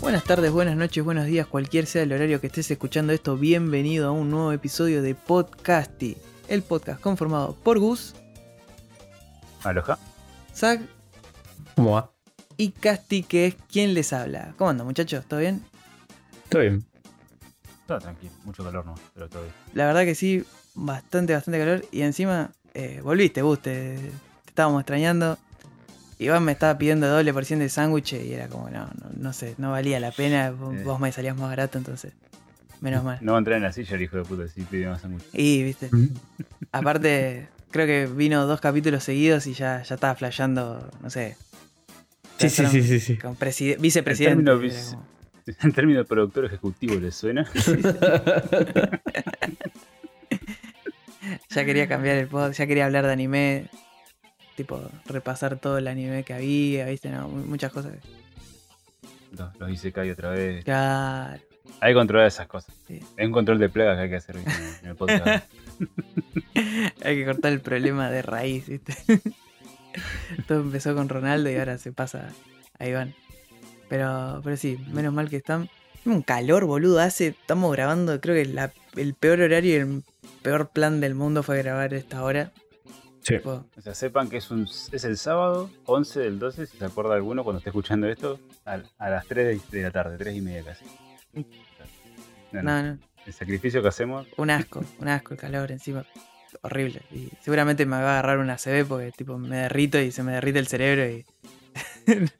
Buenas tardes, buenas noches, buenos días, cualquier sea el horario que estés escuchando esto, bienvenido a un nuevo episodio de Podcasty, el podcast conformado por Gus, Aloha. Zach ¿Cómo va? y Casti, que es quien les habla. ¿Cómo andan muchachos? ¿Todo bien? Todo bien. Todo tranquilo, mucho calor no, pero todo bien. La verdad que sí, bastante, bastante calor y encima eh, volviste, Gus, te, te estábamos extrañando. Iván me estaba pidiendo doble porción de sándwich y era como, no, no, no sé, no valía la pena, vos, Eh. vos me salías más barato, entonces, menos mal. No va a entrar en la silla el hijo de puta si pide más sándwich. Y, viste, aparte, creo que vino dos capítulos seguidos y ya, ya estaba flasheando, no sé. Sí, sí, sí, sí, sí. Con preside- vicepresidente. El término era vice- como- En términos de productor ejecutivo, ¿le suena? ya quería cambiar el pod, ya quería hablar de anime. Tipo, repasar todo el anime que había, viste, no, mu- muchas cosas. Los, los hice caer otra vez. Claro. Hay que controlar esas cosas. Sí. Es un control de plagas que hay que hacer en en el podcast. Hay que cortar el problema de raíz, viste. todo empezó con Ronaldo y ahora se pasa a Iván. Pero, pero sí, menos mal que están. Un calor, boludo. Hace. Estamos grabando. Creo que la- el peor horario y el peor plan del mundo fue grabar esta hora. Sí. O sea, sepan que es, un, es el sábado 11 del 12, si se acuerda alguno cuando esté escuchando esto, a, las 3 de, de la tarde, 3 y media casi. No, no. no. El sacrificio que hacemos, Un asco, un asco el calor encima. Horrible. Y seguramente me va a agarrar una CB porque tipo me derrito y se me derrite el cerebro y.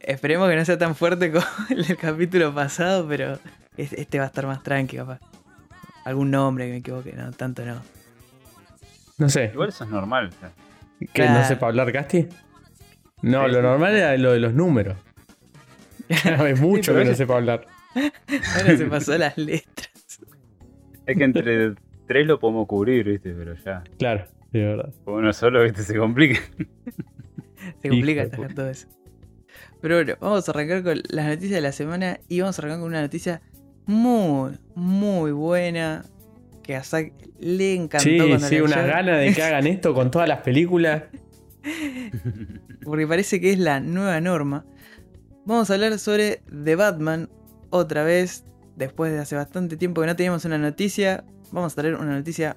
Esperemos que no sea tan fuerte como el capítulo pasado, pero es- este va a estar más tranqui, capaz. Algún nombre que me equivoque, no, tanto no. No sé. igual eso es normal. o sea, ¿Que no sepa hablar Casti? No, Sí. lo normal era lo de los números. es mucho que no sepa hablar. Ahora se pasó las letras. Es que entre tres lo podemos cubrir, ¿viste? Pero ya, Claro, de verdad. con uno solo, ¿viste? Se complica. Se complica puta. todo eso. Pero bueno, vamos a arrancar con las noticias de la semana y vamos a arrancar con una noticia muy, muy buena que a Zack le encantó Sí, sí, leyó, ganas de que hagan esto con todas las películas. porque parece que es la nueva norma. Vamos a hablar sobre The Batman otra vez, después de hace bastante tiempo que no teníamos una noticia. Vamos a traer una noticia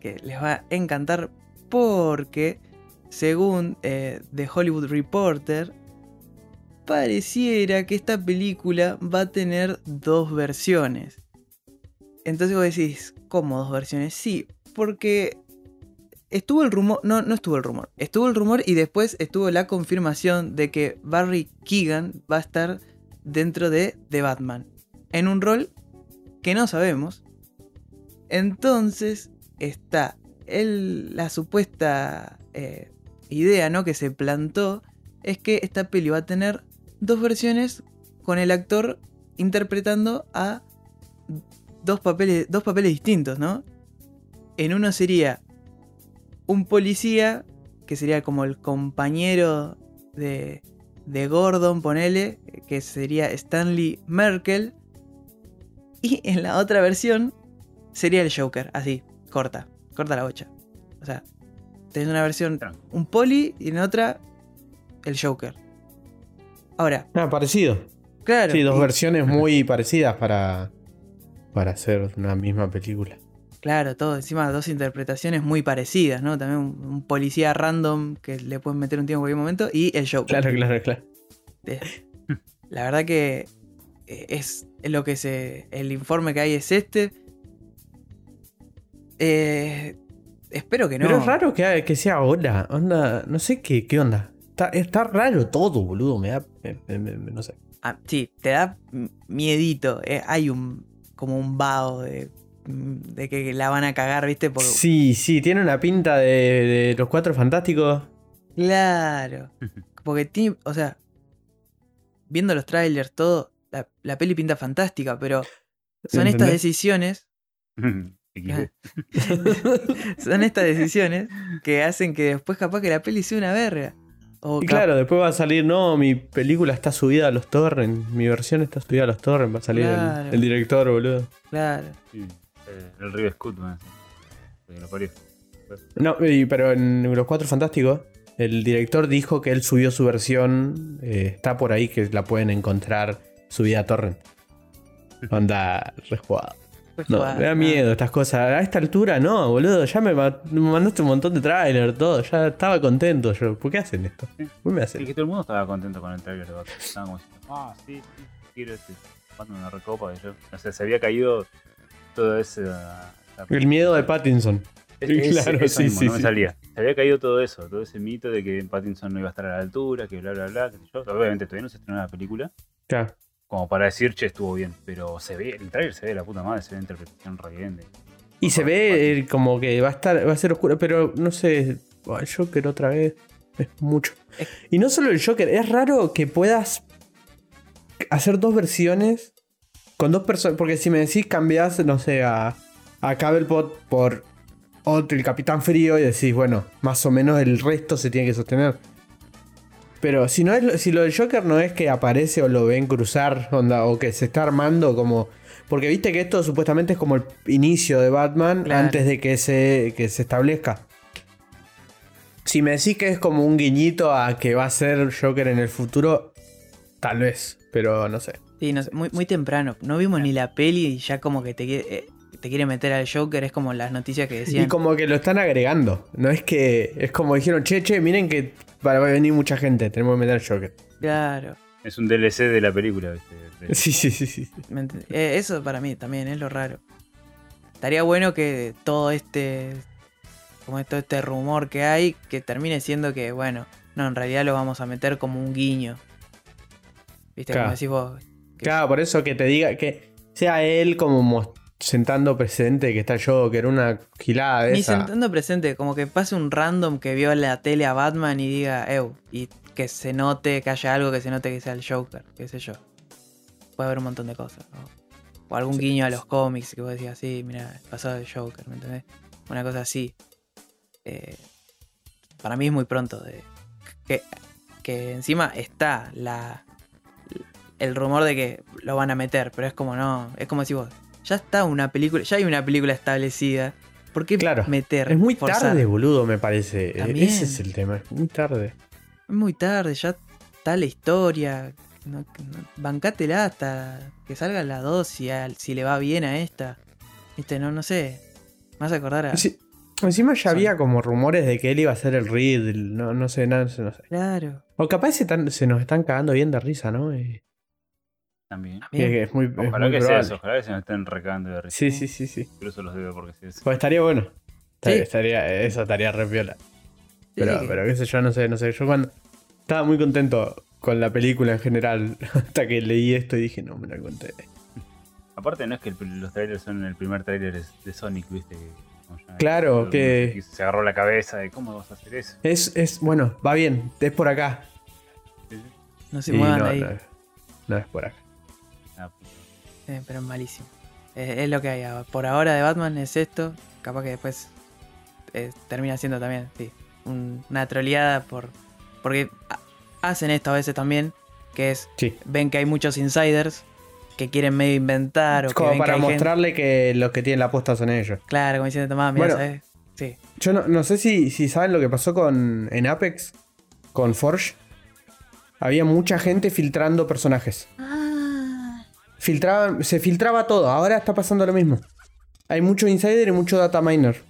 que les va a encantar porque, según eh, The Hollywood Reporter, pareciera que esta película va a tener dos versiones. Entonces vos decís, ¿cómo dos versiones? Sí, porque estuvo el rumor, no, no estuvo el rumor, estuvo el rumor y después estuvo la confirmación de que Barry Keegan va a estar dentro de The Batman, en un rol que no sabemos. Entonces está el- la supuesta eh, idea ¿no? que se plantó es que esta peli va a tener dos versiones con el actor interpretando a dos papeles, dos papeles distintos, ¿no? En uno sería un policía, que sería como el compañero de, de Gordon, ponele, que sería Stanley Merkel. Y en la otra versión sería el Joker, así, corta, corta la bocha. O sea, tenés una versión, un poli, y en otra, el Joker. Ahora, Ah, parecido. claro. Sí, dos y- versiones muy parecidas para, para hacer una misma película. Claro, todo, encima dos interpretaciones muy parecidas, ¿no? También un, un policía random que le pueden meter un tiro en cualquier momento y el Joker. Claro, claro, claro. La verdad que eh, es lo que se. El informe que hay es este. Eh, espero que no. Pero es raro que, que sea ahora. Onda, no sé qué, qué onda. Está, está raro todo, boludo. Me da. me- me- me- no sé. Ah, sí, te da miedito. eh, hay un. Como un vaho de. de que la van a cagar, ¿viste? Por, Sí, sí, tiene una pinta de, de los cuatro fantásticos. Claro. Porque tiene. O sea. Viendo los trailers, todo. La, la peli pinta fantástica, pero. Son estas decisiones. Son estas decisiones que hacen que después capaz que la peli sea una verga. Y claro, después va a salir, no, mi película está subida a los torrents, mi versión está subida a los torrents, va a salir el- Claro. el, director, boludo. Claro. Sí, eh, el River parió. No, y- pero en Los Cuatro Fantásticos, El director dijo que él subió su versión. eh, está por ahí que la pueden encontrar subida a torrent. Onda, rejugado. No, me da miedo estas cosas. A esta altura, no, boludo. Ya me, ma- me mandaste un montón de trailer, todo. Ya estaba contento yo. ¿Por qué hacen esto? ¿Por qué me hacen? que todo el mundo estaba contento con el trailer de Batman. Estaban como diciendo, ah, sí, sí, quiero este. Una recopa. Y yo, o sea, se había caído todo ese. esa- El miedo de Pattinson. ese- Claro, sí, mismo, sí, no me sí. salía. Se había caído todo eso, todo ese mito de que Pattinson no iba a estar a la altura, que bla, bla, bla. yo. Obviamente todavía no se estrenó la película. Claro. Como para decir, che, estuvo bien. Pero se ve, el trailer se ve de la puta madre, se ve la interpretación re bien. de- Y se ve eh, como que va a estar, va a ser oscuro, pero no sé, el Joker otra vez es mucho. Y no solo el Joker, es raro que puedas hacer dos versiones con dos personas, porque si me decís cambiás, no sé, a, a Cablepot por otro, el Capitán Frío y decís, bueno, más o menos el resto se tiene que sostener. Pero si no es lo- si lo del Joker no es que aparece o lo ven cruzar, onda, o que se está armando como. Porque viste que esto supuestamente es como el inicio de Batman Claro. antes de que se, que se establezca. Si me decís que es como un guiñito a que va a ser Joker en el futuro, tal vez, pero no sé. Sí, no sé, muy, muy temprano. No vimos ni la peli y ya como que te quiere, eh, te quiere meter al Joker. Es como las noticias que decían. Y como que lo están agregando. No es que. Es como dijeron, che, che, miren que va a venir mucha gente, tenemos que meter al Joker. Claro. Es un DLC de la película, Sí, sí, sí, sí. ¿me ent- eh, eso para mí también es lo raro. Estaría bueno que todo este. Como todo este rumor que hay, que termine siendo que, bueno, no, en realidad lo vamos a meter como un guiño. ¿Viste? Claro. Como decís vos. que- Claro, por eso que te diga que sea él como sentando presente que está el Joker, una gilada de Ni esa. sentando presente, como que pase un random que vio la tele a Batman y diga, ew, y que se note, que haya algo que se note que sea el Joker, qué sé yo. Puede haber un montón de cosas. O, o algún guiño a los cómics que vos decías, sí, mira, el pasado del Joker, ¿me entendés? Una cosa así. Eh, para mí es muy pronto. De, que, que encima está la el rumor de que lo van a meter, pero es como no, es como si vos, ya está una película, ya hay una película establecida. ¿Por qué Claro, meter? Es muy forzar? tarde, boludo, me parece. E- También. Ese es el tema, es muy tarde. Es muy tarde, ya está la historia. No, no- bancátela hasta que salga la 2 si, si le va bien a esta. Viste, no, no sé. A acordar a. Sí, Encima ya había como rumores de que él iba a ser el Riddle, no, no sé, nada, no sé. Claro. O capaz se, tan- se nos están cagando bien de risa, ¿no? Y- También. que- es muy, es Ojalá muy que sea probable. eso, ojalá que se nos estén recagando de risa. Sí, sí, sí, sí. Incluso los dedos porque sí es. Pues estaría bueno. Estaría, Sí. estaría- eso estaría re piola. Sí, Pero, sí, pero qué sé yo, no sé, no sé. Yo cuando estaba muy contento con la película en general, hasta que leí esto y dije, no me la conté. Aparte, no es que el- los trailers son el primer trailer es de Sonic, ¿viste? Claro, que- Se agarró la cabeza de cómo vas a hacer eso. Es, es, bueno, va bien, es por acá. No se muevan no, ahí. no, no es por acá. Ah. Eh, pero es malísimo. Es, es lo que hay. Por ahora de Batman es esto. Capaz que después eh, termina siendo también, sí, un- una troleada por. Porque ha- hacen esto a veces también. Que es. Sí. Ven que hay muchos insiders que quieren medio inventar. O que como que para gente- mostrarle que los que tienen la aposta son ellos. Claro, como diciendo, tomá, mira, Bueno. ¿sabes? Sí. Yo no, no sé si, si saben lo que pasó con en Apex, con Forge. Había mucha gente filtrando personajes. Se filtraba todo, ahora está pasando lo mismo. Hay mucho insider y mucho data miner.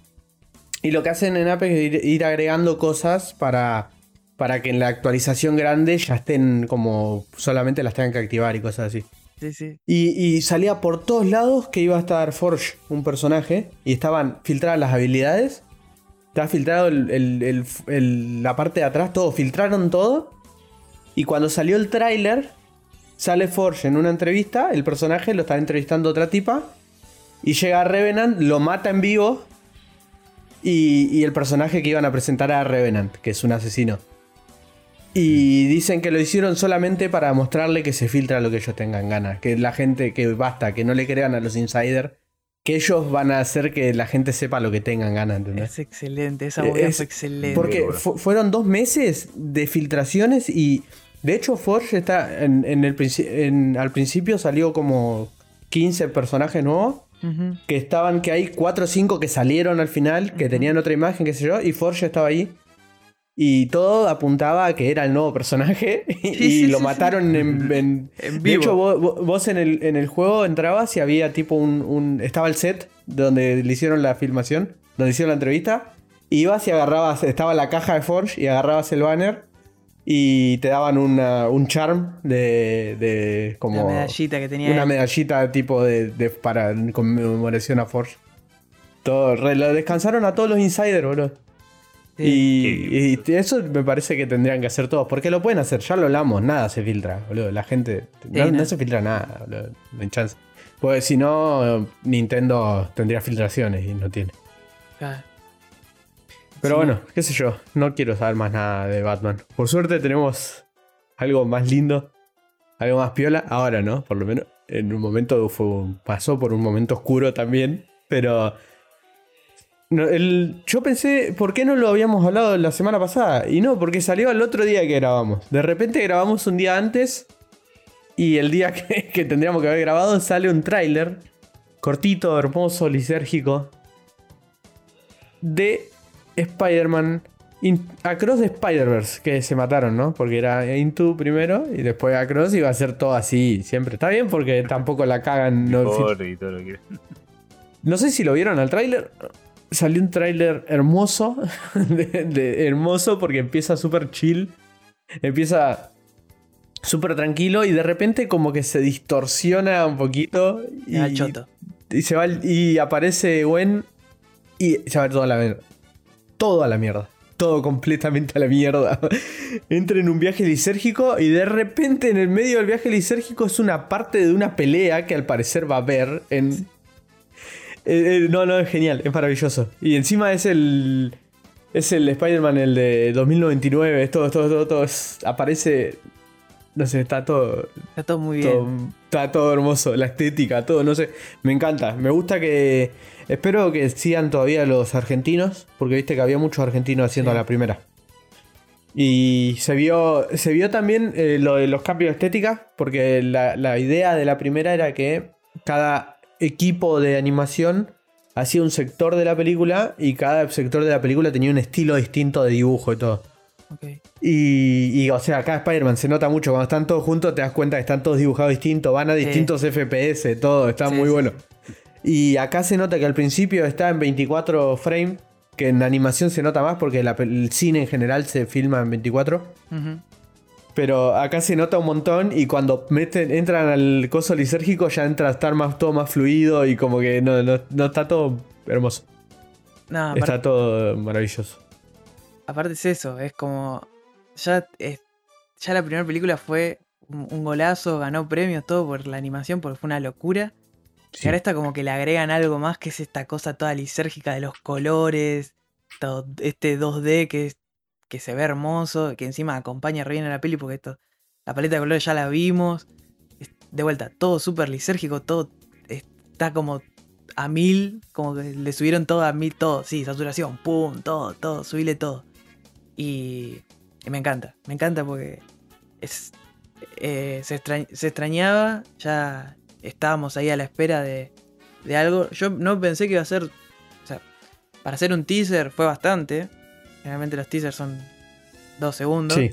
Y lo que hacen en Apex es ir, ir agregando cosas para, para que en la actualización grande ya estén como solamente las tengan que activar y cosas así. Sí, sí. Y, y salía por todos lados que iba a estar Forge, un personaje, y estaban filtradas las habilidades. Estaba filtrado el- el- la parte de atrás, todo, filtraron todo. Y cuando salió el tráiler, sale Forge en una entrevista, el personaje lo está entrevistando otra tipa, y llega Revenant, lo mata en vivo, y, y el personaje que iban a presentar a Revenant, que es un asesino. Y dicen que lo hicieron solamente para mostrarle que se filtra lo que ellos tengan ganas. Que la gente, que basta, que no le crean a los insiders. Que ellos van a hacer que la gente sepa lo que tengan ganas, ¿entendés? Es excelente. Esa Eh, es- fue excelente. Porque fu- fueron dos meses de filtraciones y de hecho Forge está en, en el en- al principio salió como 15 personajes nuevos que estaban que hay 4 o 5 que salieron al final que tenían otra imagen qué sé yo y Forge estaba ahí Y todo apuntaba a que era el nuevo personaje y sí, lo sí, mataron en, en- En De vivo. hecho, vos, en, el, en el juego entrabas y había tipo un, un- Estaba el set donde le hicieron la filmación, donde hicieron la entrevista. Ibas y agarrabas. Estaba la caja de Forge y agarrabas el banner. Y te daban una- un charm de. de como. la medallita que tenía. Una él. medallita tipo de, de- para conmemoración a Forge. Todo, re- lo descansaron a todos los insiders. Sí. Y, y eso me parece que tendrían que hacer todos. Porque lo pueden hacer, ya lo hablamos, nada se filtra, boludo. La gente. no, no. no se filtra nada, boludo. No hay chance. Pues si no, Nintendo tendría filtraciones y no tiene. Claro. Pero Sí. bueno, qué sé yo. No quiero saber más nada de Batman. Por suerte tenemos algo más lindo. Algo más piola. Ahora, ¿no? Por lo menos. En un momento fue pasó por un momento oscuro también. Pero. no, el- yo pensé, ¿por qué no lo habíamos hablado la semana pasada? Y no, porque salió el otro día que grabamos. De repente grabamos un día antes. Y el día que, que tendríamos que haber grabado sale un tráiler. Cortito, hermoso, lisérgico. De Spider-Man In- Across the Spider-Verse, que se mataron, ¿no? Porque era Into primero y después Across iba a ser todo así siempre. Está bien porque tampoco la cagan. No, y todo lo que. no sé si lo vieron al tráiler. Salió un tráiler hermoso. de- de- hermoso porque empieza súper chill. Empieza súper tranquilo y de repente como que se distorsiona un poquito. Y, Ah, choto. y se va y aparece Gwen y se va toda la mierda. Todo a la mierda. Todo completamente a la mierda. Entra en un viaje lisérgico y de repente en el medio del viaje lisérgico es una parte de una pelea que al parecer va a haber en... Eh, eh, no, no, es genial, es maravilloso. Y encima es el... Es el Spider-Man, el de 2099, es todo, todo, todo, todo. es- aparece... No sé, está todo, Está todo muy bien. todo- está todo hermoso, la estética, todo, no sé. Me encanta. Me gusta que. Espero que sigan todavía los argentinos, porque viste que había muchos argentinos haciendo Sí. la primera. Y se vio, se vio también eh, lo de los cambios de estética, porque la, la idea de la primera era que cada equipo de animación hacía un sector de la película y cada sector de la película tenía un estilo distinto de dibujo y todo. Ok. Y, y, o sea, acá Spider-Man se nota mucho. Cuando están todos juntos, te das cuenta que están todos dibujados distintos, van a Sí. distintos FPS, todo, está Sí, muy sí. bueno. Y acá se nota que al principio está en 24 frames, que en animación se nota más porque la el cine en general se filma en 24. Ujú. Pero acá se nota un montón y cuando meten, entran al coso lisérgico ya entra a estar más, todo más fluido y como que no, no, no está todo hermoso. No, Está todo maravilloso. aparte es eso, es como. Ya, es- ya la primera película fue un, un golazo, ganó premios, todo por la animación, porque fue una locura. Y ahora está como que le agregan algo más, que es esta cosa toda lisérgica de los colores, todo este 2D que, es- que se ve hermoso, que encima acompaña re bien a la peli, porque esto, la paleta de colores ya la vimos. De vuelta, todo súper lisérgico, todo está como a mil, como que le subieron todo a mil, todo, sí, saturación, pum, todo, todo, subile todo. Y, y me encanta, me encanta porque es, eh, se extrañaba, ya estábamos ahí a la espera de, de algo. Yo no pensé que iba a ser, o sea, para hacer un teaser fue bastante. Generalmente los teasers son dos segundos. Sí.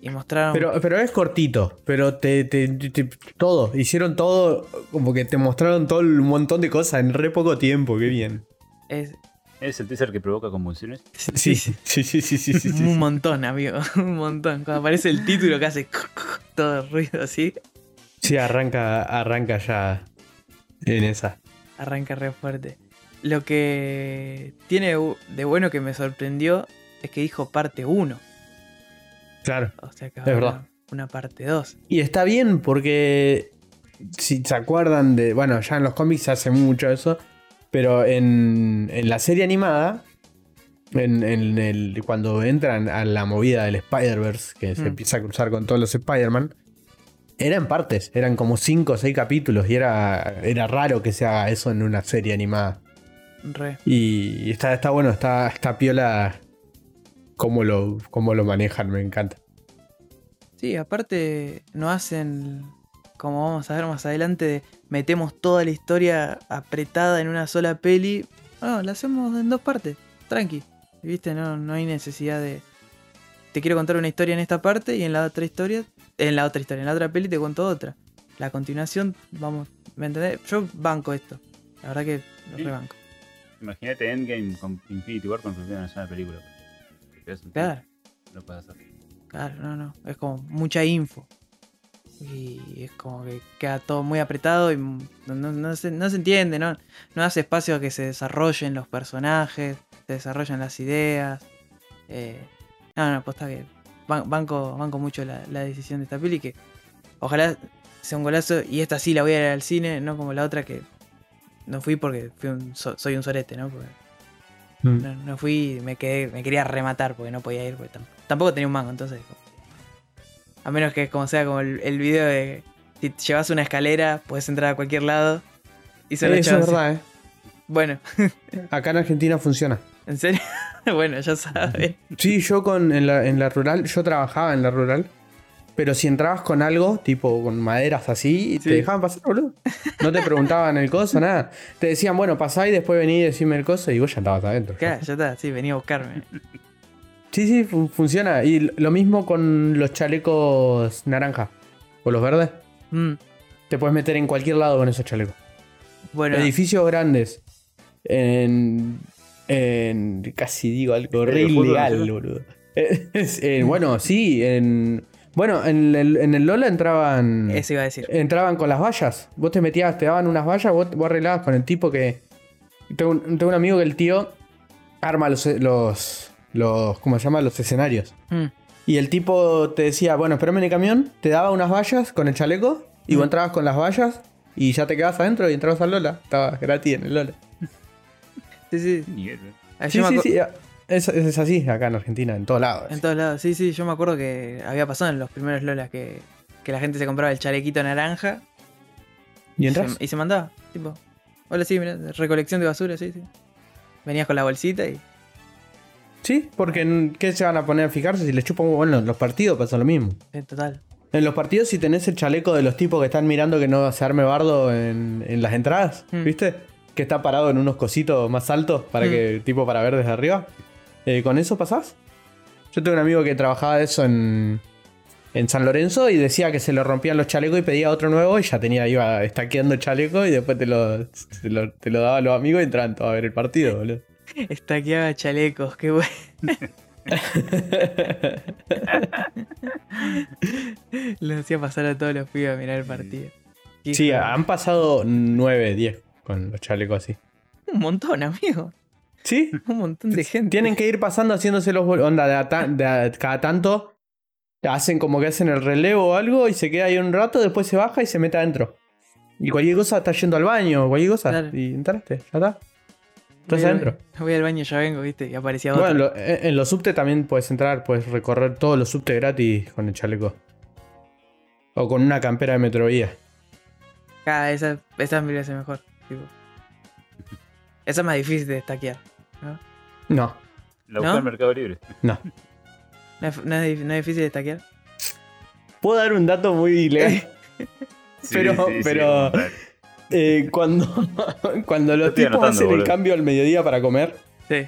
Y mostraron... Pero, pero es cortito, pero te, te- te- todo, hicieron todo, como que te mostraron todo un montón de cosas en re poco tiempo, qué bien. es- ¿Es el teaser que provoca convulsiones? Sí, sí, sí, sí, sí, sí, sí, sí. un montón, amigo, un montón. Cuando aparece el título que hace todo el ruido así, Sí, arranca, arranca ya en esa. arranca re fuerte. Lo que tiene de bueno que me sorprendió es que dijo parte 1. Claro. O sea que Es verdad. una parte 2. Y está bien porque si se acuerdan de, bueno, ya en los cómics se hace mucho eso, pero en, en la serie animada, en, en el, cuando entran a la movida del Spider-Verse, que se Mm. empieza a cruzar con todos los Spider-Man, eran partes, eran como 5 o 6 capítulos y era, era raro que se haga eso en una serie animada. Re. Y está, está bueno, está, está piola cómo lo, cómo lo manejan, me encanta. Sí, aparte no hacen, como vamos a ver más adelante, de metemos toda la historia apretada en una sola peli. No, la hacemos en dos partes, tranqui. ¿Viste? No, no hay necesidad de, te quiero contar una historia en esta parte y en la otra historia, en la otra historia, en la otra peli te cuento otra. La continuación, vamos, ¿me entendés? Yo banco esto. La verdad que lo Sí. rebanco. Imagínate Endgame con Infinity War construyendo una sola película. Claro, Lo puedes hacer. claro, no, no. Es como mucha info. Y es como que queda todo muy apretado y no, no- no se, no se entiende, ¿no? No hace espacio a que se desarrollen los personajes, se desarrollen las ideas. Eh, no, no, posta que ban- banco, banco mucho la, la decisión de esta peli que ojalá sea un golazo y esta sí la voy a ir al cine, no como la otra que no fui porque fui un so- soy un sorete, ¿no? Porque Mm. no, no fui me quedé, me quería rematar porque no podía ir, porque tam- tampoco tenía un mango, entonces. A menos que como sea como el, el video de si llevas una escalera, puedes entrar a cualquier lado. Y se lo Eso es verdad, ¿eh? Bueno, Acá en Argentina funciona. ¿En serio? bueno, ya sabes. Sí, yo con, en, la, en la rural, yo trabajaba en la rural, pero si entrabas con algo, tipo con maderas así, Sí. te dejaban pasar, boludo. No te preguntaban el coso, nada. Te decían, bueno, pasá y después vení y decime el coso y vos ya estabas adentro. Claro, ya está, sí, venía a buscarme. Sí, sí, fu- funciona. Y lo mismo con los chalecos naranja o los verdes. Mm, Te puedes meter en cualquier lado con esos chalecos. bueno, Edificios grandes. En, en. Casi digo algo re boludo. En- bueno, sí, en. Bueno, en el, en el Lola entraban. eso iba a decir. Entraban con las vallas. Vos te metías, te daban unas vallas, vos, vos arreglabas con el tipo que. Tengo un, tengo un amigo que el tío arma los. los, los ¿Cómo se llama? Los escenarios. Mm, Y el tipo te decía, bueno, espérame en el camión, te daba unas vallas con el chaleco, y vos Mm. entrabas con las vallas y ya te quedabas adentro y entrabas al Lola. Estaba gratis en el Lola. Sí, sí. Eso. Ah, Sí, sí, sí. Es, es así acá en Argentina, en todos lados. En todos lados, sí, sí, yo me acuerdo que había pasado en los primeros Lolas que, que la gente se compraba el chalequito naranja ¿Y entras? y se mandaba. Tipo, hola, sí, mira, recolección de basura, sí, sí. Venías con la bolsita y. Sí, porque en- ¿qué se van a poner a fijarse si les un huevo? Bueno, en los partidos pasa lo mismo. En total. En los partidos, si tenés el chaleco de los tipos que están mirando que no se arme bardo en, en las entradas, Mm. ¿viste? Que está parado en unos cositos más altos para Mm. que, tipo, para ver desde arriba. Eh, ¿Con eso pasás? Yo tengo un amigo que trabajaba eso en, en San Lorenzo y decía que se le rompían los chalecos y pedía otro nuevo y ya tenía, iba estaqueando el chaleco y después te lo, te lo, te lo daba a los amigos y entraban todos a ver el partido, boludo. Estaqueaba chalecos, qué bueno. Le hacía pasar a todos los pibes a mirar el partido. Sí, han pasado 9, 10 con los chalecos así. Un montón, amigo. ¿Sí? Un montón de gente. Tienen que ir pasando haciéndose los bol- onda de, a ta- de a- cada tanto hacen como que hacen el relevo o algo y se queda ahí un rato, después se baja y se mete adentro. Y cualquier cosa está yendo al baño, cualquier cosa. Claro. Y entraste, ya está. Voy Estás al- adentro. Voy al baño, ya vengo, viste, y aparecía otro. Bueno, en, lo- en- en los subtes también puedes entrar, puedes recorrer todos los subtes gratis con el chaleco. O con una campera de Metrovía. Ah, esa, esa me parece mejor. Tipo. Esa es más difícil de estaquear. ¿no? No, La ¿No? busqué en Mercado Libre. no. ¿No es, no es dif- no es difícil de estaquear? Puedo dar un dato muy ilegal. Sí, Pero- sí, pero-. Eh, cuando, cuando los tipos anotando, hacen el cambio al mediodía para comer, Sí.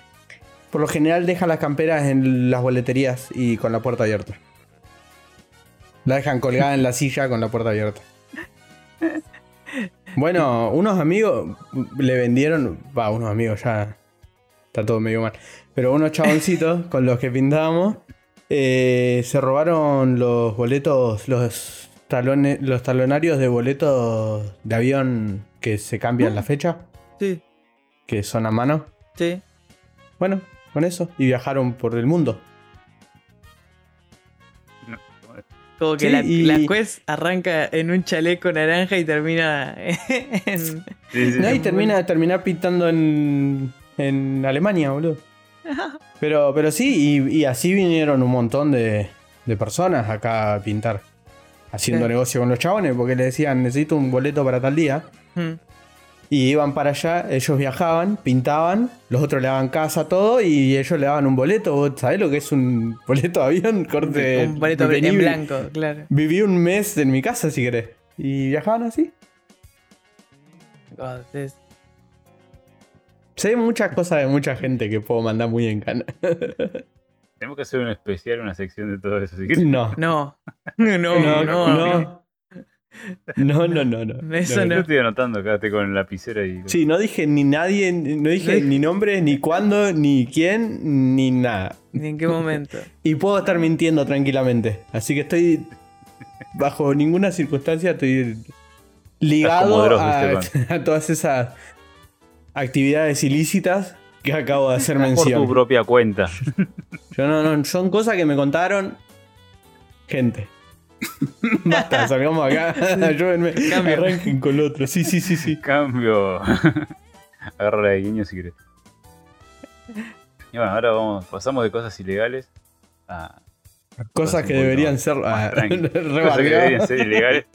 por lo general dejan las camperas en las boleterías y con la puerta abierta. La dejan colgada en la silla con la puerta abierta. Bueno, unos amigos le vendieron, va, unos amigos ya está todo medio mal, pero unos chaboncitos con los que pintábamos eh, se robaron los boletos, los talones, los talonarios de boletos de avión que se cambian la fecha, Sí, que son a mano. sí. Bueno, con eso. Y viajaron por el mundo. Como que Sí, la, y- la quest arranca en un chaleco naranja y termina en. sí, sí, No, y termina, termina pintando en, en Alemania, boludo. Pero, pero sí, y, y así vinieron un montón de, de personas acá a pintar. Haciendo Sí. negocio con los chabones, porque le decían, necesito un boleto para tal día. Hmm. Y iban para allá, ellos viajaban, pintaban, los otros le daban casa, todo, y ellos le daban un boleto. ¿Vos sabés lo que es un boleto de avión? Corte. un boleto vení, en blanco, claro. Viví un mes en mi casa, si querés. Y viajaban así. Oh, es- Sé muchas cosas de mucha gente que puedo mandar muy en cana. Tenemos que hacer un especial, una sección de todo eso. si querés. No. No. No, no, no. no. No, no, no, no. Eso Yo no. estoy anotando acá, estoy con el lapicera y. Sí, no dije ni nadie, no dije ni nombre, ni cuándo, ni quién, ni nada. ¿Ni en qué momento? Y puedo estar mintiendo tranquilamente. Así que estoy. Bajo ninguna circunstancia estoy ligado Dross, a, ¿viste, a todas esas actividades ilícitas que acabo de hacer Por tu mención. propia cuenta. Yo no, no, son cosas que me contaron gente. Basta, salgamos acá. Ayúdenme. Cambio. Arranquen con otro. Sí, sí, sí, sí. Cambio. Agarra la de guiño si querés. Y bueno, ahora vamos, pasamos de cosas ilegales a Cosas que deberían ser ah, cosas que deberían ser ilegales.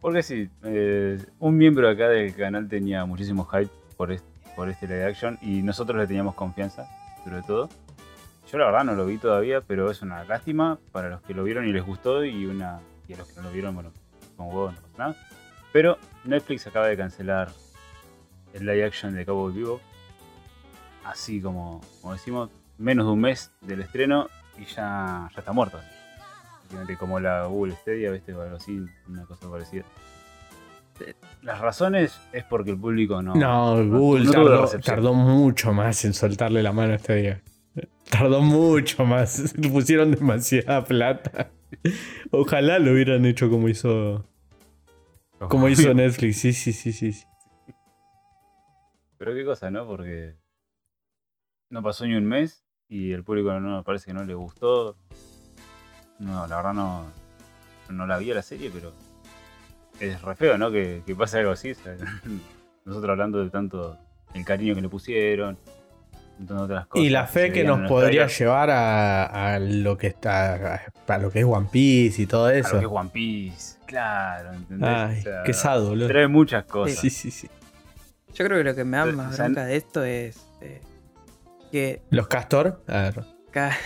Porque sí, eh, un miembro acá del canal tenía muchísimo hype por este, por este live action y nosotros le teníamos confianza, sobre todo. Yo la verdad no lo vi todavía, pero es una lástima para los que lo vieron y les gustó y una y a los que no lo vieron, bueno, con huevos no pasa nada. Pero Netflix acaba de cancelar el live action de Cowboy Vivo. Así como, como decimos, menos de un mes del estreno y ya, ya está muerto. Como la Google Stadia, ¿viste? O algo así, una cosa parecida. Eh, Las razones es porque el público no. No, Google no tardó, tardó mucho más en soltarle la mano a este día. Tardó mucho más. Le pusieron demasiada plata. Ojalá lo hubieran hecho como hizo, como hizo Netflix. Sí, sí, sí, sí. sí. Pero qué cosa, ¿no? Porque no pasó ni un mes y el público no parece que no le gustó. No, la verdad no, no la vi a la serie, pero es re feo, ¿no? Que, que pase algo así. o sea, nosotros hablando de tanto el cariño que le pusieron, otras cosas. Y la fe que nos podría trailers, llevar a, a lo que está. a lo que es One Piece y todo a lo eso. que es One Piece, claro, ¿entendés? Ay, O sea, qué sad, boludo. Trae muchas cosas. Sí, sí, sí. Yo creo que lo que me da Pero, más o sea, bronca de esto es eh, que Los Castor. A ver. ca-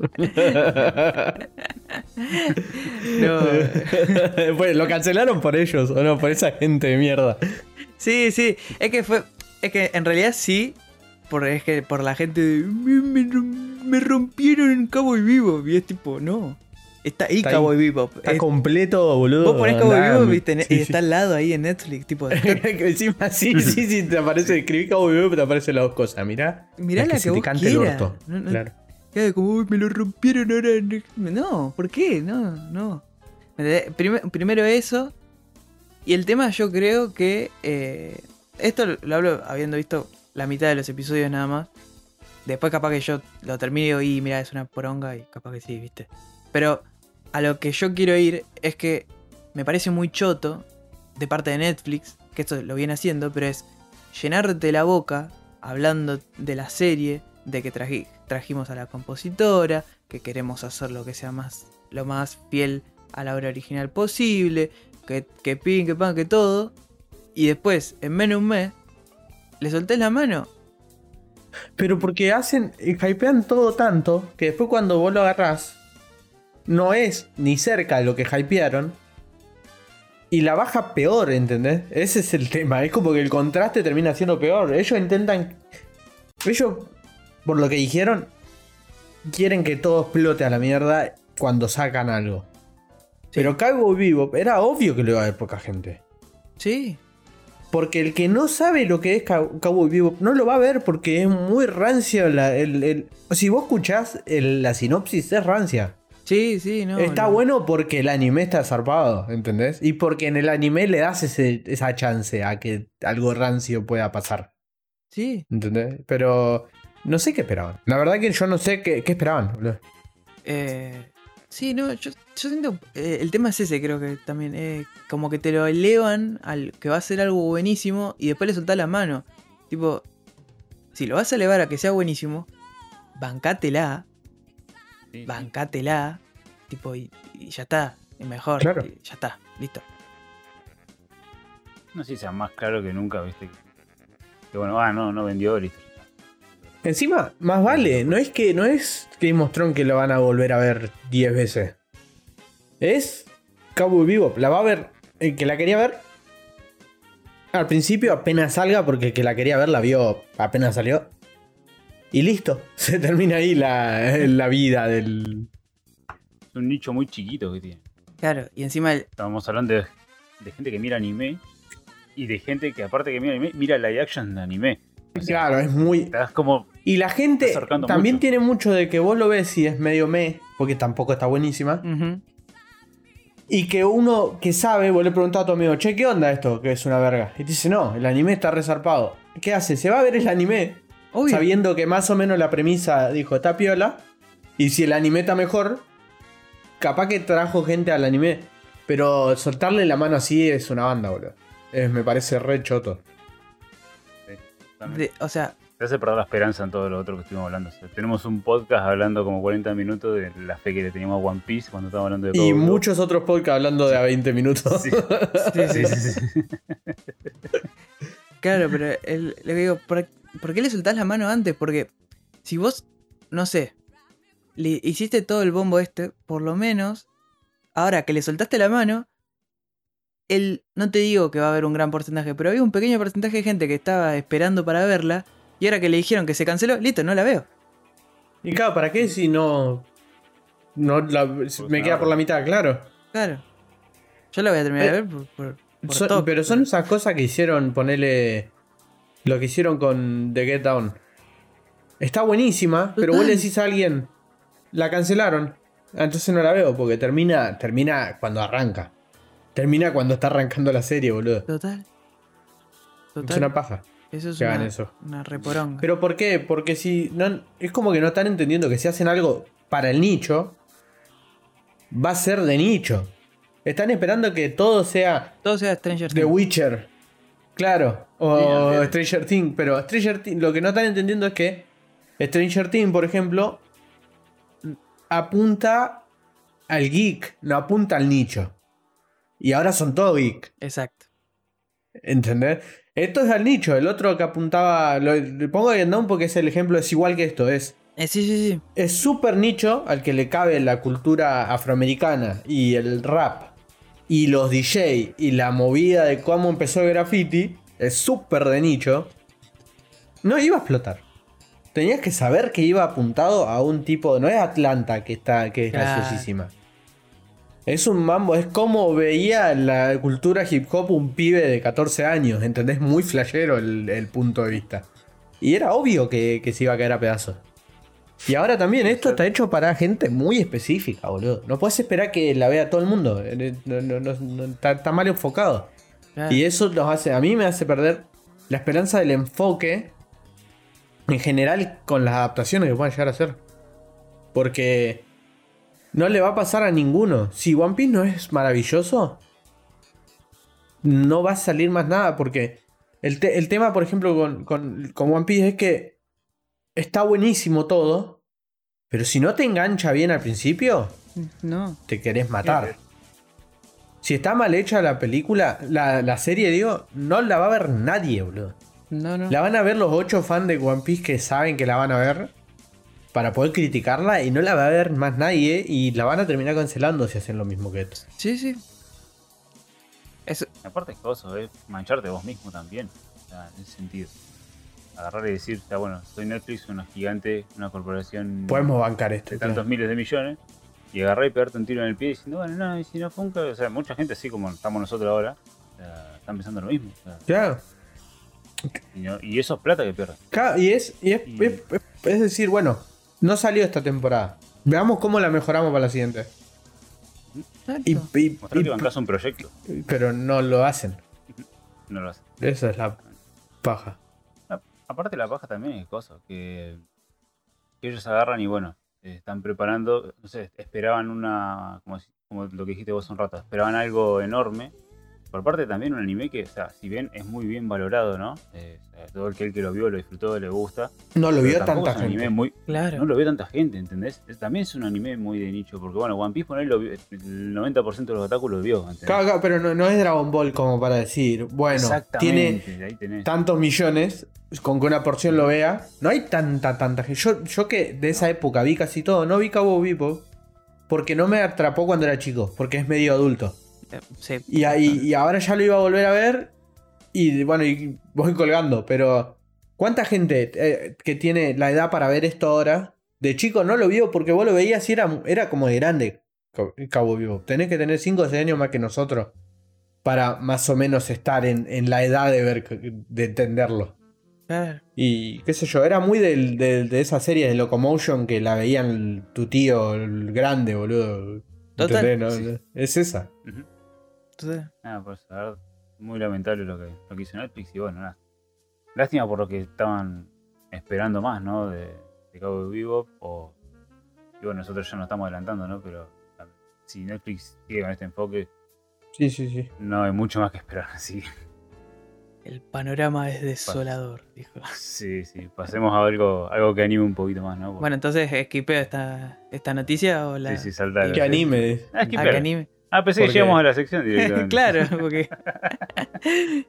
No. pues lo cancelaron por ellos, o no, por esa gente de mierda. Sí, sí, es que fue. Es que en realidad sí. Por, es que por la gente de. Me, me rom- me rompieron Cabo y Vivo. Y es tipo, no. Está ahí Está ahí. Cabo y Vivo. Está completo, boludo. Vos ponés Cabo y ¿viste? sí, y sí. está al lado ahí en Netflix. Tipo, Que Encima, sí, sí, sí, te aparece, escribí Cabo Vivo, pero te aparecen las dos cosas. Mirá. mirá la que, se te vos cante el orto. No, no, Claro. Claro, como, "Uy, me lo rompieron ahora. No, ¿por qué? No, no. Primero eso. Y el tema yo creo que... eh, esto lo hablo habiendo visto la mitad de los episodios nada más. Después capaz que yo lo termino y mira, es una poronga y capaz que sí, viste. Pero a lo que yo quiero ir es que me parece muy choto de parte de Netflix, que esto lo viene haciendo, pero es llenarte la boca hablando de la serie, de que traji- trajimos a la compositora, que queremos hacer lo que sea más, lo más fiel a la obra original posible, que, que pin, que pan, que todo. Y después, en menos de un mes, le solté la mano. Pero porque hacen, eh, hypean todo tanto que después cuando vos lo agarrás, no es ni cerca de lo que hypearon. Y la baja peor, ¿entendés? Ese es el tema. Es como que el contraste termina siendo peor. Ellos intentan. Ellos, por lo que dijeron, quieren que todo explote a la mierda cuando sacan algo. Pero Cowboy Vivo, era obvio que lo iba a ver poca gente. Sí, Porque el que no sabe lo que es Cow- Cowboy Bebop no lo va a ver porque es muy rancio. La, el, el- si vos escuchás el- la sinopsis, es rancia. sí, sí, no. está no. bueno porque el anime está zarpado, ¿entendés? Y porque en el anime le das ese- esa chance a que algo rancio pueda pasar, Sí, ¿entendés? Pero no sé qué esperaban. La verdad que yo no sé qué, qué esperaban. boludo. Eh, sí, no, yo, yo siento. eh, el tema es ese, creo que también. eh, como que te lo elevan al que va a ser algo buenísimo y después le soltás la mano. Tipo, si lo vas a elevar a que sea buenísimo, bancátela, Sí, bancátela. Tipo, y, y ya está, es mejor. Claro. y ya está, listo. No sé si sea más claro que nunca, viste. Que bueno, ah, no, no vendió, listo. Encima, más vale, no es que no es Game of Thrones que lo van a volver a ver 10 veces. Es Cowboy Vivo. La va a ver el que la quería ver. Al principio apenas salga, porque el que la quería ver la vio apenas salió. Y listo. Se termina ahí la, la vida del. Es un nicho muy chiquito que tiene. Claro, y encima el- Estábamos hablando de, de gente que mira anime y de gente que aparte que mira anime, mira live action de anime. Claro, es muy. Estás como... Y la gente también mucho. tiene mucho de que vos lo ves y es medio me, porque tampoco está buenísima. Y que uno que sabe, vos le preguntás a tu amigo, che, ¿qué onda esto? Que es una verga. Y te dice, no, el anime está resarpado. ¿Qué hace? Se va a ver el anime Obvio. sabiendo que más o menos la premisa dijo, está piola. Y si el anime está mejor, capaz que trajo gente al anime. Pero soltarle la mano así es una banda, boludo. Es- me parece re choto. sí. De- o sea, hace perder la esperanza en todo lo otro que estuvimos hablando. O sea, tenemos un podcast hablando como 40 minutos de la fe que le teníamos a One Piece cuando estábamos hablando de Y Cowboy Bebop. muchos otros podcasts hablando de a 20 minutos. Sí, sí, sí, sí. Claro, pero el, lo que digo, ¿por, por qué le soltás la mano antes? Porque si vos, no sé, le hiciste todo el bombo este, por lo menos, ahora que le soltaste la mano, él, no te digo que va a haber un gran porcentaje, pero había un pequeño porcentaje de gente que estaba esperando para verla, y ahora que le dijeron que se canceló, listo, no la veo. Y claro, ¿para qué si no. no la- me queda por la mitad, claro. Claro. Yo la voy a terminar de ver por, por, por Son- toque. pero son esas cosas que hicieron, ponerle. Lo que hicieron con The Get Down. Está buenísima, pero vos le decís a alguien. La cancelaron. Entonces no la veo, porque termina, termina cuando arranca. Termina cuando está arrancando la serie, boludo. Total. Total. Es una paja. Eso es que hagan una, eso. una reporonga. Pero ¿por qué? Porque si. No, es como que no están entendiendo que si hacen algo para el nicho, va a ser de nicho. Están esperando que todo sea Todo sea Stranger The Things. Witcher. Claro. O. Stranger Things. Pero Stranger Things, lo que no están entendiendo es que Stranger Things, por ejemplo, apunta al geek, no apunta al nicho. Y ahora son todos geek. Exacto. ¿Entendés? Esto es al nicho. El otro que apuntaba. Lo, le pongo a Down porque es el ejemplo, es igual que esto. Es Eh, sí, sí, sí. es súper nicho al que le cabe la cultura afroamericana y el rap y los DJ y la movida de cómo empezó el graffiti. Es súper de nicho. No iba a explotar. Tenías que saber que iba apuntado a un tipo. No es Atlanta que está que es graciosísima. Es un mambo, es como veía la cultura hip hop un pibe de 14 años, ¿entendés? Muy flashero el, el punto de vista. Y era obvio que, que se iba a caer a pedazos. Y ahora también, esto está hecho para gente muy específica, boludo. No puedes esperar que la vea todo el mundo. Eh, no- no- no- no- está, está mal enfocado. Claro. Y eso nos hace, a mí me hace perder la esperanza del enfoque en general con las adaptaciones que puedan llegar a hacer. Porque no le va a pasar a ninguno. Si One Piece no es maravilloso, no va a salir más nada. Porque el, te- el tema, por ejemplo, con, con- con One Piece es que está buenísimo todo. Pero si no te engancha bien al principio, No. te querés matar. Si está mal hecha la película, la, la serie, digo, no la va a ver nadie, boludo. No, no. La van a ver los ocho fans de One Piece que saben que la van a ver para poder criticarla y no la va a ver más nadie y la van a terminar cancelando si hacen lo mismo que esto. Sí, sí. Eso, Aparte es cosa, es mancharte vos mismo también. O sea, en ese sentido. Agarrar y decir, está bueno, soy Netflix, una gigante, una corporación Podemos bancar esto. de tantos claro. miles de millones. Y agarrar y pegarte un tiro en el pie diciendo, bueno, no, y si no funca, o sea, mucha gente así como estamos nosotros ahora, o sea, están pensando lo mismo. o sea, Claro. y, no- y eso es plata que pierden. Claro, y es, y es, Y- es- es- es decir, bueno, no salió esta temporada. Veamos cómo la mejoramos para la siguiente. Y, y- y- que bancás un proyecto, pero no lo hacen. no lo hacen. Esa es la paja. A- Aparte la paja también es cosa, que, que ellos agarran y bueno, están preparando, no sé, esperaban una, como, si- como lo que dijiste vos un rato, esperaban algo enorme. Por parte también un anime que, o sea, si bien es muy bien valorado, ¿no? Eh, o sea, todo aquel que lo vio, lo disfrutó, le gusta. No lo vio tanta es un anime gente. muy, Claro. no lo ve tanta gente, ¿entendés? Es- También es un anime muy de nicho, porque bueno, One Piece poner vio- el 90% de los otaku lo vio. Claro, claro, pero no, no es Dragon Ball como para decir, bueno, tiene tantos millones, con que una porción lo vea. No hay tanta, tanta gente. Yo, yo que de esa época vi casi todo, no vi Cabo Vivo, porque no me atrapó cuando era chico, porque es medio adulto. Eh, sí. Y, ahí- y ahora ya lo iba a volver a ver, y bueno, y voy colgando, pero ¿Cuánta gente eh, que tiene la edad para ver esto ahora, de chico no lo vio porque vos lo veías y era, era como de grande Cabo- Vivo? Tenés que tener 5 o 6 años más que nosotros para más o menos estar en, en la edad de ver, de entenderlo. Claro. Y qué sé yo, era muy del- del- de esa serie de Locomotion que la veían tu tío el grande, boludo. Total. ¿Entendés, no? Sí. Es esa. Entonces, Nada, pues la verdad, muy lamentable lo que, lo que hizo Netflix y bueno, nada. Lástima por lo que estaban esperando más, ¿no? De, de Cabo Vivo o... Y bueno, nosotros ya nos estamos adelantando, ¿no? Pero si Netflix sigue con este enfoque, Sí, sí, sí. no hay mucho más que esperar, así. el panorama es desolador, dijo. Sí, sí, pasemos a algo, algo que anime un poquito más, ¿no? Porque- Bueno, entonces, ¿esquipeo esta, esta noticia o la sí, sí, salta. ¿Qué anime? Ah, que ah, que anime? Ah, pensé que Porque- llegamos a la sección directamente. claro, porque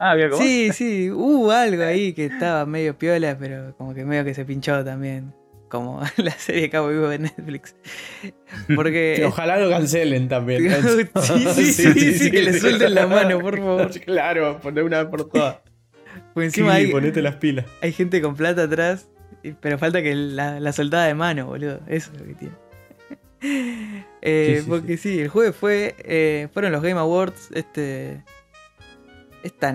Ah, había como. sí, sí, hubo algo ahí que estaba medio piola, pero como que medio que se pinchó también. Como la serie Cabo Vivo de Netflix. Porque. Que ojalá lo cancelen también. sí, sí, sí, sí, que le suelten la mano, por favor. Claro, poné una vez por todas. Porque encima Sí, hay, ponete las pilas. hay gente con plata atrás, pero falta que la, la soltada de mano, boludo. Eso es lo que tiene. Eh, Sí, sí, porque sí. el jueves fue. eh, fueron los Game Awards. Este. Esta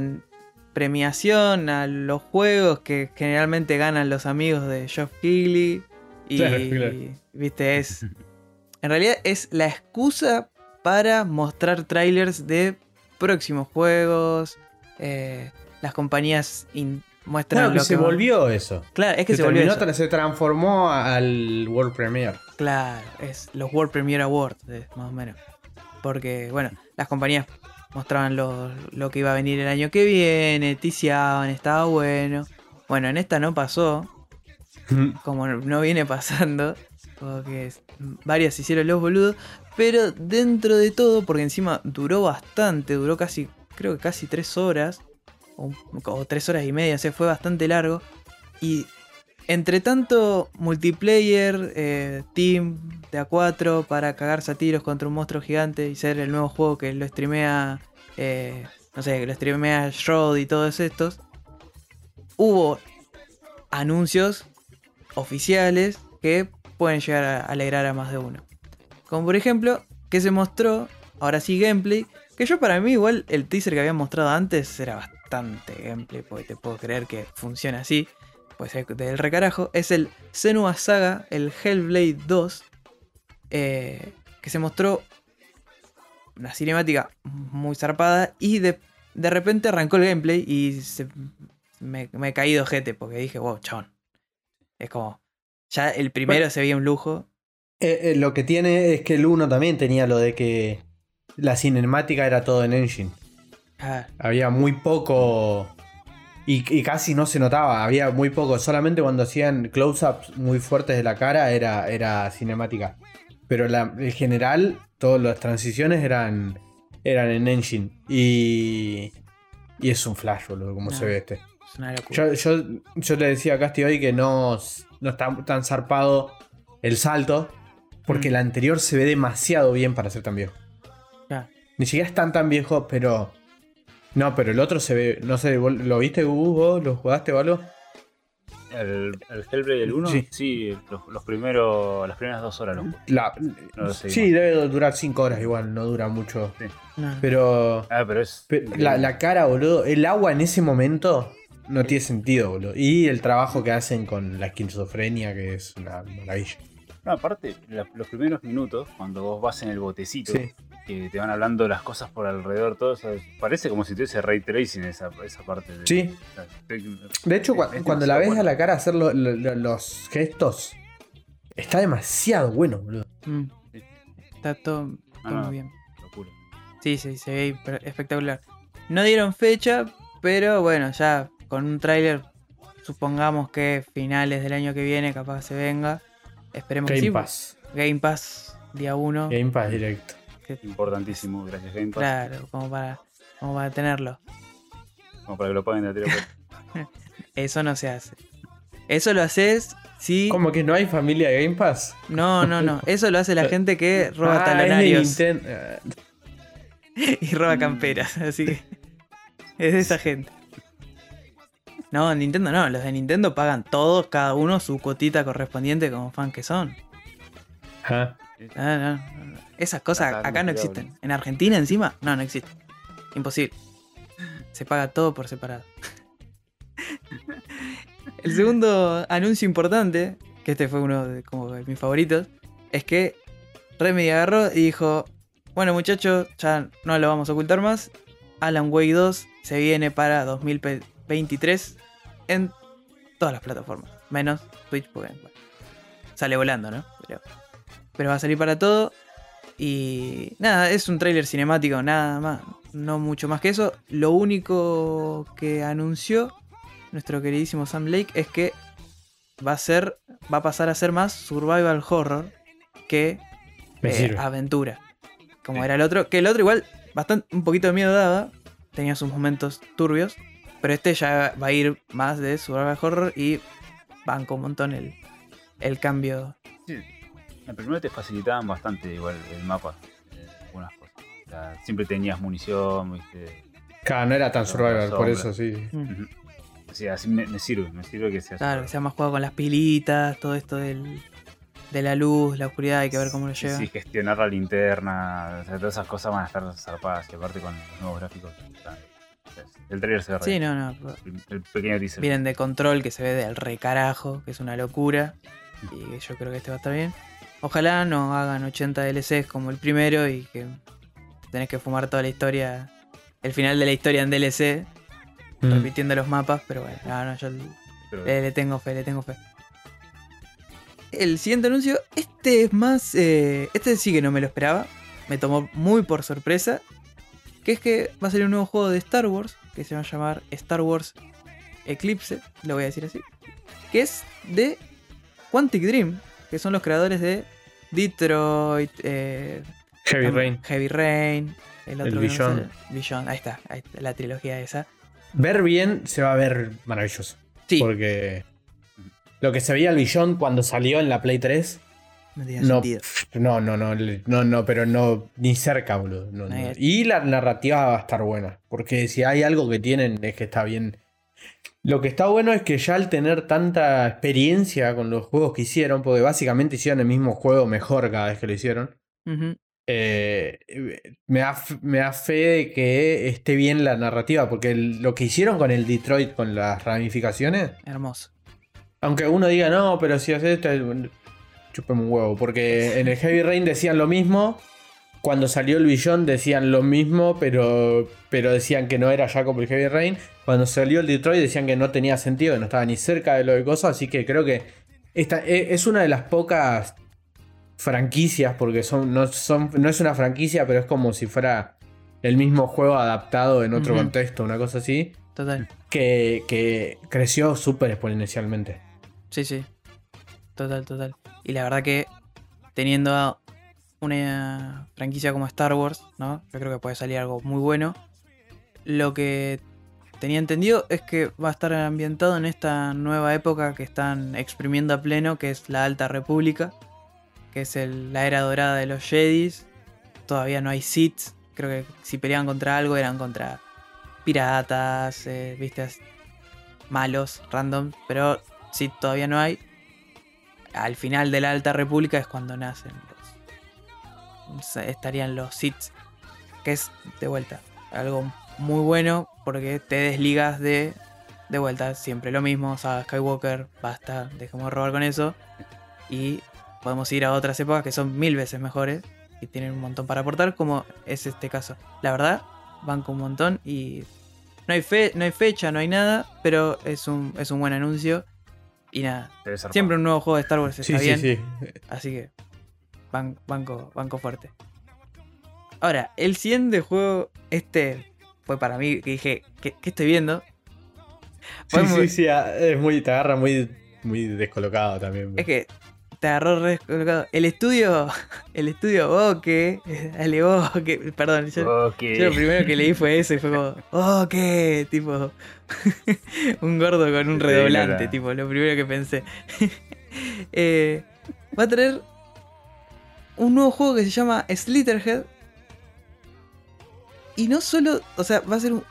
premiación a los juegos que generalmente ganan los amigos de Geoff Keighley. Y. Claro, claro. Viste, es. En realidad es la excusa para mostrar trailers de próximos juegos. eh, las compañías in- muestran Claro que se volvió eso. Claro, es que se, se, volvió eso. se transformó al World Premiere. Claro, es los World Premiere Awards, más o menos. Porque, bueno, las compañías mostraban lo, lo que iba a venir el año que viene, ticiaban, estaba bueno. Bueno, en esta no pasó, como no viene pasando, porque se hicieron los boludos, pero dentro de todo, porque encima duró bastante, duró casi, creo que casi tres horas, o, tres horas y media, o sea, fue bastante largo. Y entre tanto multiplayer, eh, team de A4 para cagarse a tiros contra un monstruo gigante y ser el nuevo juego que lo streamea, eh, no sé, que lo streamea Shroud y todos estos, hubo anuncios oficiales que pueden llegar a alegrar a más de uno. Como por ejemplo, que se mostró, ahora sí gameplay, que yo para mí igual el teaser que habían mostrado antes era bastante gameplay, porque te puedo creer que funciona así, pues es del recarajo, es el Senua Saga, el Hellblade 2, eh, que se mostró una cinemática muy zarpada y de, de repente arrancó el gameplay y se, me, me caí de ojete porque dije, wow, chon. Es como, ya el primero Bueno. se veía un lujo. Eh, eh, lo que tiene es que el 1 también tenía lo de que la cinemática era todo en Engine. Ah, Había muy poco. Y, y casi no se notaba, había muy poco. Solamente cuando hacían close-ups muy fuertes de la cara era, era cinemática. Pero la, en general, todas las transiciones eran, eran en Engine. Y. Y es un flash, boludo, como No. se ve este. es una locura. Yo, yo, yo le decía a Casti hoy que no, no está tan zarpado el salto. Porque Mm. el anterior se ve demasiado bien para ser tan viejo. Ni siquiera es tan tan viejo, pero. No, pero el otro se ve. No sé, ¿vos ¿lo viste, Hugo? ¿Vos? ¿Lo jugaste o algo? ¿El, el Hellblade el 1? Sí. Sí, los, los primeros, las primeras dos horas lo. La- No lo sé, sí, debe durar 5 horas igual, no dura mucho. No. Pero. Ah, pero es. La, la cara, boludo. El agua en ese momento no tiene sentido, boludo. Y el trabajo que hacen con la esquizofrenia, que es una maravilla. No, aparte, la- los primeros minutos, cuando vos vas en el botecito, Sí. Que te van hablando las cosas por alrededor, todo eso, parece como si tuviese ray tracing esa, esa parte. De, Sí. De hecho, cuando la ves a la cara hacer lo- lo- lo- los gestos, está demasiado bueno, boludo. Mm. Está todo, Ah, no, muy bien. locura. Sí, sí, se ve espectacular. No dieron fecha, pero bueno, ya con un tráiler, supongamos que finales del año que viene, capaz se venga. Esperemos que Game sí. Pass. Game Pass, día 1. Game Pass directo. Importantísimo, gracias Game Pass. Claro, como para, como para tenerlo. Como para que lo paguen de tiro por- Eso no se hace. Eso lo haces si. ¿Cómo que no hay familia de Game Pass? No, no, no. Eso lo hace la gente que roba Ah, talonarios ah, y roba camperas. Así que. Es de esa gente. No, Nintendo no, los de Nintendo pagan todos, cada uno su cuotita correspondiente como fan que son. Ajá. No, no, no. Esas cosas Acá no existen. En Argentina encima, no, no existe. Imposible. Se paga todo por separado. El segundo anuncio importante, que este fue uno de, como de mis favoritos, es que Remedy agarró y dijo, bueno muchachos, ya no lo vamos a ocultar más. Alan Wake 2 se viene para 2023 en todas las plataformas, menos Twitch, porque bueno, sale volando, ¿no? Pero, pero va a salir para todo. Y nada, es un tráiler cinemático, nada más, no mucho más que eso. Lo único que anunció nuestro queridísimo Sam Lake es que va a ser, va a pasar a ser más survival horror que Me eh, aventura. Como Sí. era el otro, que el otro igual bastante un poquito de miedo daba, tenía sus momentos turbios, pero este ya va a ir más de survival horror y banco un montón el, el cambio. Sí. En primero te facilitaban bastante igual el mapa. eh, algunas cosas. O sea, siempre tenías munición, viste. Claro, no era tan survival, por eso sí. Mm. Ujú. O sea, así me, me sirve, me sirve que sea Claro, que sea más jugado con las pilitas, todo esto del, de la luz, la oscuridad, hay que ver cómo lo lleva. Sí, gestionar la linterna, o sea, todas esas cosas van a estar zarpadas y aparte con los nuevos gráficos. están- el trailer se ve Sí, no, no. El, el pequeño teaser. Vienen de control que se ve del recarajo, que es una locura. Y que yo creo que este va a estar bien. Ojalá no hagan 80 DLCs como el primero y que tenés que fumar toda la historia, el final de la historia en DLC, Mm. repitiendo los mapas, pero bueno, no, no, yo Pero- le, le tengo fe, le tengo fe. El siguiente anuncio, este es más, eh, este sí que no me lo esperaba, me tomó muy por sorpresa, que es que va a salir un nuevo juego de Star Wars, que se va a llamar Star Wars Eclipse, lo voy a decir así, que es de Quantic Dream, que son los creadores de Detroit, eh, Heavy Rain. Heavy Rain, el otro no me Beyond. sale, Beyond, ahí está, ahí está, la trilogía esa. Ver bien se va a ver maravilloso. Sí, Porque lo que se veía el Billón cuando salió en la Play 3. no tiene No, sentido. no, no, no, no, no, pero no, ni cerca, boludo. no. Y la narrativa va a estar buena. Porque si hay algo que tienen es que está bien. Lo que está bueno es que ya al tener tanta experiencia con los juegos que hicieron, porque básicamente hicieron el mismo juego mejor cada vez que lo hicieron, eh, me, da, me da fe de que esté bien la narrativa, porque el- lo que hicieron con el Detroit, con las ramificaciones, Hermoso. aunque uno diga, no, pero si haces esto, chúpeme un huevo. Porque en el Heavy Rain decían lo mismo. Cuando salió el Billón decían lo mismo, pero, pero decían que no era ya como el Heavy Rain. Cuando salió el Detroit decían que no tenía sentido, que no estaba ni cerca de lo de cosas. Así que creo que esta e- es una de las pocas franquicias, porque son, no, son, no es una franquicia, pero es como si fuera el mismo juego adaptado en otro contexto, una cosa así, Total. que, que creció súper exponencialmente. Sí, sí. Total, total. Y la verdad que teniendo una franquicia como Star Wars, ¿no? Yo creo que puede salir algo muy bueno. Lo que tenía entendido es que va a estar ambientado en esta nueva época que están exprimiendo a pleno, que es la Alta República, que es la era dorada de los Jedis. Todavía no hay Sith. Creo que si peleaban contra algo eran contra piratas, eh, viste, malos, random, pero Sith todavía no hay. Al final de la Alta República es cuando nacen Estarían los Sith. Que es de vuelta. Algo muy bueno porque te desligas de. De vuelta, siempre lo mismo. Saga Skywalker, basta, dejemos de robar con eso. Y podemos ir a otras épocas que son mil veces mejores. Y tienen un montón para aportar, como es este caso. La verdad, banco un montón y. No hay, fe, no hay fecha, no hay nada, pero es un, es un buen anuncio. Y nada, Siempre un nuevo juego de Star Wars está Sí, sí, bien. sí. Así que ban- banco, banco fuerte. Ahora, el siguiente juego, este fue para mí que dije, ¿qué, qué estoy viendo? Sí, sí, sí, ah, es muy, te agarra muy, muy descolocado también. Es que te agarró re descolocado. El estudio, el estudio Boque, dale Boque, perdón, yo, Ok. yo lo primero que leí fue eso y fue como, Boque, tipo, un gordo con un redoblante, tipo, lo primero que pensé. Eh, va a traer un nuevo juego que se llama Slitterhead. Y no solo, o sea, va a ser, un-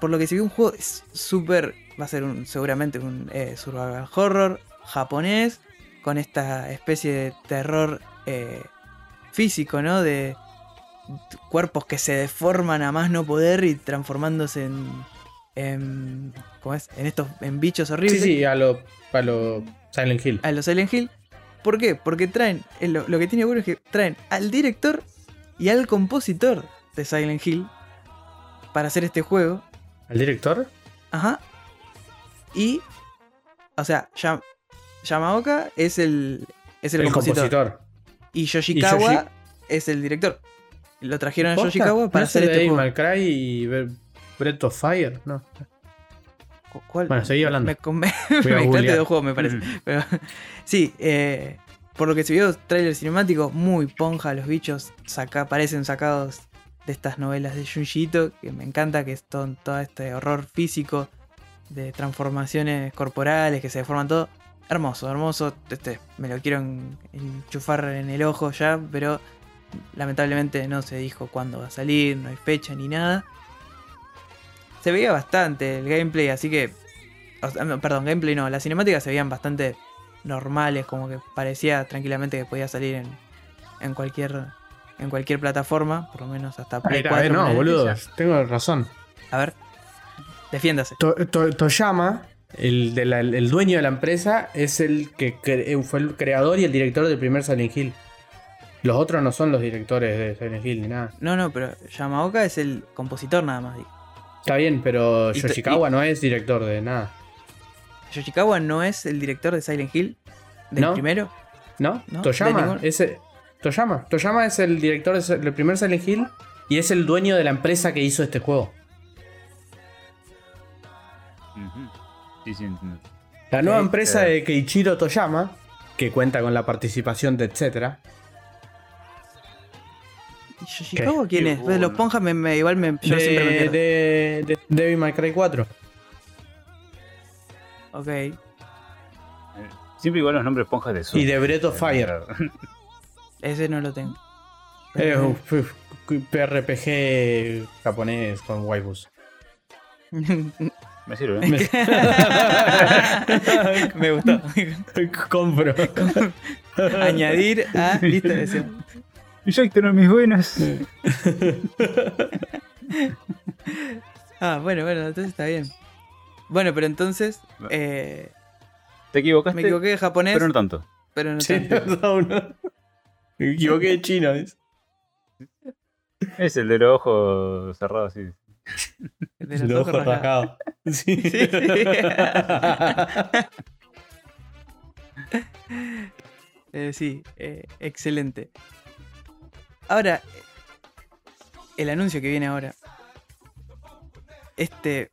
por lo que se vio, un juego súper va a ser un, seguramente un eh, survival horror japonés con esta especie de terror eh, físico, ¿no? De cuerpos que se deforman a más no poder y transformándose en, en ¿cómo es? En estos en bichos Sí, horribles. sí, a lo, a lo Silent Hill. A los Silent Hill. ¿Por qué? Porque traen eh, lo, lo que tiene bueno es que traen al director y al compositor de Silent Hill para hacer este juego. ¿Al director? Ajá. Y o sea, Yam- Yamaoka es el es el, El compositor. compositor. Y Yoshikawa Y Yoshi- es el director. Lo trajeron a. Yoshikawa para ¿No es hacer este Devil juego. Cry y Bre- Breath of Fire? No. Bueno, seguí hablando. Me, me googlear. dos juegos, me parece. Pero, sí, eh, por lo que se vio, trailer cinemático, muy ponja. Los bichos saca, parecen sacados de estas novelas de Junji Ito, que me encanta, que es todo, todo este horror físico de transformaciones corporales, que se deforman todo. Hermoso, hermoso. Este, me lo quiero en- enchufar en el ojo ya, pero lamentablemente no se dijo cuándo va a salir, no hay fecha ni nada. Se veía bastante el gameplay, así que o sea, no, perdón, gameplay no, las cinemáticas se veían bastante normales, como que parecía tranquilamente que podía salir en, en cualquier en cualquier plataforma, por lo menos hasta Play Ahí, 4. ahí, no, boludo. Tengo razón. A ver, defiéndase. To- To- Toyama, el, de la- el dueño de la empresa, es el que cre- fue el creador y el director del primer Silent Hill. Los otros no son los directores de Silent Hill ni nada. No, no, pero Yamaoka es el compositor nada más. digo. Está bien, pero Y Yoshikawa no es director de nada. Yoshikawa no es el director de Silent Hill, del No. primero. ¿No? Toyama. ningún- Ese, Toyama. Toyama es el director de- del primer Silent Hill y es el dueño de la empresa que hizo este juego. Ujú. Sí, sí, entiendo. La nueva empresa de Keiichiro Toyama, que cuenta con la participación de etcétera. ¿Y Yoshikawa quién es? Pues Los bueno. ponjas me, me- igual me, yo de, siempre me pierdo. de, de Devil May Cry 4. Ok. Siempre igual los nombres ponjas de Y de Breath of Fire. Ese no lo tengo. Es un PRPG japonés con waifus. Me sirve. ¿eh? me gustó. Compro. Añadir a lista de deseos. Yo tener mis buenas. Ah, bueno, bueno, entonces está bien. Bueno, pero entonces eh, Te equivocaste. me equivoqué de japonés, Pero no tanto. pero no Sí, tanto. Me equivoqué de chino. ¿ves? Es el de los ojos cerrados, sí. De Los ojos rasgados. Sí. Sí, sí. Eh, sí, eh, excelente. Ahora, el anuncio que viene ahora. Este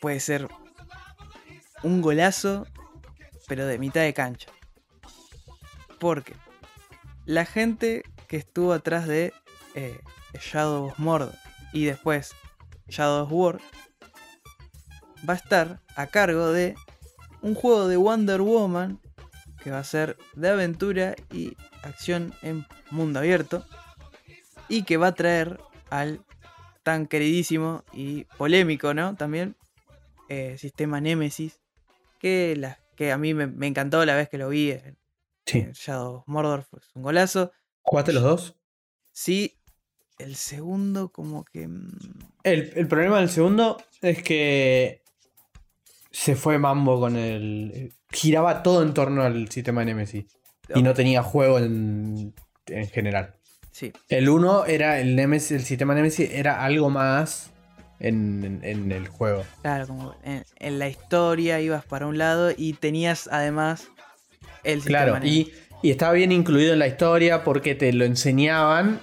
puede ser un golazo, pero de mitad de cancha. Porque la gente que estuvo atrás de eh, Shadow of Mordor y después Shadow of War va a estar a cargo de un juego de Wonder Woman que va a ser de aventura y acción en mundo abierto y que va a traer al tan queridísimo y polémico, ¿no? También eh, sistema Nemesis que, la, que a mí me, me encantó la vez que lo vi en, Sí. en Shadow of Mordor, fue un golazo. ¿Jugaste los dos? Sí, el segundo como que... mm, El, el problema del segundo es que se fue mambo con el. Giraba todo en torno al sistema Nemesis. Y no tenía juego en, en general. Sí, El 1 era el Nemesis, el sistema Nemesis era algo más en, en- en el juego. Claro, como en, en la historia ibas para un lado y tenías además el sistema Claro, Nemesis. y, y estaba bien incluido en la historia porque te lo enseñaban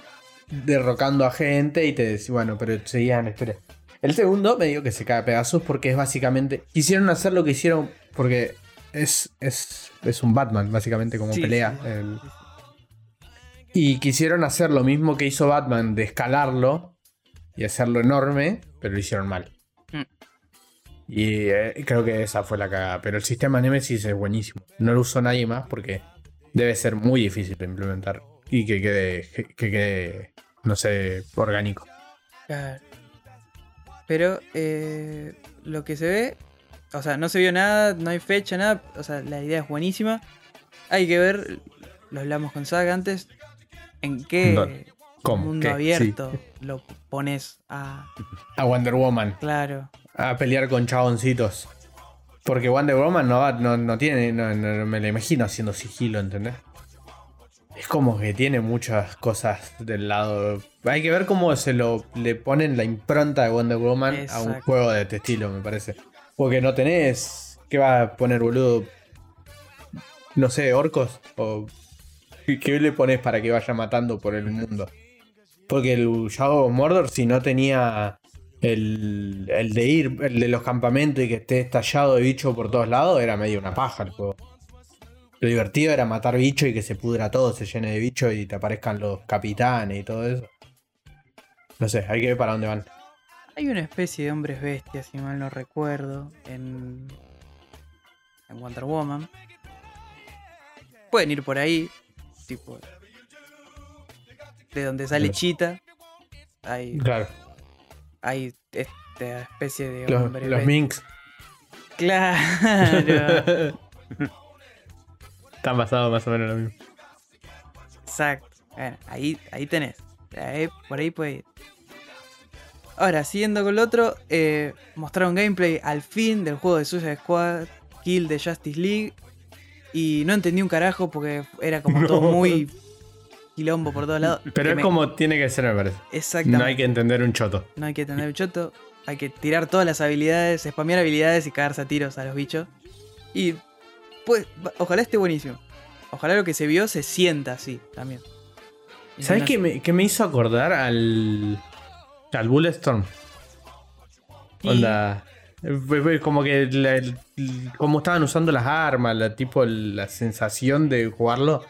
derrocando a gente y te decían, bueno, pero seguían historia. El segundo me digo que se cae a pedazos porque es básicamente. Quisieron hacer lo que hicieron porque es, es, es un Batman, básicamente, como Sí, pelea. sí, el- sí. Y quisieron hacer lo mismo que hizo Batman, de escalarlo y hacerlo enorme, pero lo hicieron mal. Mm. Y eh, creo que esa fue la cagada. Pero el sistema Nemesis es buenísimo. No lo usó nadie más porque debe ser muy difícil de implementar y que quede, que, que quede no sé, orgánico. Claro. Pero eh, lo que se ve O sea, no se vio nada, no hay fecha, nada. O sea, la idea es buenísima. Hay que ver, lo hablamos con Zack antes, en qué No, ¿Cómo? mundo ¿Qué? abierto lo pones a. A Wonder Woman. Claro. A pelear con chaboncitos. Porque Wonder Woman no, va- no, no tiene. No, no- me la imagino haciendo sigilo, ¿entendés? Es como que tiene muchas cosas del lado. Hay que ver cómo se lo le ponen la impronta de Wonder Woman a un juego de este estilo, me parece. Porque no tenés. ¿Qué va a poner, boludo? No sé, orcos. O. ¿Qué le pones para que vaya matando por el mundo? Porque el Shadow Mordor, si no tenía el, el de ir, el de los campamentos y que esté estallado de bicho por todos lados, era medio una paja el juego. Lo divertido era matar bicho y que se pudra todo, se llene de bicho y te aparezcan los capitanes y todo eso. No sé, hay que ver para dónde van. Hay una especie de hombres bestias, si mal no recuerdo, en, en Wonder Woman. Pueden ir por ahí, tipo de donde sale. Chita. Hay, Claro, hay esta especie de los, hombres los minks. Claro, Están basados más o menos en lo mismo. exacto. Bueno, ahí, ahí tenés. Ahí- por ahí puede ir. Ahora, siguiendo con lo otro, eh, mostraron gameplay al fin del juego de Suicide Squad, Kill de Justice League. Y no entendí un carajo porque era como todo muy quilombo por todos lados. Pero es me- como tiene que ser, me parece. Exactamente. No hay que entender un choto. No hay que tener el choto. Hay que tirar todas las habilidades, spamear habilidades y cagarse a tiros a los bichos. Y pues, ojalá esté buenísimo. Ojalá lo que se vio se sienta así también. Y ¿Sabes no qué me, qué me hizo acordar al. al Bulletstorm? Onda. Como que la- como estaban usando las armas, la, tipo la sensación de jugarlo,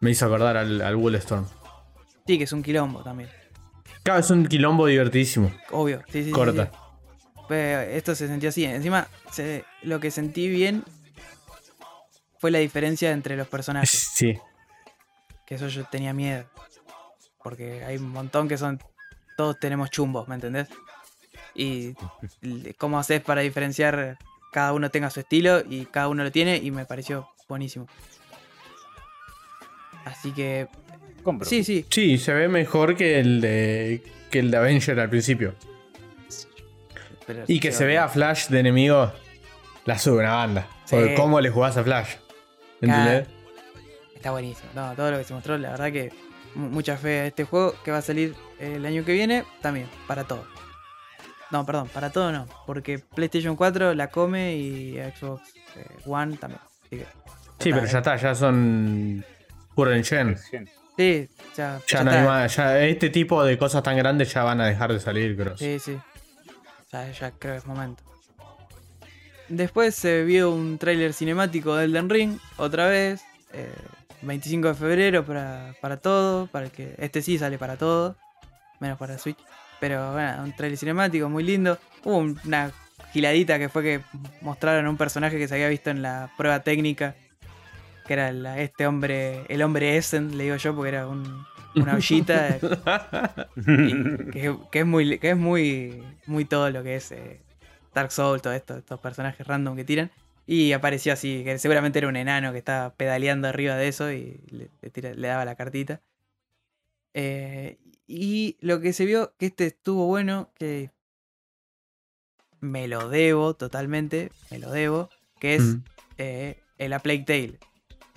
me hizo acordar al, al Bulletstorm. Sí, que es un quilombo también. Claro, es un quilombo divertidísimo. Obvio. Sí, sí, sí, Corta. sí. Pero esto se sintió así. Encima, se- lo que sentí bien fue la diferencia entre los personajes. Sí. Que eso yo tenía miedo. Porque hay un montón que son. Todos tenemos chumbos, ¿me entendés? Y cómo haces para diferenciar. Cada uno tenga su estilo y cada uno lo tiene y me pareció buenísimo. Así que. Compro. Sí, sí. Sí, se ve mejor que el de. que el de Avenger al principio. pero- Y que se vea a Flash de enemigo, la sube una banda. Sí. Porque ¿Cómo le jugás a Flash? ¿Entendés? Está buenísimo. No, todo lo que se mostró, la verdad que mu- mucha fe a este juego que va a salir el año que viene, también, para todo. No, perdón, para todo no, porque PlayStation 4 la come y Xbox eh, One también. Así que, Sí, pero ya está, ya son puro en gen. Sí, ya, Ya ya no hay está. más, ya este tipo de cosas tan grandes ya van a dejar de salir, creo. Sí, sí. Ya, ya creo que es momento. Después se vio un tráiler cinemático de Elden Ring, otra vez. eh, 25 de febrero para, para todo. Para el que. Este sí sale para todo. Menos para Switch. Pero bueno, un tráiler cinemático muy lindo. Hubo un- una giladita que fue que mostraron un personaje que se había visto en la prueba técnica. Que era la- este hombre, el hombre Essen, le digo yo, porque era un- una ollita. Y que, que es muy que es muy muy todo lo que es eh, Dark Souls todo esto estos personajes random que tiran y apareció así que seguramente era un enano que estaba pedaleando arriba de eso y le, le tira- le daba la cartita Eh, y lo que se vio que este estuvo bueno que me lo debo totalmente me lo debo que es Mm. eh, el A Plague Tale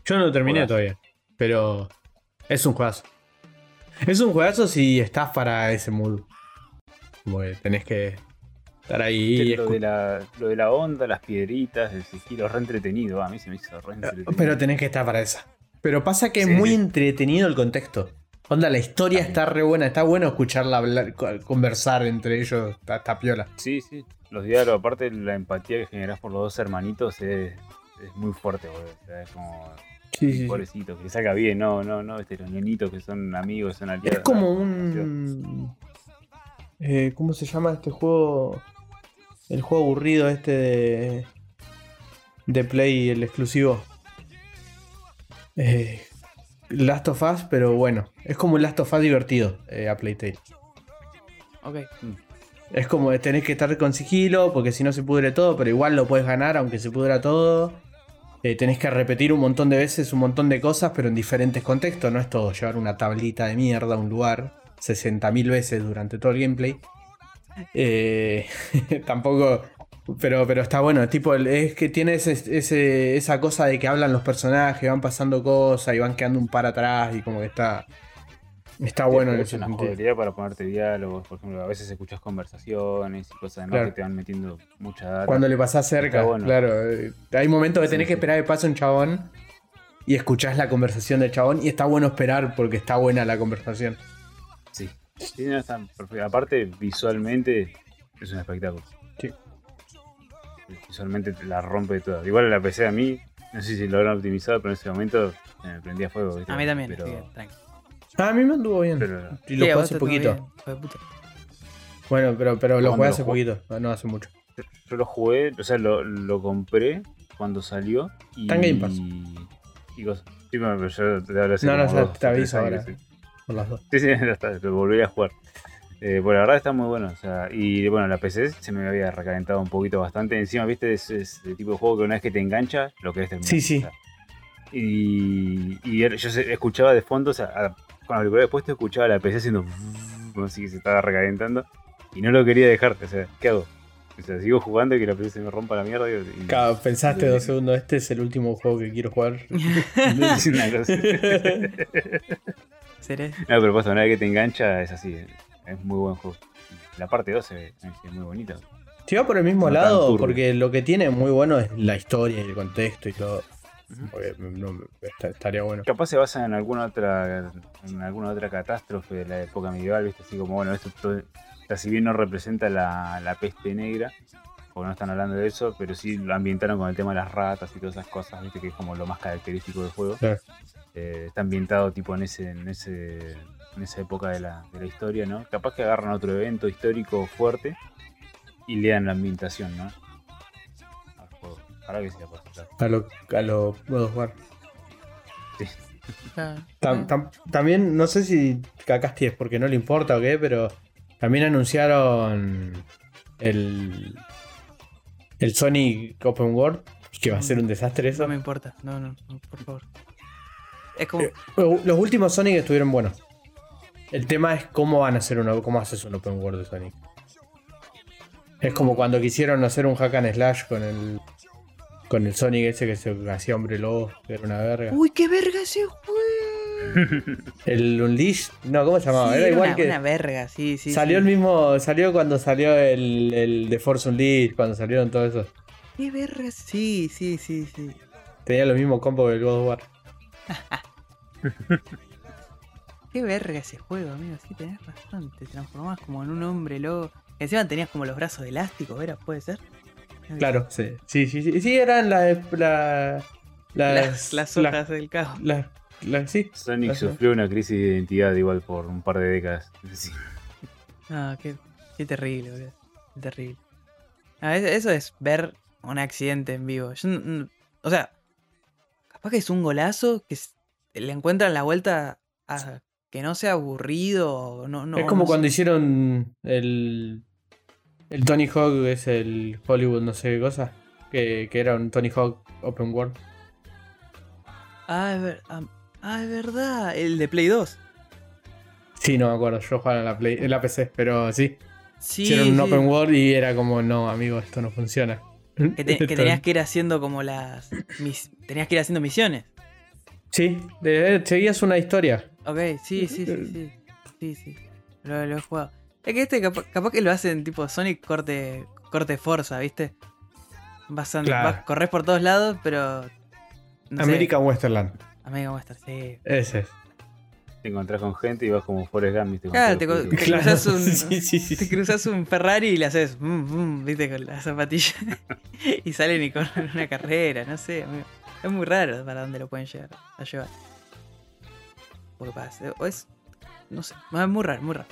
Yo no lo terminé todavía, pero es un juegazo. Es un juegazo si estás para ese mood. Como que tenés que estar ahí y lo, de la, lo de la onda, las piedritas, el sigilo, re entretenido. A mí se me hizo re entretenido. Pero tenés que estar para esa. Pero pasa que es muy entretenido el contexto. Onda, la historia También. está re buena. Está bueno escucharla hablar, co- conversar entre ellos. Está, está piola. Sí, sí. Los diálogos, aparte la empatía que generás por los dos hermanitos es, es muy fuerte, boludo. O sea, es como. Sí, pobrecito, que salga bien, no, no, no, este, los nenitos que son amigos, son aliados. Es como un. eh, ¿Cómo se llama este juego? El juego aburrido este de. De Play, el exclusivo. Eh, Last of Us, pero bueno. Es como un Last of Us divertido eh, a Playtale. ok Es como tenés que estar con sigilo, porque si no se pudre todo, pero igual lo puedes ganar aunque se pudra todo. Eh, tenés que repetir un montón de veces un montón de cosas, pero en diferentes contextos. No es todo llevar una tablita de mierda a un lugar 60.000 veces durante todo el gameplay. Eh, tampoco. Pero, pero está bueno, tipo, es que tiene ese, ese- esa cosa de que hablan los personajes, van pasando cosas y van quedando un par atrás y como que está. Está bueno en es una sentido. jugabilidad para ponerte diálogos, por ejemplo, a veces escuchas conversaciones y cosas demás Claro. que te van metiendo mucha data. Cuando le pasás cerca, bueno. claro. eh, Hay momentos que Sí, tenés que esperar que pase un chabón y escuchás la conversación del chabón y está bueno esperar porque está buena la conversación. Sí. Sí, no. Aparte, visualmente es un espectáculo. Sí. Visualmente la rompe toda. Igual la PC a mí, no sé si lo habrán optimizado, pero en ese momento me prendía fuego. ¿viste? A mí también, Pero, así. Ah, a mí me anduvo bien. pero y lo Sí, jugué hace poquito. Bueno, pero, pero lo ¿Cuándo jugué lo hace poquito, no, hace mucho. yo lo jugué, o sea, lo, lo compré cuando salió. Y, Está en Game Pass. Y cosas. Sí, bueno, pero yo te hablo hace No, no, ya dos, te aviso ahora. sí. Por las dos. Sí, sí, ya está, lo volví a jugar. Eh, pues la verdad está muy bueno. O sea, y bueno, la PC se me había recalentado un poquito bastante. Encima, viste, es, es el tipo de juego que una vez que te engancha, lo querés terminar. Sí, sí. O sea, y, y era- yo escuchaba de fondo, o sea, a- con el auricular puesto escuchaba la PC haciendo como si se estaba recalentando. Y no lo quería dejar. O sea, ¿qué hago? O sea, sigo jugando y que la PC se me rompa la mierda. Y, y- Claro, pensaste dos segundos, este es el último juego que quiero jugar. es una cosa. ¿Seré? No, pero pasa, una vez que te engancha es así. Es muy buen juego. La parte 2 se ve- es muy bonita. Si va por el mismo No lado, porque lo que tiene muy bueno es la historia y el contexto y todo. Porque no- estaría bueno. Capaz se basa en alguna otra en alguna otra catástrofe de la época medieval, ¿viste? Así como, bueno, esto todo, si bien no representa la, la peste negra, porque no están hablando de eso, pero sí lo ambientaron con el tema de las ratas y todas esas cosas, ¿viste? Que es como lo más característico del juego. Claro. Eh, está ambientado tipo en ese, en ese en esa época de la, de la historia, ¿no? Capaz que agarran otro evento histórico fuerte y le dan la ambientación, ¿no? Al juego. Ahora que sí la puedo explicar. A lo, a lo God of War. Claro. Tam- tam- también, no sé si Cacasti es porque no le importa o qué, pero también anunciaron el, el Sonic Open World, que va a ser un desastre eso. No me importa. No, no, no, por favor. Es como. Eh, Los últimos Sonic estuvieron buenos. El tema es cómo van a hacer uno, cómo haces un open world de Sonic. Es como cuando quisieron hacer un hack and slash con el con el Sonic ese que se hacía hombre lobo, que era una verga. Uy, qué verga ese juego. El Unleash, no, ¿cómo se llamaba? Sí, era igual una, que una verga, sí, sí. salió sí. el mismo, salió cuando salió el, el de Force Unleashed, cuando salieron todos esos. Qué verga, sí, sí, sí, sí. Tenía los mismos combos que el God of War. Qué verga ese juego, amigo. Sí, tenés razón. Te transformabas como en un hombre lobo. Encima tenías como los brazos elásticos, ¿era? ¿Puede ser? Claro, sí. Sí, sí, sí. Sí, eran la, la- Las, las, las la- hojas del caos. la- la- sí. Sonic sufrió una crisis de identidad igual por un par de décadas. Sí. Ah, qué, qué terrible, boludo. Qué terrible. Ah, es- eso es ver un accidente en vivo. Yo o sea, capaz que es un golazo que le encuentran la vuelta a que no sea aburrido. No, no, es como no cuando sé. hicieron el. El Tony Hawk, es el Hollywood, no sé qué cosa. Que, que era un Tony Hawk Open World. Ah, es, ver- ah, ah, es verdad. El de Play 2. Sí, no me acuerdo. Yo jugaba en la, Play, en la PC, pero sí. Sí. hicieron un sí. Open World y era como, no, amigo, esto no funciona. Que, te- que tenías que ir haciendo como las. mis- tenías que ir haciendo misiones. Sí, de- seguías una historia. Ok, sí, sí, sí, sí. Sí, sí. Lo, lo he jugado. Es que este capaz, capaz que lo hacen tipo Sonic corte, corte Forza, ¿viste? Vas, and- Claro. vas- corres por todos lados, pero. No sé, American Westerland. American Western, sí. Ese es. Te encontrás con gente y vas como Forrest Gump, ¿viste? Con Claro, te, te juguetes. cruzas un. Sí, sí, sí. Te cruzas un Ferrari y le haces. mm, mm, ¿Viste? Con la zapatilla. y salen y corren una carrera, no sé, amigo. Es muy raro para dónde lo pueden llegar a llevar. Porque pasa. O es. No sé. Es muy raro, muy raro.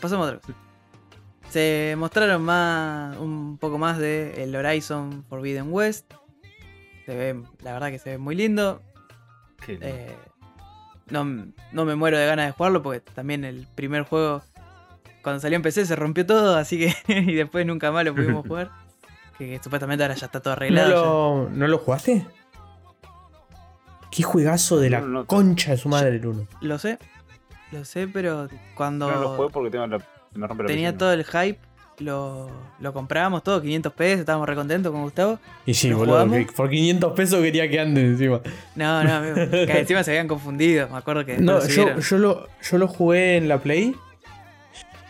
Pasamos a otra cosa. Se mostraron más. un poco más de el Horizon Forbidden West. Se ve. La verdad que se ve muy lindo. Qué. Eh, no, no me muero de ganas de jugarlo porque también el primer juego cuando salió en PC se rompió todo, así que. y después nunca más lo pudimos jugar. Que, que supuestamente ahora ya está todo ¿No arreglado. ya. lo, ¿No lo jugaste? Qué juegazo de la No, no, concha de su madre el 1. Lo sé. Lo sé, pero cuando No lo jugué porque tengo la, se me rompe la tenía PC, todo el hype, lo, lo comprábamos todo, 500 pesos, estábamos recontentos con Gustavo. Y sí, ¿Lo boludo, por 500 pesos quería que ande encima. No, no, amigo, que encima se habían confundido, me acuerdo que No, lo yo, yo, lo, yo lo jugué en la Play.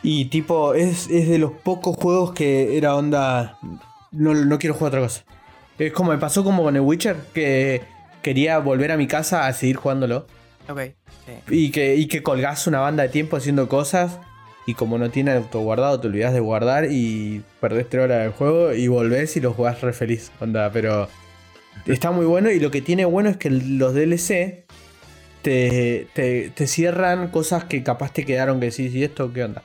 Y tipo, es, es de los pocos juegos que era onda. No, no quiero jugar otra cosa. Es como me pasó como con el Witcher, que quería volver a mi casa a seguir jugándolo. Ok, sí. Y que, y que colgás una banda de tiempo haciendo cosas. Y como no tiene autoguardado, te olvidás de guardar y perdés 3 horas del juego y volvés y lo jugás re feliz. Onda, pero está muy bueno. Y lo que tiene bueno es que los DLC te, te, te cierran cosas que capaz te quedaron que sí, ¿y esto qué onda?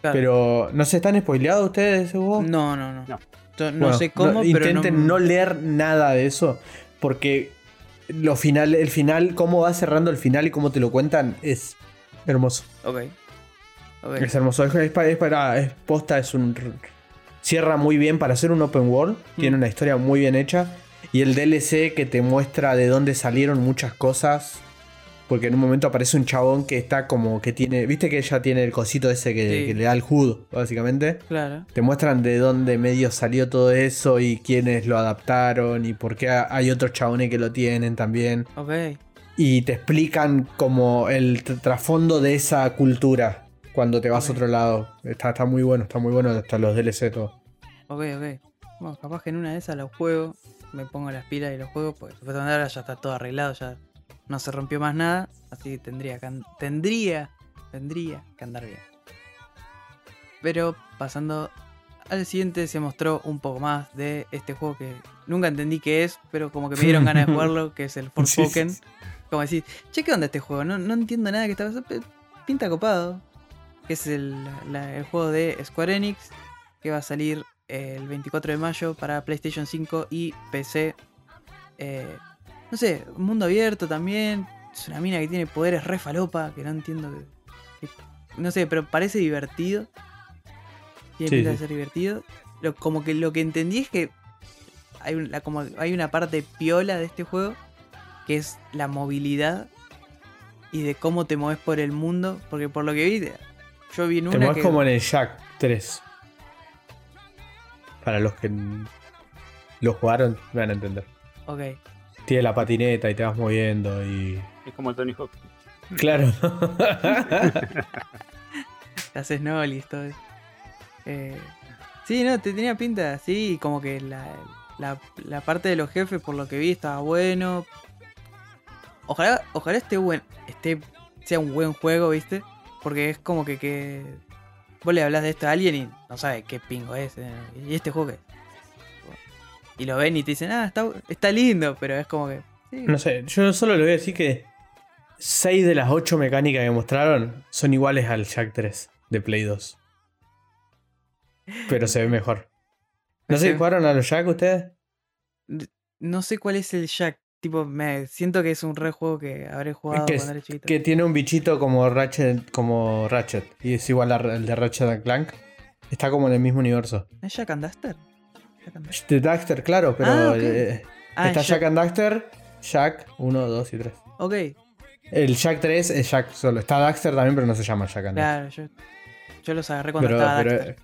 Claro. Pero ¿no se están spoileados ustedes de ese juego? No, no, no. No. No Bueno, sé cómo, pero intenten no, no leer nada de eso. Porque lo final, el final, cómo va cerrando el final y cómo te lo cuentan, es hermoso. Ok. Es hermoso. Es, es pa- es para. Es posta, es un. Cierra muy bien para hacer un open world. Tiene Mm. una historia muy bien hecha. Y el DLC que te muestra de dónde salieron muchas cosas. Porque en un momento aparece un chabón que está como que tiene. ¿Viste que ella tiene el cosito ese que, Sí. que le da el HUD, básicamente? Claro. Te muestran de dónde medio salió todo eso y quiénes lo adaptaron y por qué hay otros chabones que lo tienen también. Ok. Y te explican como el tr- trasfondo de esa cultura cuando te vas a otro lado. Está, está muy bueno, está muy bueno hasta los DLC todo. Ok, ok. Bueno, capaz que en una de esas los juego, me pongo las pilas y los juego, porque supuestamente ahora ya está todo arreglado, ya no se rompió más nada, así que tendría que, tendría, tendría que andar bien. Pero pasando al siguiente se mostró un poco más de este juego que nunca entendí qué es, pero como que me dieron ganas de jugarlo, que es el Forspoken. Sí, sí, Como decir, che, ¿qué onda este juego? No, no entiendo nada que está pasando, pinta copado. Que es el, la- el juego de Square Enix, que va a salir el 24 de mayo para PlayStation 5 y PC. Eh, no sé, mundo abierto también. Es una mina que tiene poderes re falopa, que no entiendo. que- que- no sé, pero parece divertido. Tiene Sí, pinta sí. de ser divertido. Lo- como que lo que entendí es que hay, un- la- como hay una parte piola de este juego que es la movilidad y de cómo te mueves por el mundo. Porque por lo que vi, yo vi en Te una mueves que... como en el Jack 3. Para los que lo jugaron, me van a entender. Ok, Tiene la patineta y te vas moviendo y. Es como el Tony Hawk. Claro. te haces nolis, todo eso. Eh, sí, no, te tenía pinta, sí, como que la, la, la parte de los jefes, por lo que vi, estaba bueno. Ojalá, ojalá esté buen, esté, sea un buen juego, ¿viste? Porque es como que, que vos le hablas de esto a alguien y no sabe qué pingo es. eh, ¿Y este juego qué? Y lo ven y te dicen, ah, está, está lindo, pero es como que... sí, No sé, yo solo le voy a decir que 6 de las 8 mecánicas que mostraron son iguales al Jack 3 de Play 2. Pero se ve mejor. ¿No sé Sí. si jugaron a los Jack ustedes? No sé cuál es el Jack. Tipo, me siento que es un re juego que habré jugado que, cuando era chiquito. que tiene un bichito como Ratchet, como Ratchet. Y es igual al de Ratchet and Clank. Está como en el mismo universo. ¿Es Jack and Daxter? Jack and Daxter. Claro, pero Ah, ok. eh, Ah, está es Jack and Daxter, Jack 1, 2 y 3. Ok, El Jack 3 es Jack solo. Está Daxter también, pero no se llama Jack and Daxter. claro, yo, yo los agarré cuando Pero, estaba pero, Daxter.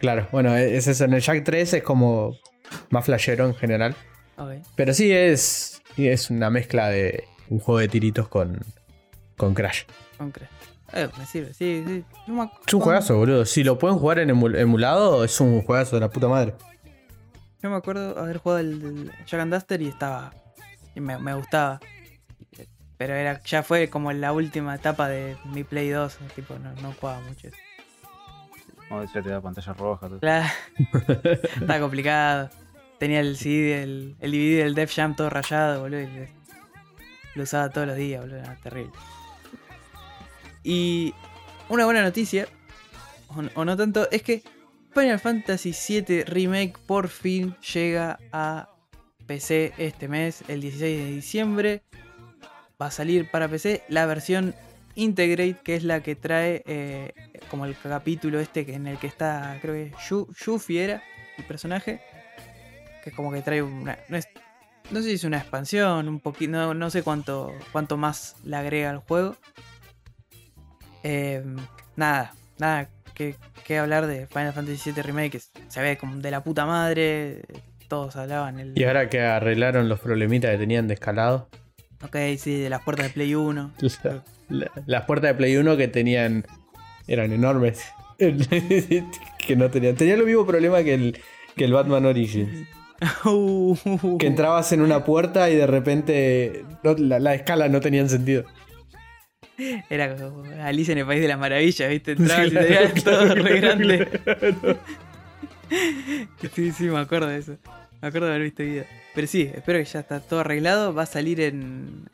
claro, bueno, es eso. En el Jack 3 es como más flashero en general. Ok. Pero sí es, es una mezcla de un juego de tiritos con, con Crash. con Crash. Eh, me sirve, sí, sí. No me ac- Es un juegazo, boludo. Si lo pueden jugar en emu- emulado, es un juegazo de la puta madre. Yo me acuerdo haber jugado el, el Jack and Daxter y estaba. y me, me gustaba. Pero era, ya fue como la última etapa de mi Play 2. Tipo, no, no jugaba mucho. Como decía, te da pantalla roja. todo. Estaba complicado. Tenía el CD, el, el DVD del Def Jam todo rayado, boludo. y le- lo usaba todos los días, boludo. Era terrible. Y una buena noticia, o, o no tanto, es que Final Fantasy VII Remake por fin llega a PC este mes, el 16 de diciembre. Va a salir para PC la versión Integrate, que es la que trae eh, como el capítulo este en el que está, creo que Yu- Yuffie era el personaje. Que es como que trae una. No, sé si es una expansión, un poquito. No, no sé cuánto, cuánto más le agrega al juego. Eh, nada, nada que, que hablar de Final Fantasy VII Remake. que Se ve como de la puta madre. Todos hablaban el. Y ahora que arreglaron los problemitas que tenían de escalado. Ok, sí, de las puertas de Play 1. la- la- las puertas de Play 1 que tenían. eran enormes. que no tenían. Tenían el mismo problema que el, que el Batman Origins. Que entrabas en una puerta y de repente no- la, la escala no tenían sentido. Era como Alicia en el País de las Maravillas, ¿viste? Entrabas Sí, y tenías claro, todo re grande. claro. Sí, sí, me acuerdo de eso. Me acuerdo de haber visto el video. Pero sí, espero que ya está todo arreglado. Va a salir en.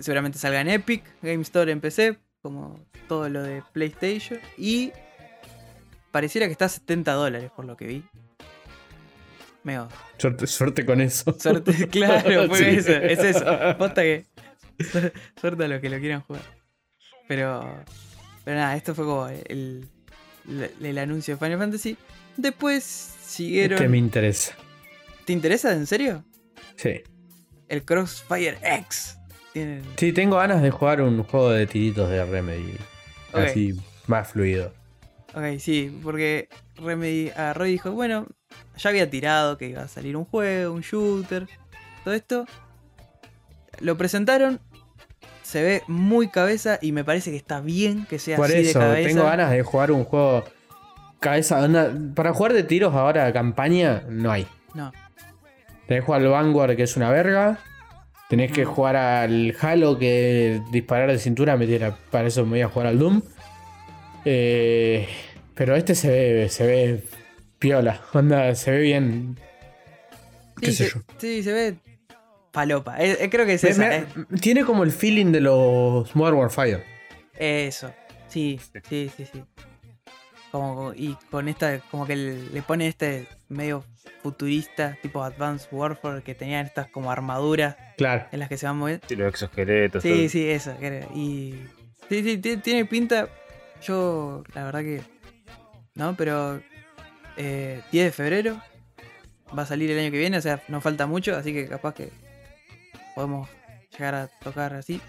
Seguramente salga en Epic, Game Store en PC, como todo lo de PlayStation. Y pareciera que está a 70 dólares por lo que vi. Meo. Suerte, suerte con eso. Suerte, claro, fue Sí. eso, es eso. Posta que. Suerte a los que lo quieran jugar. Pero. Pero nada, esto fue como el, el, el anuncio de Final Fantasy. Después siguieron. Que me interesa. ¿Te interesa en serio? Sí. El Crossfire X. Tienen. Sí, tengo ganas de jugar un juego de tiritos de Remedy. Ok. Así, más fluido. Ok, sí, porque Remedy agarró y dijo, bueno, ya había tirado que iba a salir un juego, un shooter, todo esto. Lo presentaron, se ve muy cabeza y me parece que está bien que sea Por así eso, de cabeza. tengo ganas de jugar un juego cabeza. para jugar de tiros ahora, campaña, no hay. No, Tenés que jugar al Vanguard, que es una verga. Tenés que jugar al Halo, que disparar de cintura, me tira- para eso me voy a jugar al Doom. Eh, pero este se ve, se ve piola, onda, se ve bien. ¿Qué sí, sé se, yo? sí, se ve palopa. Eh, eh, creo que es Me- esa, me- eh. Tiene como el feeling de los Modern Warfare. Eso. Sí, sí, sí, sí. Como, y con esta, como que le pone este medio futurista, tipo Advanced Warfare, que tenían estas como armaduras Claro. en las que se van moviendo. Sí, los exoesqueletos. Sí, todo. sí, eso. Y. Sí, sí, ti- tiene pinta. Yo, la verdad que. No, pero. eh, 10 de febrero. Va a salir el año que viene, o sea, no falta mucho, así que capaz que. Podemos llegar a tocar así.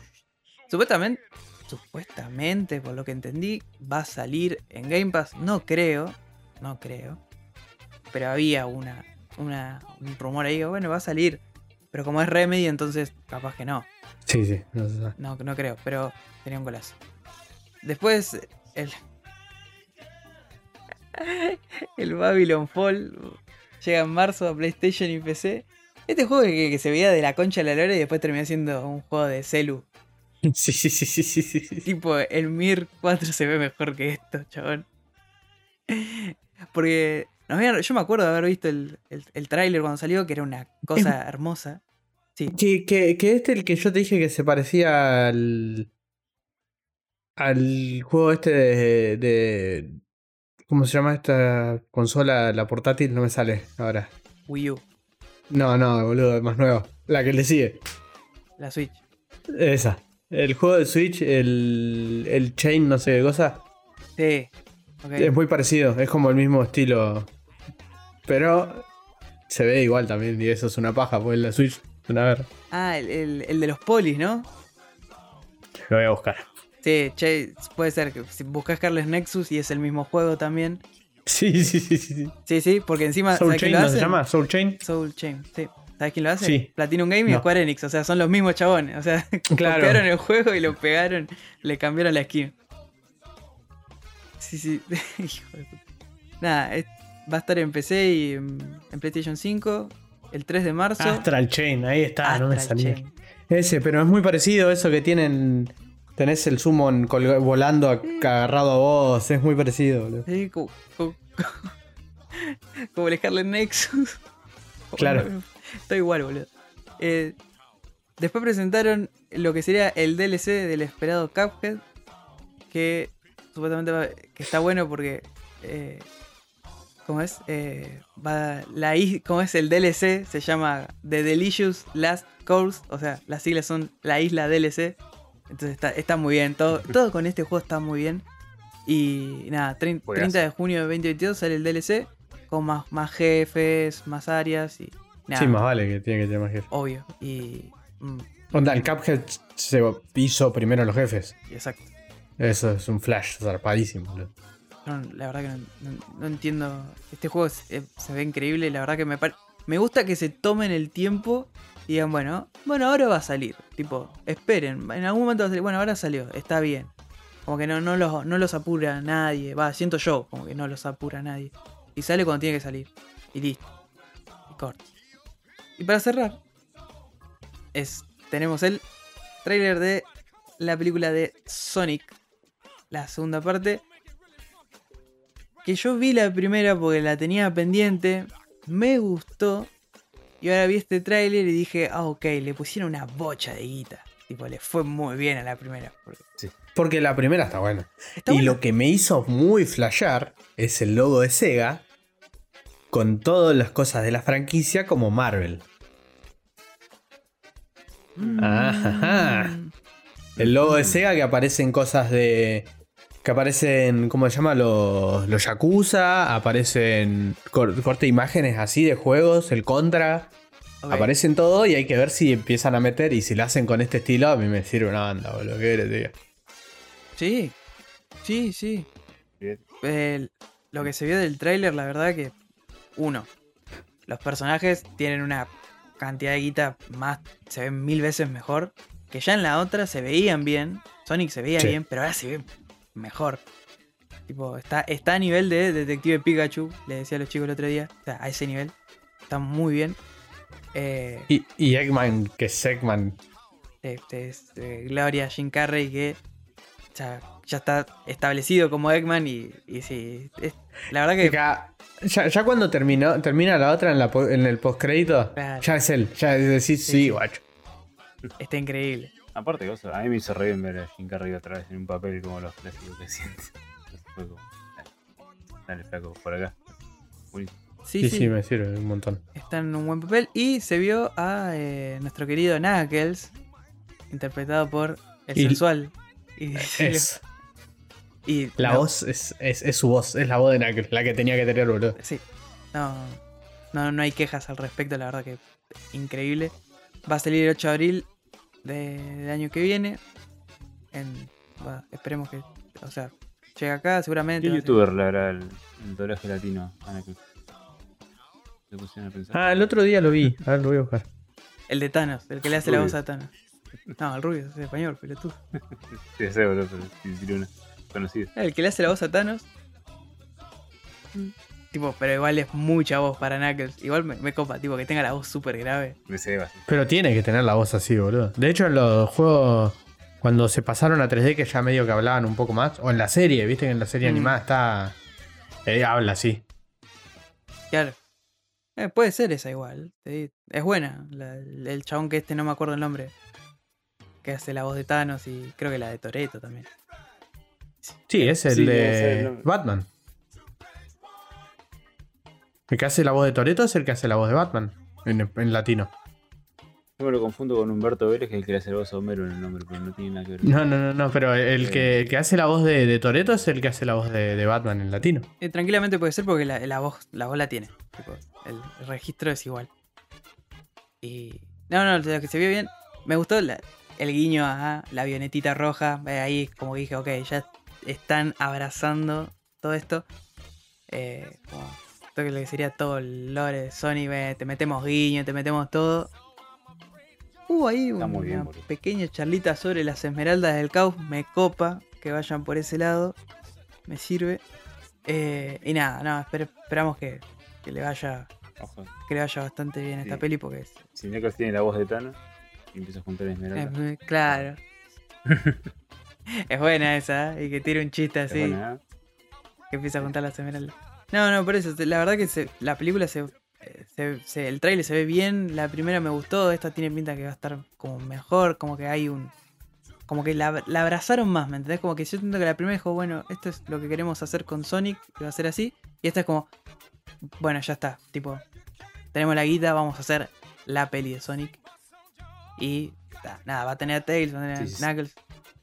Supuestamente. Supuestamente, por lo que entendí, va a salir en Game Pass. No creo. No creo. Pero había una. una un rumor ahí. Bueno, va a salir. Pero como es Remedy, entonces capaz que no. Sí, sí. no sabe. No, no creo, pero tenía un golazo. Después, el. El Babylon Fall llega en marzo a PlayStation y PC. Este juego que, que se veía de la concha de la lora y después terminó siendo un juego de celu. Sí, sí, sí, sí, sí, sí, sí. Tipo, el Mir 4 se ve mejor que esto, chabón. Porque nos habían- yo me acuerdo de haber visto el, el, el tráiler cuando salió, que era una cosa hermosa. Sí, Que, que, que este el que yo te dije que se parecía al. al juego este de. de- ¿Cómo se llama esta consola? La portátil no me sale ahora. Wii U, No, no, boludo, más nuevo. La que le sigue. la Switch. Esa. El juego de Switch, el, el Chain, no sé qué cosa. Sí, ok. Es muy parecido, es como el mismo estilo. Pero se ve igual también, y eso es una paja, porque la Switch es una verga. Ah, el, el- el de los polis, ¿no? Lo voy a buscar. Sí, che, puede ser que si buscas Carles Nexus y es el mismo juego también. Sí, sí, sí, sí. sí. Sí, sí, porque encima. Soul ¿sabes quién Chain, lo ¿no se hace? llama? Soul Chain. Soul Chain, sí. ¿Sabes quién lo hace? Sí. Platinum Game y No. Square Enix, o sea, son los mismos chabones. O sea, Claro. copiaron el juego y lo pegaron, le cambiaron la skin. Sí, sí. Hijo de puta. Nada, es- va a estar en PC y en, en PlayStation 5 el 3 de marzo. Astral Chain, ahí está, Ah, no me Astral salía. Chain. Ese, pero es muy parecido a eso que tienen. Tenés el summon volando a- agarrado a vos, es muy parecido, boludo. Sí, como, como, como el Scarlet Nexus. Claro. Está igual, boludo. Eh, después presentaron lo que sería el DLC del esperado Cuphead. Que supuestamente va- que está bueno porque. Eh, ¿Cómo es? Eh, va, la ¿Cómo es el DLC? Se llama The Delicious Last Course. O sea, las siglas son la isla DLC. Entonces está, está muy bien. Todo, todo con este juego está muy bien. Y nada, trein- Juegazo. 30 de junio de 2022 sale el DLC con más, más jefes, más áreas y nada, Sí, más vale que tiene que tener más jefes. obvio. Y, mm, Onda, el Cuphead se hizo primero los jefes. exacto. Eso es un flash zarpadísimo. boludo. Yo no- la verdad que no, no- no entiendo. Este juego es- eh, se ve increíble. La verdad que me Me gusta que se tomen el tiempo digan, bueno, bueno, ahora va a salir. Tipo, esperen. En algún momento va a salir. Bueno, ahora salió. Está bien. Como que no, no, los, no los apura nadie. Va, siento yo, como que no los apura nadie. Y sale cuando tiene que salir. Y listo. Y corto. Y para cerrar, es, tenemos el trailer de la película de Sonic. La segunda parte que yo vi la primera porque la tenía pendiente, me gustó, y ahora vi este tráiler y dije, ah, ok, le pusieron una bocha de guita. Tipo, le fue muy bien a la primera. porque Porque la primera está buena. está y buena. lo que me hizo muy flashear es el logo de Sega con todas las cosas de la franquicia como Marvel. Mm. Ajá. El logo de Sega que aparecen cosas de. Que aparecen, ¿cómo se llama? Los, los Yakuza, aparecen cor- corte de imágenes así de juegos, el Contra. Aparecen todo y hay que ver si empiezan a meter y si lo hacen con este estilo, a mí me sirve una banda, boludo. ¿Qué querés, tío? Sí, sí, sí. Bien. El- lo que se vio del tráiler, la verdad que, uno, los personajes tienen una cantidad de guita más, se ven mil veces mejor, que ya en la otra se veían bien, Sonic se veía Sí. bien, pero ahora se ve mejor. Tipo, está, está a nivel de Detective Pikachu, le decía a los chicos el otro día, o sea, a ese nivel, está muy bien. Eh, Y, y Eggman, que es Eggman. este es eh, Gloria Jim Carrey que ya, ya está establecido como Eggman y, y sí, es- la verdad que ya, ya cuando terminó, termina la otra en, la, en el postcrédito, Claro. ya es él. Ya decís, sí, Sí, sí. guacho. está increíble. Aparte, eso, a mí me hizo re bien ver a Jim Carrey otra vez en un papel como los clásicos que fue como, dale, dale, flaco, por acá. Buenísimo. Sí, Sí, sí, sí, me sirve un montón. está en un buen papel y se vio a eh, nuestro querido Knuckles interpretado por el Y- sensual. Y, Es. y La no, voz es, es, es su voz, es la voz de Knuckles, la que tenía que tener, boludo. Sí, no, no, no hay quejas al respecto, la verdad que increíble. Va a salir el 8 de abril de- del año que viene. En, esperemos que, o sea, llegue acá seguramente. ¿Qué youtuber le hará el, el doblaje latino. Ah, el otro día lo vi. A ver, lo voy a buscar. El de Thanos, el que le hace la voz a Thanos. No, el rubio, es español, pero tú. Sí, ese, boludo, pero. El que le hace la voz a Thanos. Tipo, pero igual es mucha voz para Knuckles. Igual me, me copa, tipo, que tenga la voz súper grave. Pero tiene que tener la voz así, boludo. De hecho, en los juegos, cuando se pasaron a 3D, que ya medio que hablaban un poco más, o en la serie, viste que en la serie Mm. animada está. eh, habla así. Claro. Eh, puede ser esa igual. Es buena. la- el chabón que este no me acuerdo el nombre. Que hace la voz de Thanos y creo que la de Toreto también. Sí, es el Sí, de. Batman. El que hace la voz de Toreto es el que hace la voz de Batman en, en latino. Yo me lo confundo con Humberto Vélez, que es el que le hace la voz a Homero en el nombre, pero no tiene nada que ver. No, no, no, no, pero el que, el que hace la voz de, de Toreto es el que hace la voz de, de Batman en latino. Eh, tranquilamente puede ser porque la, la voz, la voz la tiene. Tipo, el, el registro es igual. Y. No, no, lo que se vio bien. Me gustó la- el guiño a la avionetita roja. eh, Ahí como que dije, ok, ya están abrazando todo esto. Eh, como que sería todo el lore de Sony. ve, te metemos guiño, te metemos todo. Hubo ahí una bien, pequeña charlita sobre las esmeraldas del caos. Me copa que vayan por ese lado. Me sirve. Eh, y nada, no, esper- esperamos que, que le vaya Ojo, que le vaya bastante bien a esta peli porque es, si Knuckles tiene la voz de Thanos y empieza a juntar es esmeralda. muy- claro. es buena esa, ¿eh? y que tire un chiste así, buena, ¿eh? que empieza a juntar las esmeraldas. No, no, por eso, la verdad que se- la película se, eh, se- se- el trailer se ve bien, la primera me gustó, esta tiene pinta que va a estar como mejor, como que hay un... Como que la, la abrazaron más, ¿me entendés? Como que yo siento que la primera dijo, bueno, esto es lo que queremos hacer con Sonic, que va a ser así. Y esta es como, bueno, ya está, tipo, tenemos la guita, vamos a hacer la peli de Sonic. Y nada, va a tener a Tails, va a tener sí. a Knuckles.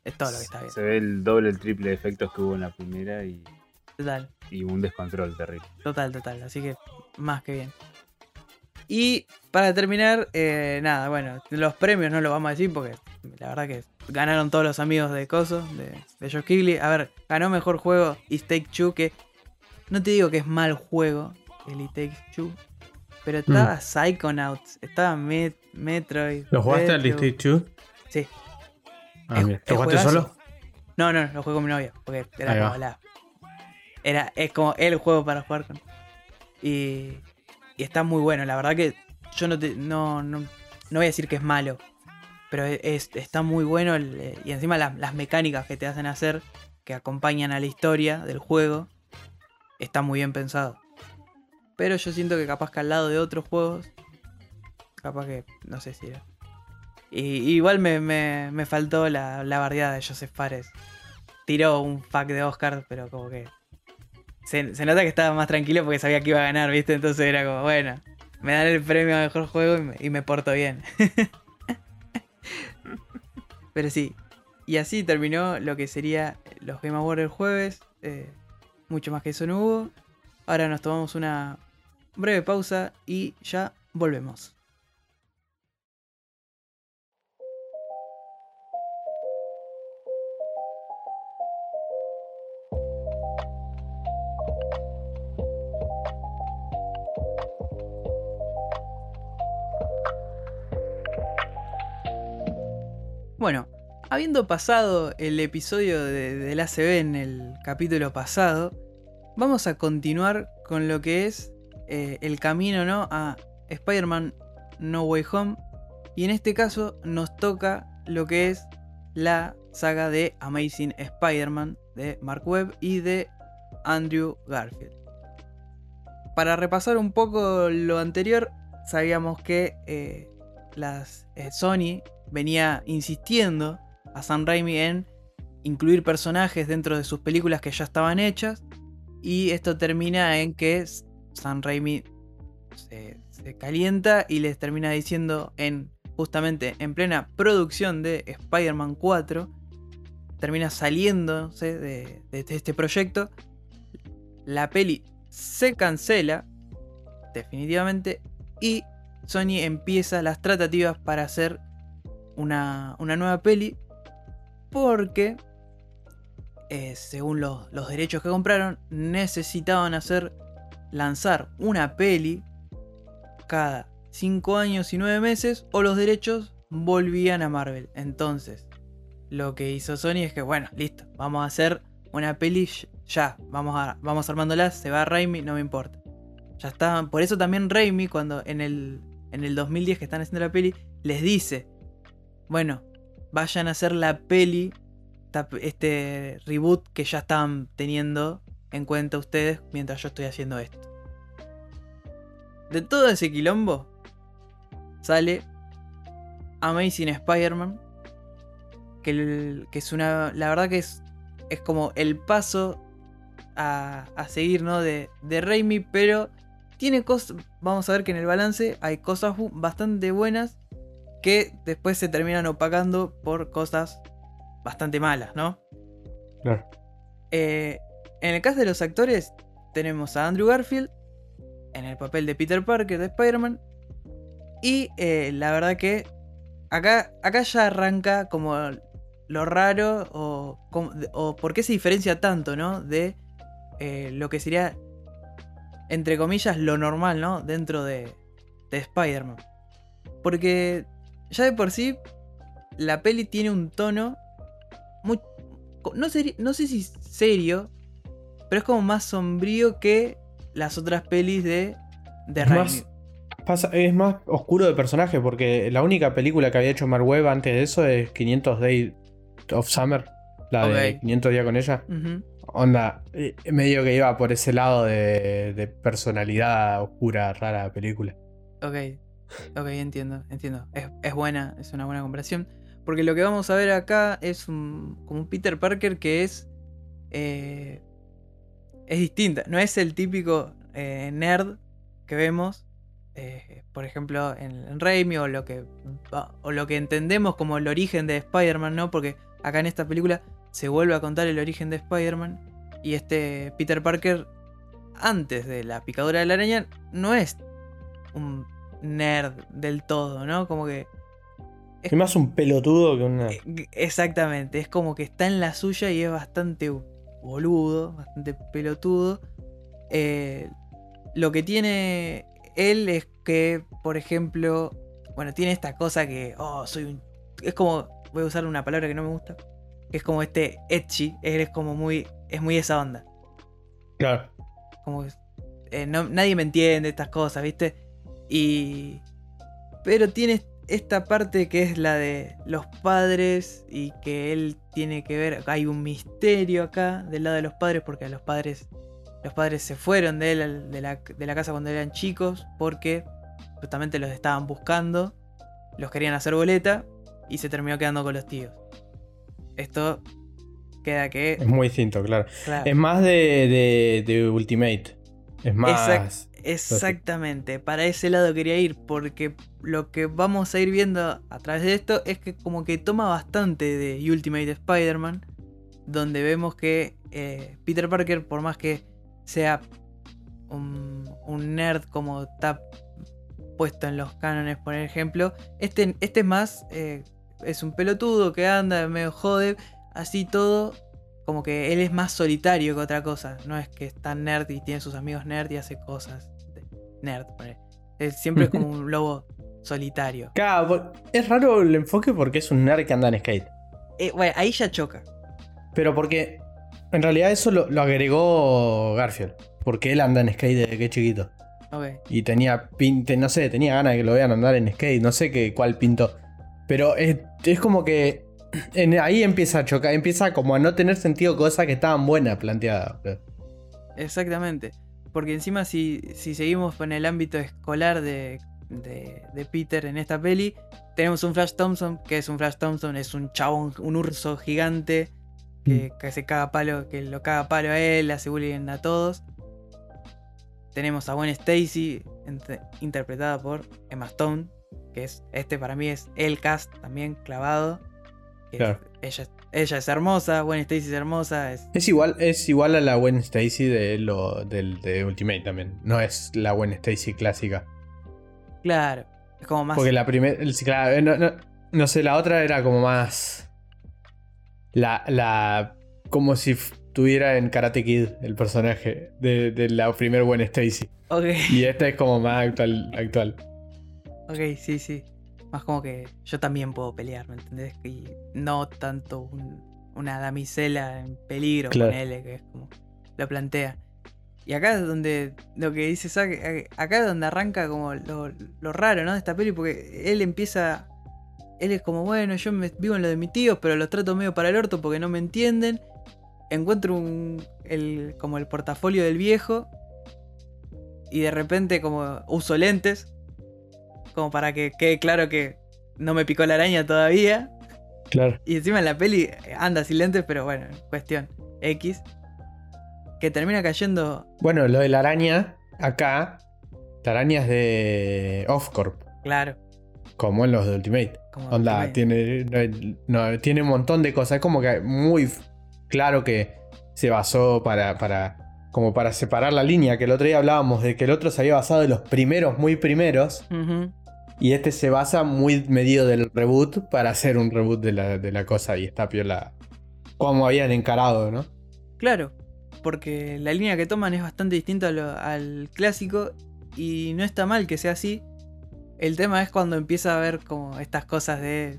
Es todo lo que está bien. Se ve el doble, el triple de efectos que hubo en la primera y, Total, y un descontrol terrible. total, total. Así que más que bien. Y para terminar, eh, nada, bueno, los premios no los vamos a decir porque la verdad que ganaron todos los amigos de Coso, de, de Josh Kigley. A ver, ganó mejor juego It Take Two, que no te digo que es mal juego, el It Takes Two, pero estaba Psychonauts, estaba Met- Metroid. ¿Lo jugaste al Retro. District 2? Sí. Ah, ¿Lo jugaste solo? No, no, lo jugué con mi novia, porque era como la. Era, es como el juego para jugar con. Y, y está muy bueno, la verdad que yo no, te, no, no, no voy a decir que es malo, pero es, está muy bueno y encima las, las mecánicas que te hacen hacer, que acompañan a la historia del juego, está muy bien pensado. Pero yo siento que capaz que al lado de otros juegos, capaz que, no sé si era. Y, igual me, me, me faltó la, la bardeada de Joseph Fares. Tiró un pack de Oscar, pero como que. Se, nota que estaba más tranquilo porque sabía que iba a ganar, ¿viste? Entonces era como, bueno, me dan el premio a mejor juego y me, y me porto bien. pero sí. Y así terminó lo que sería los Game Awards el jueves. eh, mucho más que eso no hubo. Ahora nos tomamos una breve pausa y ya volvemos. Bueno, habiendo pasado el episodio de, del ACB en el capítulo pasado, vamos a continuar con lo que es eh, el camino ¿no? a Spider-Man No Way Home. Y en este caso nos toca lo que es la saga de Amazing Spider-Man de Mark Webb y de Andrew Garfield. Para repasar un poco lo anterior, sabíamos que eh, las, eh, Sony venía insistiendo a Sam Raimi en incluir personajes dentro de sus películas que ya estaban hechas. Y esto termina en que Sam Raimi se, calienta y les termina diciendo en justamente en plena producción de Spider-Man 4, termina saliéndose de este proyecto. La peli se cancela definitivamente y Sony empieza las tratativas para hacer una, una nueva peli porque eh, según los, los derechos que compraron necesitaban hacer lanzar una peli cada 5 años y 9 meses o los derechos volvían a Marvel. Entonces, lo que hizo Sony es que, bueno, listo, vamos a hacer una peli ya, vamos, a, vamos armándola, se va Raimi, no me importa. Ya está, por eso también Raimi, cuando en el, en el 2010 que están haciendo la peli, les dice, bueno, vayan a hacer la peli, este reboot que ya estaban teniendo en cuenta ustedes mientras yo estoy haciendo esto. De todo ese quilombo sale Amazing Spider-Man, que, es una, la verdad que es, es como el paso a, a seguir, ¿no? De, de Raimi, pero tiene cosas, vamos a ver que en el balance hay cosas bastante buenas que después se terminan opacando por cosas bastante malas, ¿no? Claro. Eh, en el caso de los actores, tenemos a Andrew Garfield en el papel de Peter Parker de Spider-Man. Y eh, la verdad que acá, acá ya arranca como lo raro o, o por qué se diferencia tanto, ¿no? De eh, lo que sería, entre comillas, lo normal, ¿no? Dentro de, de Spider-Man. Porque ya de por sí, la peli tiene un tono muy, no, seri- no sé si serio, pero es como más sombrío que las otras pelis de, de Es más, pasa- es más oscuro de personaje, porque la única película que había hecho Mark Webb antes de eso es 500 Days of Summer, la de Ok. 500 días con ella. Ujú. Onda, eh, medio que iba por ese lado de, de personalidad oscura, rara la película. Ok, ok, entiendo, entiendo. Es, buena, es una buena comparación. Porque lo que vamos a ver acá es un, como un Peter Parker que es. eh, es distinta. No es el típico eh, nerd que vemos. eh, por ejemplo, en, en Raimi o lo, que, o lo que entendemos como el origen de Spider-Man, ¿no? Porque acá en esta película se vuelve a contar el origen de Spider-Man y este Peter Parker, antes de la picadura de la araña, no es un nerd del todo, ¿no? Como que... Es más un pelotudo que una... Eh, exactamente, es como que está en la suya y es bastante boludo, bastante pelotudo. Eh, lo que tiene él es que, por ejemplo, bueno, tiene esta cosa que, oh, soy un... Es como, voy a usar una palabra que no me gusta, que es como este etchy, él es como muy, es muy esa onda. Claro. Como, eh, nadie me entiende estas cosas, ¿viste? Y... Pero tiene esta parte que es la de los padres y que él tiene que ver, hay un misterio acá del lado de los padres porque a los padres los padres se fueron de él, de la, de la casa cuando eran chicos, porque justamente los estaban buscando, los querían hacer boleta y se terminó quedando con los tíos. Esto queda que... Es muy distinto, claro. Es más de, de, Ultimate. Es más... exactamente, para ese lado quería ir, porque lo que vamos a ir viendo a través de esto es que como que toma bastante de Ultimate Spider-Man, donde vemos que eh, Peter Parker, por más que sea un, nerd como está puesto en los cánones, por ejemplo. Este, este es más, eh, es un pelotudo que anda, medio jode, así todo. Como que él es más solitario que otra cosa. No es que está nerd y tiene sus amigos nerd y hace cosas nerd. Él siempre es como un lobo solitario. Claro, es raro el enfoque porque es un nerd que anda en skate. Eh, bueno, ahí ya choca. Pero porque en realidad eso lo, agregó Garfield. Porque él anda en skate desde que es chiquito. Y tenía pinte, no sé, tenía ganas de que lo vean andar en skate, no sé qué, cuál pintó. Pero es, como que ahí empieza a chocar, empieza como a no tener sentido cosas que estaban buenas planteadas. Exactamente. Porque encima si, si seguimos con el ámbito escolar de, de, Peter en esta peli, tenemos un Flash Thompson, que es un Flash Thompson, es un chabón, un urso gigante que, se caga palo, que lo caga palo a él, hace bullying a todos. Tenemos a Gwen Stacy, interpretada por Emma Stone, que es este para mí es el cast también clavado. ella, ella es hermosa, Gwen Stacy es hermosa. Es... igual, es igual a la Gwen Stacy de, lo, del, de Ultimate también. No es la Gwen Stacy clásica. Claro, es como más. Porque la primera. no, no sé, la otra era como más la, la como si tuviera en Karate Kid el personaje de, la primer Gwen Stacy. Y esta es como más actual, actual. Ok, sí, sí. Más como que yo también puedo pelear, ¿me entendés? Y no tanto una damisela en peligro con él, que es como lo plantea. Y acá es donde lo que dice acá es donde arranca como lo, lo, raro, ¿no? De esta peli, porque él empieza él es como, bueno, yo me, vivo en lo de mis tíos, pero los trato medio para el orto porque no me entienden. Encuentro un, el, como el portafolio del viejo. Y de repente como uso lentes. Como para que quede claro que no me picó la araña todavía. Claro. Y encima en la peli anda sin lentes, pero bueno, cuestión. X. Que termina cayendo. Bueno, lo de la araña, acá. La araña es de Offcorp. Claro. Como en los de Ultimate. Onda, tiene, tiene un montón de cosas. Es como que muy claro que se basó para, para, como para separar la línea. Que el otro día hablábamos de que el otro se había basado en los primeros, muy primeros. Y este se basa muy medido del reboot para hacer un reboot de la, de la cosa. Y está piola. Como habían encarado, ¿no? Claro, porque la línea que toman es bastante distinta al clásico. Y no está mal que sea así el tema es cuando empieza a ver como estas cosas de.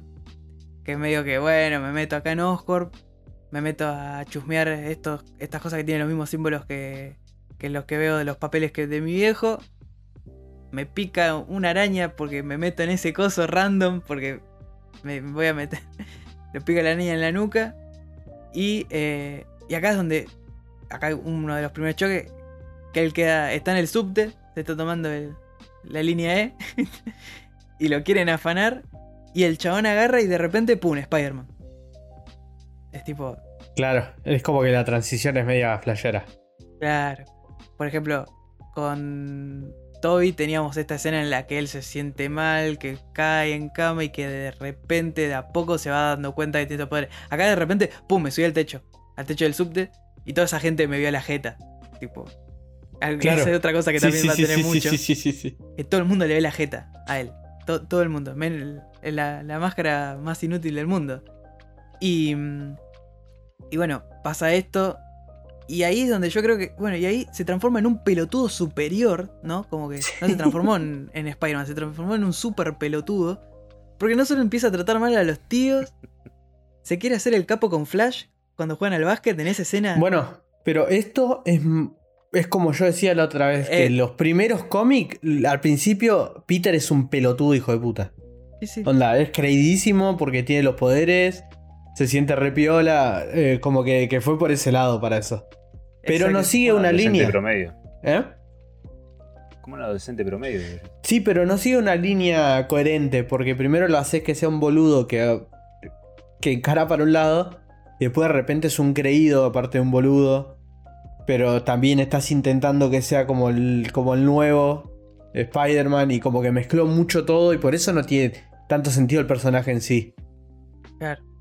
Que medio que, bueno, me meto acá en Oscorp, me meto a chusmear estos, estas cosas que tienen los mismos símbolos que, que los que veo de los papeles que de mi viejo. Me pica una araña porque me meto en ese coso random, porque me voy a meter. Le pica la araña en la nuca. Y, eh, y acá es donde. Acá uno de los primeros choques. Que él queda. Está en el subte. Se está tomando el, la línea E, y lo quieren afanar, y el chabón agarra y de repente, ¡pum! Spider-Man. Es tipo... Claro, es como que la transición es media flashera. Claro. Por ejemplo, con Toby teníamos esta escena en la que él se siente mal, que cae en cama y que de repente, de a poco, se va dando cuenta que tiene estos poderes. Acá de repente, pum, me subí al techo, al techo del subte, y toda esa gente me vio a la jeta. Tipo, Claro. esa es otra cosa que Sí, también sí, va a tener sí, mucho. sí, sí, sí, sí. Que todo el mundo le ve la jeta a él. To- todo el mundo. La, la máscara más inútil del mundo. Y. Y bueno, pasa esto. Y ahí es donde yo creo que. Bueno, y ahí se transforma en un pelotudo superior, ¿no? Como que no se transformó en, en Spider-Man, se transformó en un super pelotudo. Porque no solo empieza a tratar mal a los tíos, se quiere hacer el capo con Flash cuando juegan al básquet en esa escena. Bueno, pero esto es, es como yo decía la otra vez, que Eh. los primeros cómics, al principio, Peter es un pelotudo hijo de puta. Sí, sí. Onda, es creidísimo porque tiene los poderes, se siente repiola, eh, como que, que fue por ese lado para eso. Pero no sigue una adolescente línea. promedio. ¿Eh? Como un adolescente promedio. Sí, pero no sigue una línea coherente, porque primero lo haces que sea un boludo que, que encara para un lado, y después de repente es un creído aparte de un boludo, pero también estás intentando que sea como el, como el nuevo Spider-Man y como que mezcló mucho todo y por eso no tiene tanto sentido el personaje en sí. Claro.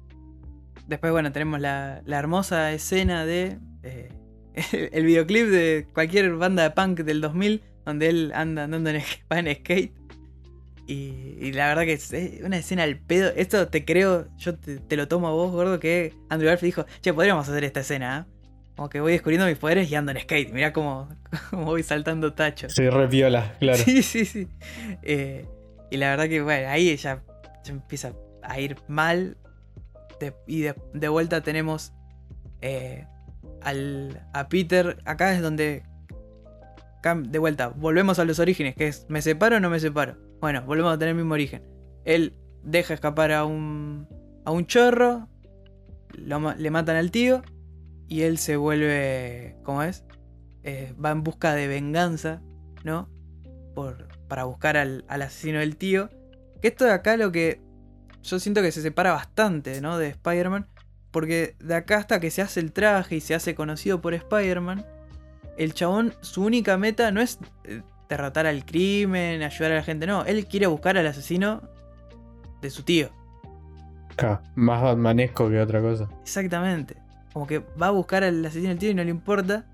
Después, bueno, tenemos la, la hermosa escena de. eh, el videoclip de cualquier banda de punk del 2000, donde él anda andando en, skate. Y, y la verdad que es eh, una escena al pedo. Esto te creo, yo te, te lo tomo a vos, gordo, que Andrew Garfield dijo: Che, podríamos hacer esta escena, ¿ah? Como que voy descubriendo mis poderes y ando en skate. Mirá cómo, cómo voy saltando tachos. Soy repiola, claro. Sí, sí, sí. Eh, y la verdad que, bueno, ahí ya, ya empieza a ir mal. Y de, vuelta tenemos eh, al, a Peter. Acá es donde. De vuelta, volvemos a los orígenes, que es, ¿me separo o no me separo? Bueno, volvemos a tener el mismo origen. Él deja escapar a un, a un chorro, le matan al tío, y él se vuelve, ¿cómo es? Eh, va en busca de venganza, ¿no? Por, para buscar al, al asesino del tío. Que esto de acá lo que yo siento que se separa bastante, ¿no? De Spider-Man. Porque de acá hasta que se hace el traje y se hace conocido por Spider-Man, el chabón, su única meta no es eh, derrotar al crimen, ayudar a la gente, no. Él quiere buscar al asesino de su tío. Ca- Más batmanesco que otra cosa. Exactamente. Como que va a buscar al asesino del tío y no le importa.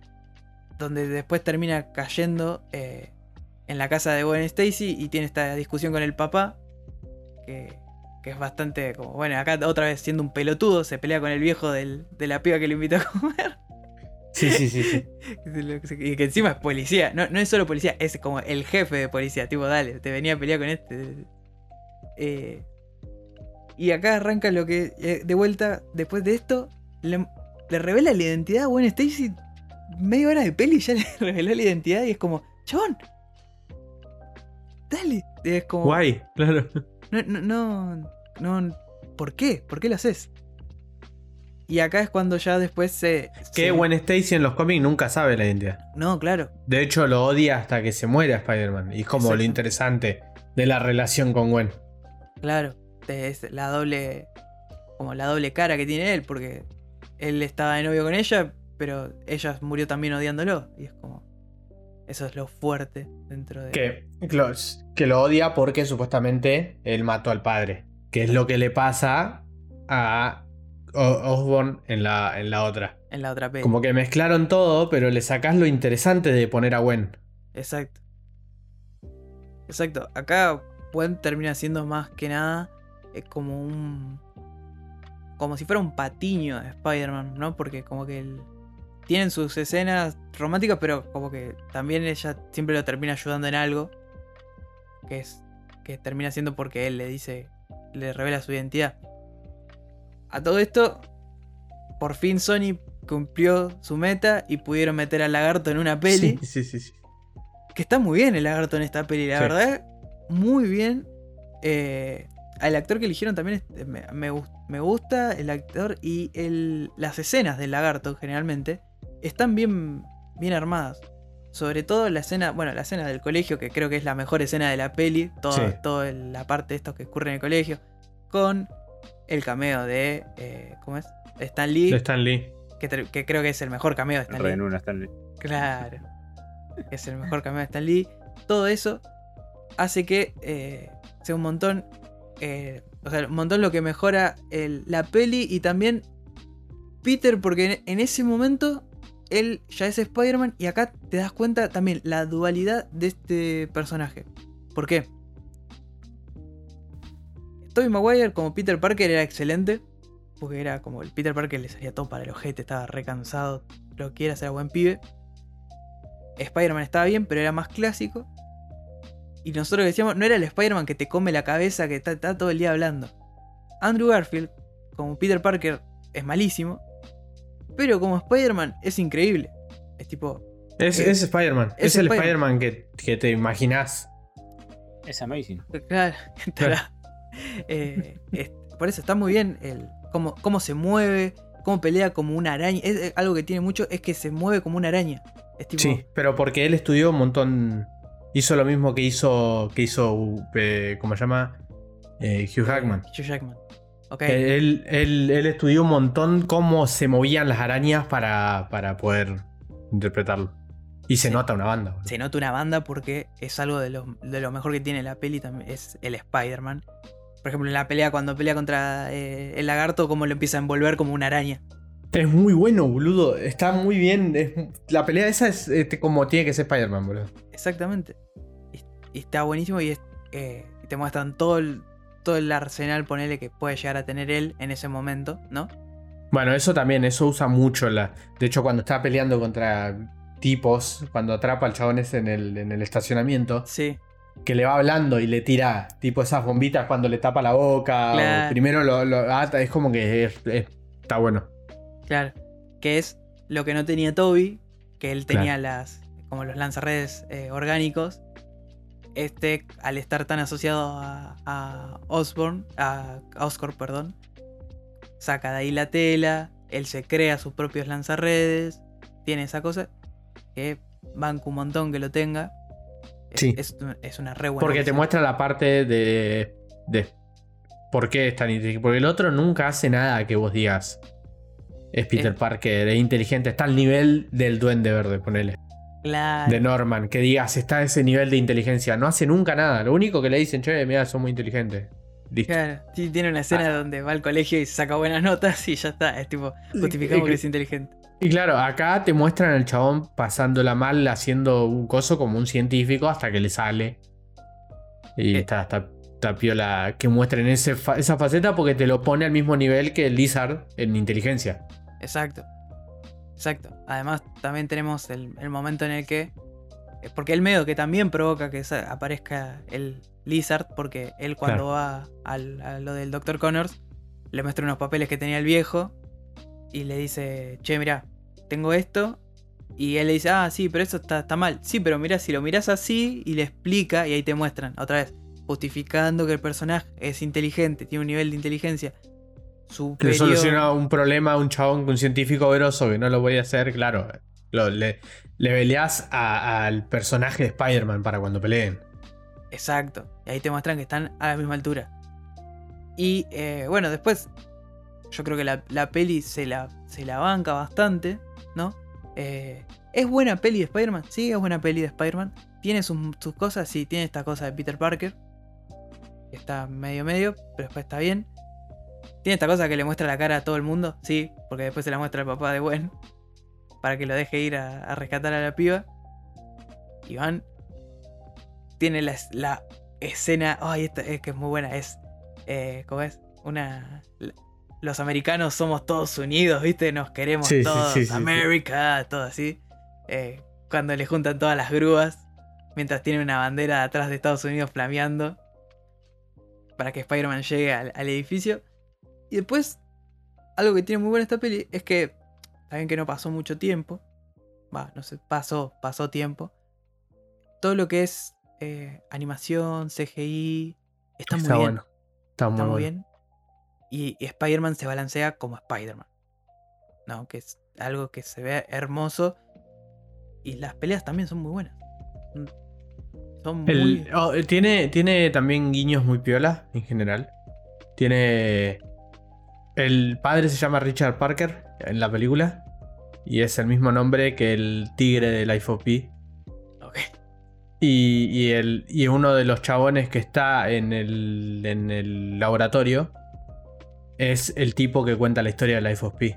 Donde después termina cayendo eh, en la casa de Gwen Stacy y tiene esta discusión con el papá. Que, que es bastante como. Bueno, acá otra vez siendo un pelotudo, se pelea con el viejo del- de la piba que lo invitó a comer. Sí, sí, sí, sí. Y que encima es policía. No, no es solo policía, es como el jefe de policía. Tipo, dale, te venía a pelear con este. Eh, y acá arranca lo que. eh, de vuelta, después de esto, le, le revela la identidad a Gwen Stacy. Media hora de peli ya le reveló la identidad y es como, chabón. Dale. Y es como. Guay, claro. No, no, no, no. ¿Por qué? ¿Por qué lo haces? Y acá es cuando ya después se. Que se- Gwen Stacy en los cómics nunca sabe la identidad. No, claro. De hecho, lo odia hasta que se muera Spider-Man. Y es como lo interesante de la relación con Gwen. Claro, es la doble. Como la doble cara que tiene él, porque él estaba de novio con ella, pero ella murió también odiándolo. Y es como. Eso es lo fuerte dentro de. Que, que lo odia porque supuestamente él mató al padre. Que es lo que le pasa a Osborn en la, en la otra. En la otra peli. Como que mezclaron todo, pero le sacás lo interesante de poner a Gwen. Exacto. Exacto. Acá Gwen termina siendo más que nada eh, como un. Como si fuera un patiño de Spider-Man, ¿no? Porque como que el- tienen sus escenas románticas, pero como que también ella siempre lo termina ayudando en algo. Que es. Que termina siendo porque él le dice. Le revela su identidad. A todo esto. Por fin Sony cumplió su meta y pudieron meter al lagarto en una peli. Sí, sí, sí. sí. Que está muy bien el lagarto en esta peli, la Sí. verdad. Muy bien. Eh, al actor que eligieron también es- me, me me gusta el actor y el, las escenas del lagarto generalmente están bien, bien armadas. Sobre todo la escena, bueno, la escena del colegio, que creo que es la mejor escena de la peli, toda, Sí. toda la parte de esto que ocurre en el colegio, con el cameo de, eh, ¿cómo es? De Stan Lee, De Stan Lee. que, creo que es el mejor cameo de Stan Lee. Claro. Es el mejor cameo de Stan Lee. todo eso hace que eh, sea un montón. eh, o sea, un montón lo que mejora el- la peli y también Peter, porque en, en ese momento él ya es Spider-Man y acá te das cuenta también la dualidad de este personaje. ¿Por qué? Tobey Maguire como Peter Parker era excelente. Porque era como el Peter Parker le salía todo para el ojete, estaba recansado, lo que era, buen pibe. Spider-Man estaba bien, pero era más clásico. Y nosotros decíamos, no era el Spider-Man que te come la cabeza, que está todo el día hablando. Andrew Garfield, como Peter Parker, es malísimo. Pero como Spider-Man es increíble. Es tipo, Es, Eh, es Spider-Man. es Es, el Spider-Man. Spider-Man que, que te imaginás. Es amazing. Claro, estará. Eh, es- por eso está muy bien el, cómo, cómo se mueve, cómo pelea como una araña. Es, es algo que tiene mucho, es que se mueve como una araña. Es tipo, Sí, pero porque él estudió un montón. Hizo lo mismo que hizo. que hizo. eh, ¿Cómo se llama? Eh, Hugh Hackman. Hugh Jackman. Él, él- él estudió un montón cómo se movían las arañas para, para poder interpretarlo. Y se nota una banda. boludo. se nota una banda porque es algo de lo, de lo mejor que tiene la peli también, es el Spider-Man. Por ejemplo, en la pelea, cuando pelea contra eh, el lagarto, como lo empieza a envolver como una araña. Es muy bueno, boludo. Está muy bien. es- la pelea esa es este, como tiene que ser Spider-Man, boludo. Exactamente. Y, y está buenísimo y es, eh, te muestran todo el, todo el arsenal, ponele, que puede llegar a tener él en ese momento, ¿no? Bueno, eso también, eso usa mucho la. De hecho, cuando está peleando contra tipos, cuando atrapa al chabón ese en el, en el estacionamiento, Sí, que le va hablando y le tira tipo esas bombitas cuando le tapa la boca. o primero lo, lo ata, es como que es- es- está bueno. claro. Que es lo que no tenía Toby, que él tenía Claro. las como los lanzarredes eh, orgánicos. Este, al estar tan asociado a, a Osborn, a Oscorp, perdón, saca de ahí la tela, él se crea sus propios lanzarredes, tiene esa cosa que banco un montón que lo tenga. Es, Sí. es, es una re buena Porque te muestra la parte de. de por qué es tan inteligente. Porque el otro nunca hace nada que vos digas. Es Peter. Parker, es inteligente. Está al nivel del Duende Verde, ponele. Claro. De Norman. Que digas, está a ese nivel de inteligencia. No hace nunca nada. Lo único que le dicen, che, mira, son muy inteligentes. Listo. Claro, sí, tiene una escena Ah. donde va al colegio y saca buenas notas y ya está. Es tipo, justificamos que es inteligente. Y claro, acá te muestran al chabón pasándola mal, haciendo un coso como un científico hasta que le sale. Y Eh. está, está, está piola que muestren ese esa faceta porque te lo pone al mismo nivel que el Lizard en inteligencia. Exacto. Exacto. Además, también tenemos el, el momento en el que. eh, Porque el medio que también provoca que aparezca el Lizard, porque él cuando va al- a lo del Dr. Connors, le muestra unos papeles que tenía el viejo y le dice, che, mira, tengo esto. Y él le dice, ah, sí, pero eso está, está mal. Sí, pero mira, si lo miras así y le explica, y ahí te muestran, otra vez, justificando que el personaje es inteligente, tiene un nivel de inteligencia Le superior. soluciona un problema a un chabón, un científico veroso que no lo voy a hacer, claro. Lo- le, le peleas a- al personaje de Spider-Man para cuando peleen. Exacto. Y ahí te muestran que están a la misma altura. Y eh, bueno, después yo creo que la, la peli se la, se la banca bastante, ¿no? Eh, ¿Es buena peli de Spider-Man? Sí, es buena peli de Spider-Man. Tiene sus, sus cosas, sí, tiene esta cosa de Peter Parker. Que está medio medio, pero después está bien. Tiene esta cosa que le muestra la cara a todo el mundo, sí, porque después se la muestra al papá de Gwen. Para que lo deje ir a, a rescatar a la piba. Y van tiene la, la escena. Ay, esta es que es muy buena. Es. Eh, ¿Cómo es? Una. la- Los americanos somos todos unidos, ¿viste? Nos queremos Sí, todos. sí, sí, sí. América, todo así. Eh, cuando le juntan todas las grúas. Mientras tiene una bandera atrás de Estados Unidos flameando. Para que Spider-Man llegue al, al edificio. Y después. Algo que tiene muy buena esta peli es que. Saben que no pasó mucho tiempo. Va, no sé, pasó, pasó tiempo. Todo lo que es eh, animación, CGI, está muy bien. Está muy, Está muy bien. Y, y Spider-Man se balancea como Spider-Man. ¿No? Que es algo que se ve hermoso. Y las peleas también son muy buenas. Mm, Son muy. El- oh, tiene, tiene también guiños muy piola en general. Tiene. El padre se llama Richard Parker en la película. Y es el mismo nombre que el tigre de Life of Pi. Ok. Y, y el, y uno de los chabones que está en el, en el laboratorio es el tipo que cuenta la historia de Life of Pi.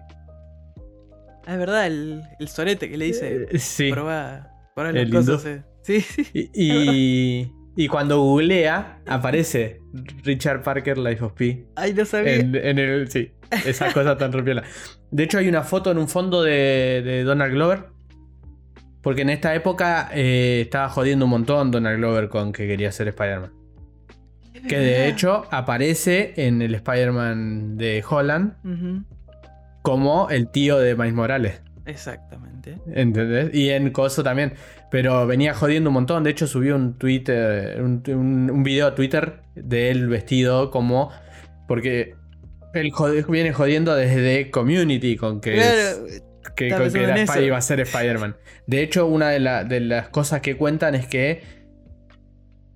Ah, es verdad, el, el sorete que le dice. Eh, sí. Probá, probá las El cosas. eh. Sí, sí. Y, y, y cuando googlea, aparece Richard Parker Life of Pi. Ay, no sabía. En, en el. Sí, esa cosa tan repiola. De hecho, hay una foto en un fondo de, de Donald Glover. Porque en esta época eh, estaba jodiendo un montón Donald Glover con que quería ser Spider-Man. Que de hecho aparece en el Spider-Man de Holland como el tío de Miles Morales. Exactamente. ¿Entendés? Y en Coso también. Pero venía jodiendo un montón. De hecho, subió un Twitter. Un, un- un video a Twitter de él vestido como. Porque él viene jodiendo desde Community con que, Claro, es- que, con que en Spy- iba a ser Spider-Man. De hecho, una de, la- de las cosas que cuentan es que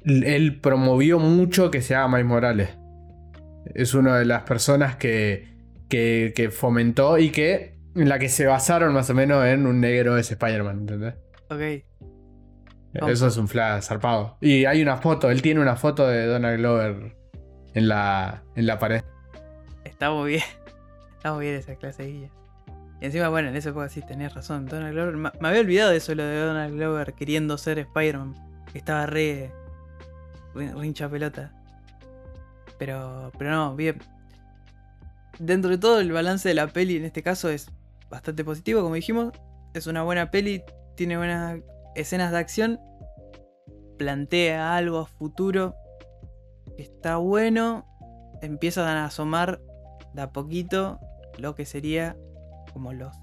él promovió mucho que se haga Miles Morales. Es una de las personas que, que, que fomentó y que en la que se basaron más o menos en un negro es Spider-Man, ¿entendés? Ok. Vamos. Eso es un flash zarpado. Y hay una foto, él tiene una foto de Donald Glover en la, en la pared. Está muy bien. Está muy bien esa clase de guía. Y encima, bueno, en esa época sí tenés razón. Donald Glover. Me había olvidado de eso, lo de Donald Glover queriendo ser Spider-Man. Estaba re. hincha pelota. Pero. Pero no, bien. Dentro de todo, el balance de la peli en este caso es bastante positivo, como dijimos. Es una buena peli, tiene buenas escenas de acción. Plantea algo a futuro. que Está bueno. Empiezan a asomar de a poquito lo que sería como los.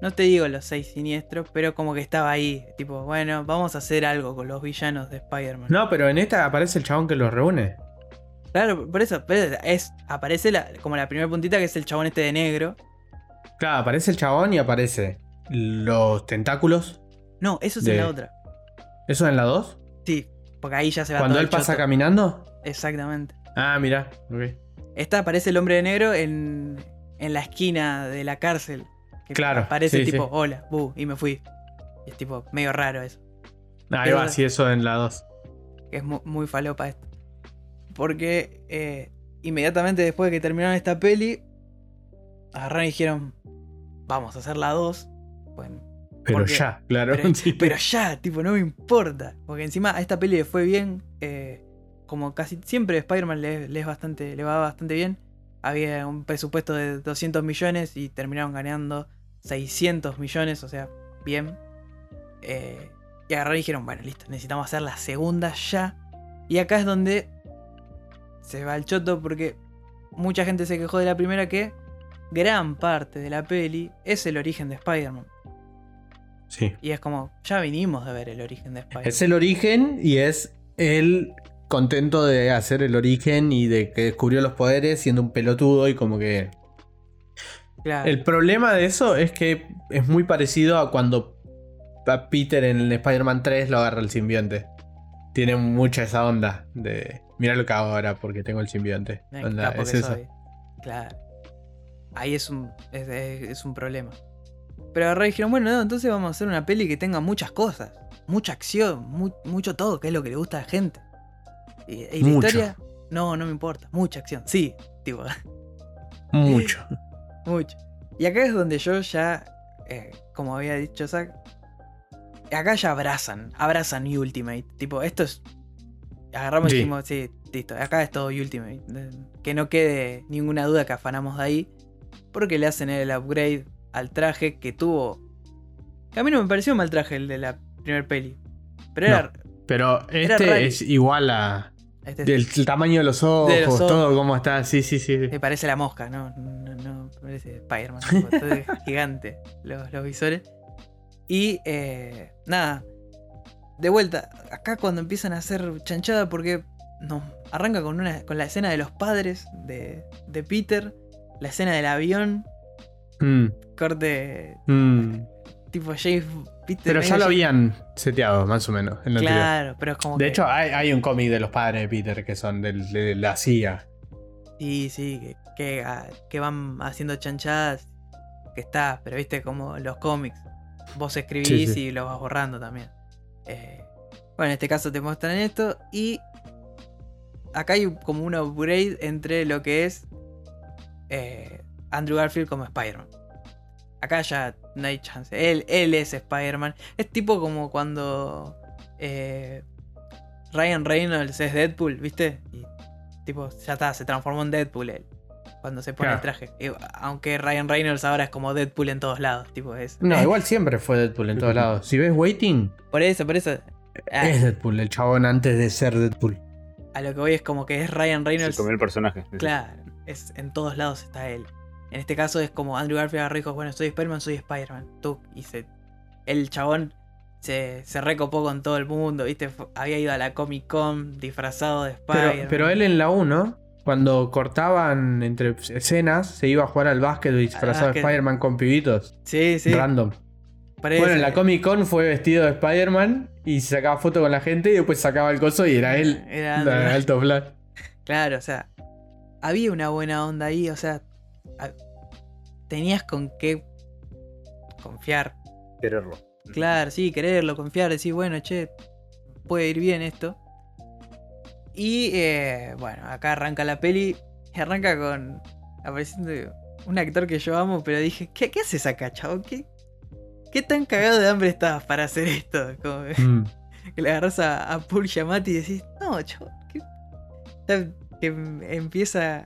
No te digo los seis siniestros, pero como que estaba ahí. Tipo, bueno, vamos a hacer algo con los villanos de Spider-Man. No, pero en esta aparece el chabón que los reúne. Claro, por eso, pero es, aparece la, como la primera puntita que es el chabón este de negro. Claro, aparece el chabón y aparece los tentáculos. No, eso es De- en la otra. ¿Eso en la 2? Sí, porque ahí ya se va Cuando todo él el pasa choto. caminando. Exactamente. Ah, mira. ok. Esta aparece el hombre de negro en, en la esquina de la cárcel. Que Claro, Aparece sí, tipo, sí. hola, bu, y me fui. Y es tipo medio raro eso. Ahí Pero- va, sí, eso en la 2. que es mu- muy, falopa esto. Porque eh, inmediatamente después de que terminaron esta peli, agarraron y dijeron, vamos a hacer la 2. Pero Porque- ya, claro. pero, sí. pero ya, tipo, no me importa. Porque encima a esta peli le fue bien. eh, como casi siempre Spider-Man le, le es bastante, le va bastante bien. Había un presupuesto de 200 millones y terminaron ganando 600 millones, o sea, bien. Eh, y agarraron y dijeron, bueno, listo, necesitamos hacer la segunda ya. Y acá es donde se va el choto porque mucha gente se quejó de la primera que gran parte de la peli es el origen de Spider-Man. Sí. Y es como, ya vinimos de ver el origen de Spider-Man. Es el origen y es el contento de hacer el origen y de que descubrió los poderes siendo un pelotudo y como que... Claro. El problema de eso es que es muy parecido a cuando a Peter en el Spider-Man 3 lo agarra el simbionte. Tiene mucha esa onda de... Mira lo que hago ahora porque tengo el simbionte. Eh, Onda, capo es eso. soy. Claro. Ahí es un, es, es- es un problema. Pero agarré y dijeron, bueno, no, entonces vamos a hacer una peli que tenga muchas cosas. Mucha acción, mu- mucho todo, que es lo que le gusta a la gente. Y, y la Mucho. historia, no, no me importa. Mucha acción, sí, tipo, Mucho. mucho. Y acá es donde yo ya, eh, como había dicho Zack, acá ya abrazan, abrazan Ultimate. Tipo, esto es. Agarramos y Sí. dijimos, sí, listo, acá es todo Ultimate. Eh, Que no quede ninguna duda que afanamos de ahí. Porque le hacen el upgrade al traje que tuvo. Que a mí no me pareció mal traje el de la primer peli. Pero era. Pero Era este es igual a... este- Del el tamaño de los ojos, De los todo como está. Sí, sí, sí. Me parece la mosca, ¿no? No, no parece Spider-Man. tipo, todo es gigante los, los visores. Y eh, nada. De vuelta, acá cuando empiezan a hacer chanchada, porque no, arranca con, una, con la escena de los padres de, de Peter, la escena del avión, Mm, corte mm. tipo James Peter. Pero ya lo habían seteado, más o menos. En anterior. Claro, pero es como. De que- hecho, hay, hay un cómic de los padres de Peter que son del- de, la CIA. Sí, sí, que, que, ah, que van haciendo chanchadas. Que está, pero viste como los cómics. Vos escribís Sí, sí. y lo vas borrando también. Eh, Bueno, en este caso te muestran esto y acá hay como un upgrade entre lo que es eh, Andrew Garfield como Spider-Man. Acá ya no hay chance. Él, él es Spider-Man. Es tipo como cuando eh, Ryan Reynolds es Deadpool, ¿viste? Y tipo, ya está, se transformó en Deadpool él. Cuando se pone el traje. Y, aunque Ryan Reynolds ahora es como Deadpool en todos lados. Tipo, es. No, igual siempre fue Deadpool en todos lados. Si ves Waiting, Por eso, por eso. Ah, es Deadpool, el chabón antes de ser Deadpool. a lo que voy es como que es Ryan Se Reynolds. comió el personaje. Claro, es, en todos lados está él. En este caso es como Andrew Garfield agarró y dijo, bueno, soy Spider-Man, soy Spider-Man. Tú, y se, el chabón se, se recopó con todo el mundo, ¿viste? Había ido a la Comic Con disfrazado de Spider-Man. Pero, pero él en la 1, cuando cortaban entre escenas, se iba a jugar al básquet disfrazado de. Spider-Man con pibitos. Sí, sí. Random. Bueno, en la Comic Con fue vestido de Spider-Man y se sacaba foto con la gente y después sacaba el coso y era él. Era Andrew. alto flash. Claro, o sea, había una buena onda ahí, o sea, tenías con qué confiar. Quererlo. Claro, sí, quererlo, confiar, decir, bueno, che, puede ir bien esto. Y eh, bueno, acá arranca la peli y arranca con apareciendo un actor que yo amo, pero dije, ¿qué, qué haces acá, chavo? ¿Qué, ¿Qué tan cagado de hambre estabas para hacer esto? Como que- Mm. que le agarras a, a Paul y decís, no, chavo, que em- empieza,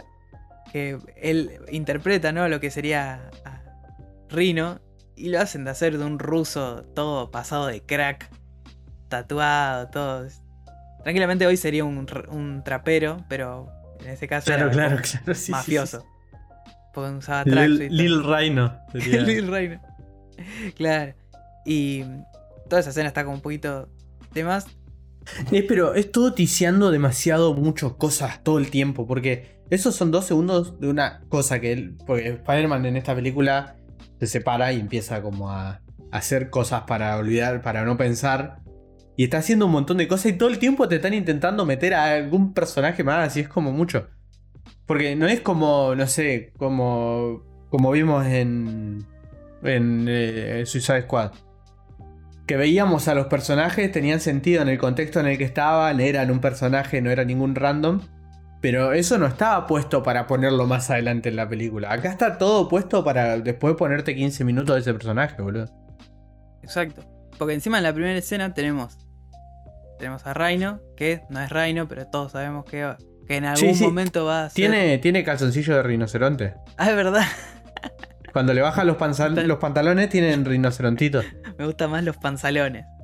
que él interpreta, ¿no? Lo que sería a Rino y lo hacen de hacer de un ruso todo pasado de crack, tatuado, todo. Tranquilamente hoy sería un, un trapero, pero en ese caso Claro, era claro, claro. sí, sí, mafioso. Porque usaba sí. Lil, y todo. Lil Rhino. Lil Reino. Claro. Y toda esa escena está como un poquito de más. Eh, pero es todo ticiando demasiado muchas cosas todo el tiempo. Porque esos son dos segundos de una cosa que él. Porque Spider-Man en esta película se separa y empieza como a hacer cosas para olvidar, para no pensar. Y está haciendo un montón de cosas y todo el tiempo te están intentando meter a algún personaje más y es como mucho. Porque no es como, no sé, como, como vimos en, en eh, Suicide Squad. Que veíamos a los personajes, tenían sentido en el contexto en el que estaban, eran un personaje, no era ningún random. Pero eso no estaba puesto para ponerlo más adelante en la película. Acá está todo puesto para después ponerte 15 minutos de ese personaje, boludo. Exacto. Porque encima en la primera escena tenemos. Tenemos a Rhino, que no es Rhino, pero todos sabemos que, que en algún Sí, sí. momento va a ser. ¿Tiene, tiene calzoncillo de rinoceronte. Ah, es verdad. Cuando le bajan los, panzal- los pantalones tienen rinocerontitos. Me gustan más los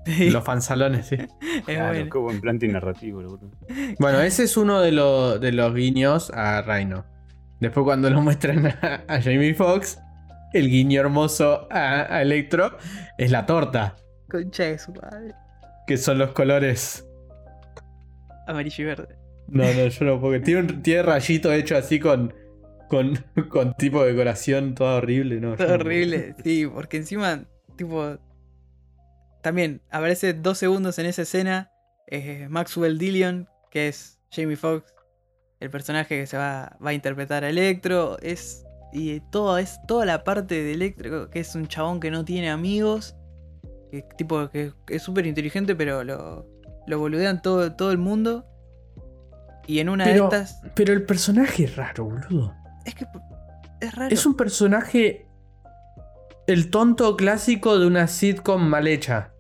Los panzalones, sí. Es Claro, bueno. qué buen plante narrativo. Bueno, ese es uno de, los- de los guiños a Rhino. Después cuando lo muestran a, a Jamie Foxx, el guiño hermoso a, a Electro es la torta, Concha de su madre. que son los colores. Amarillo y verde. No, no, yo no puedo. Tiene un tiene rayito hecho así con, con, con tipo de decoración toda horrible, ¿no? yo Todo no- horrible. Sí, porque encima, tipo. También aparece dos segundos en esa escena. eh, Maxwell Dillion, que es Jamie Foxx, el personaje que se va, va a interpretar a Electro. Es. Y todo, es toda la parte de Electro, que es un chabón que no tiene amigos. Que, tipo, que es súper inteligente, pero lo, lo boludean todo, todo el mundo. Y en una Pero- de estas. Pero el personaje es raro, boludo. Es que es raro. Es un personaje. El tonto clásico de una sitcom mal hecha.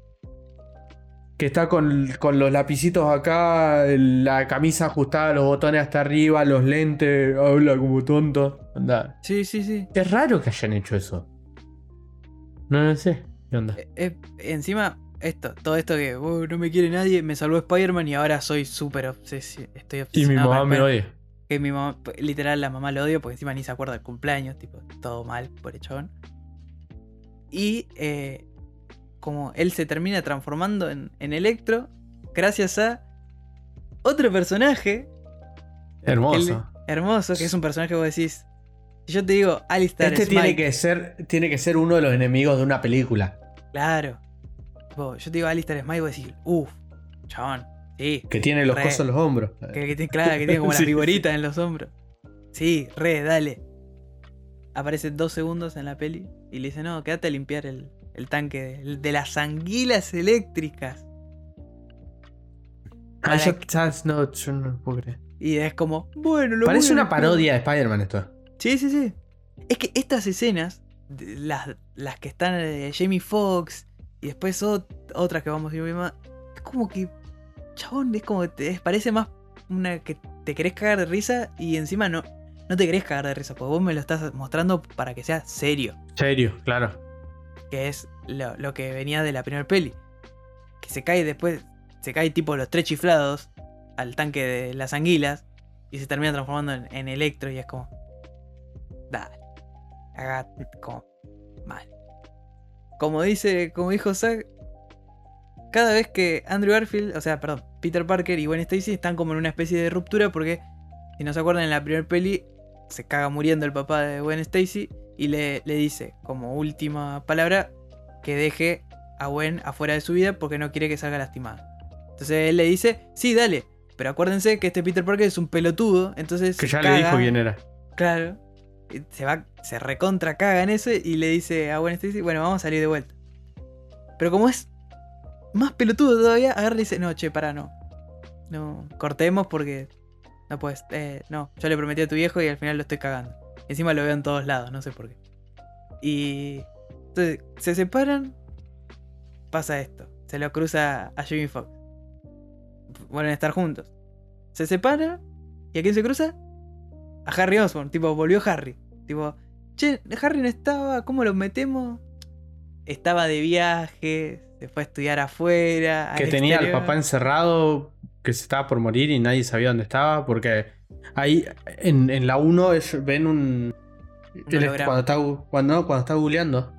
Que está con, con los lapicitos acá, la camisa ajustada, los botones hasta arriba, los lentes, habla como tonto. Anda. Sí, sí, sí. Es raro que hayan hecho eso. No, no sé. ¿Qué onda? Eh, eh, encima, esto, todo esto que "Oh, no me quiere nadie, me salvó Spider-Man y ahora soy súper obsesivo. Estoy Y mi obsesionado mamá me Spider-Man". odia. Que mi mamá, literal, la mamá lo odio porque encima ni se acuerda del cumpleaños, tipo, todo mal por el chabón. Y eh, como él se termina transformando en, en Electro, gracias a otro personaje Hermoso. el- hermoso, que es un personaje que vos decís. Si yo te digo Alistair Este Smite, tiene que, ser, tiene que ser uno de los enemigos de una película. Claro. Yo te digo Alistair Smite y vos decís, uff, chabón, sí. Que tiene los Re. cosos en los hombros. Que, claro, que tiene como Sí, las figuritas en los hombros. Sí, re, dale. Aparece dos segundos en la peli y le dice, no, quédate a limpiar el, el tanque de, de las anguilas eléctricas. Ah, yo. No, yo no lo puedo creer. Y es como, bueno, lo Parece bueno, una parodia de Spider-Man esto. Sí, sí, sí. Es que estas escenas, las, las que están de Jamie Foxx y después ot- otras que vamos a ir más, es como que, chabón, es como que te parece más una que te querés cagar de risa y encima no, no te querés cagar de risa, porque vos me lo estás mostrando para que sea serio, Serio, claro. Que es lo, que venía de la primera peli. Que se cae después, se cae tipo los tres chiflados al tanque de las anguilas y se termina transformando en, en Electro y es como, dale, haga como mal. Como dice, como dijo Zack, cada vez que Andrew Garfield, o sea, perdón, Peter Parker y Gwen Stacy están como en una especie de ruptura porque, si no se acuerdan, en la primera peli se caga muriendo el papá de Gwen Stacy y le, le dice como última palabra que deje a Gwen afuera de su vida porque no quiere que salga lastimada. Entonces él le dice, sí, dale, pero acuérdense que este Peter Parker es un pelotudo, entonces... Que ya caga, le dijo quién era. Claro. Se va, se recontra caga en eso y le dice a Gwen Stacy, bueno, vamos a salir de vuelta. Pero como es más pelotudo todavía, agarra y dice, no, che, pará, no. No, cortemos porque no puedes. Eh, no, yo le prometí a tu viejo y al final lo estoy cagando. Encima lo veo en todos lados, no sé por qué. Y entonces se separan, pasa esto. Se lo cruza a Jamie Foxx. Vuelven a estar juntos. Se separan y a quién se cruza? A Harry Osborn. Tipo, volvió Harry. Tipo, che, Harry no estaba, ¿cómo lo metemos? Estaba de viaje, se fue a estudiar afuera. Que al tenía al papá encerrado, que se estaba por morir y nadie sabía dónde estaba, porque ahí en, en la 1 ellos ven un... él es- cuando, está, cuando, no, cuando está googleando,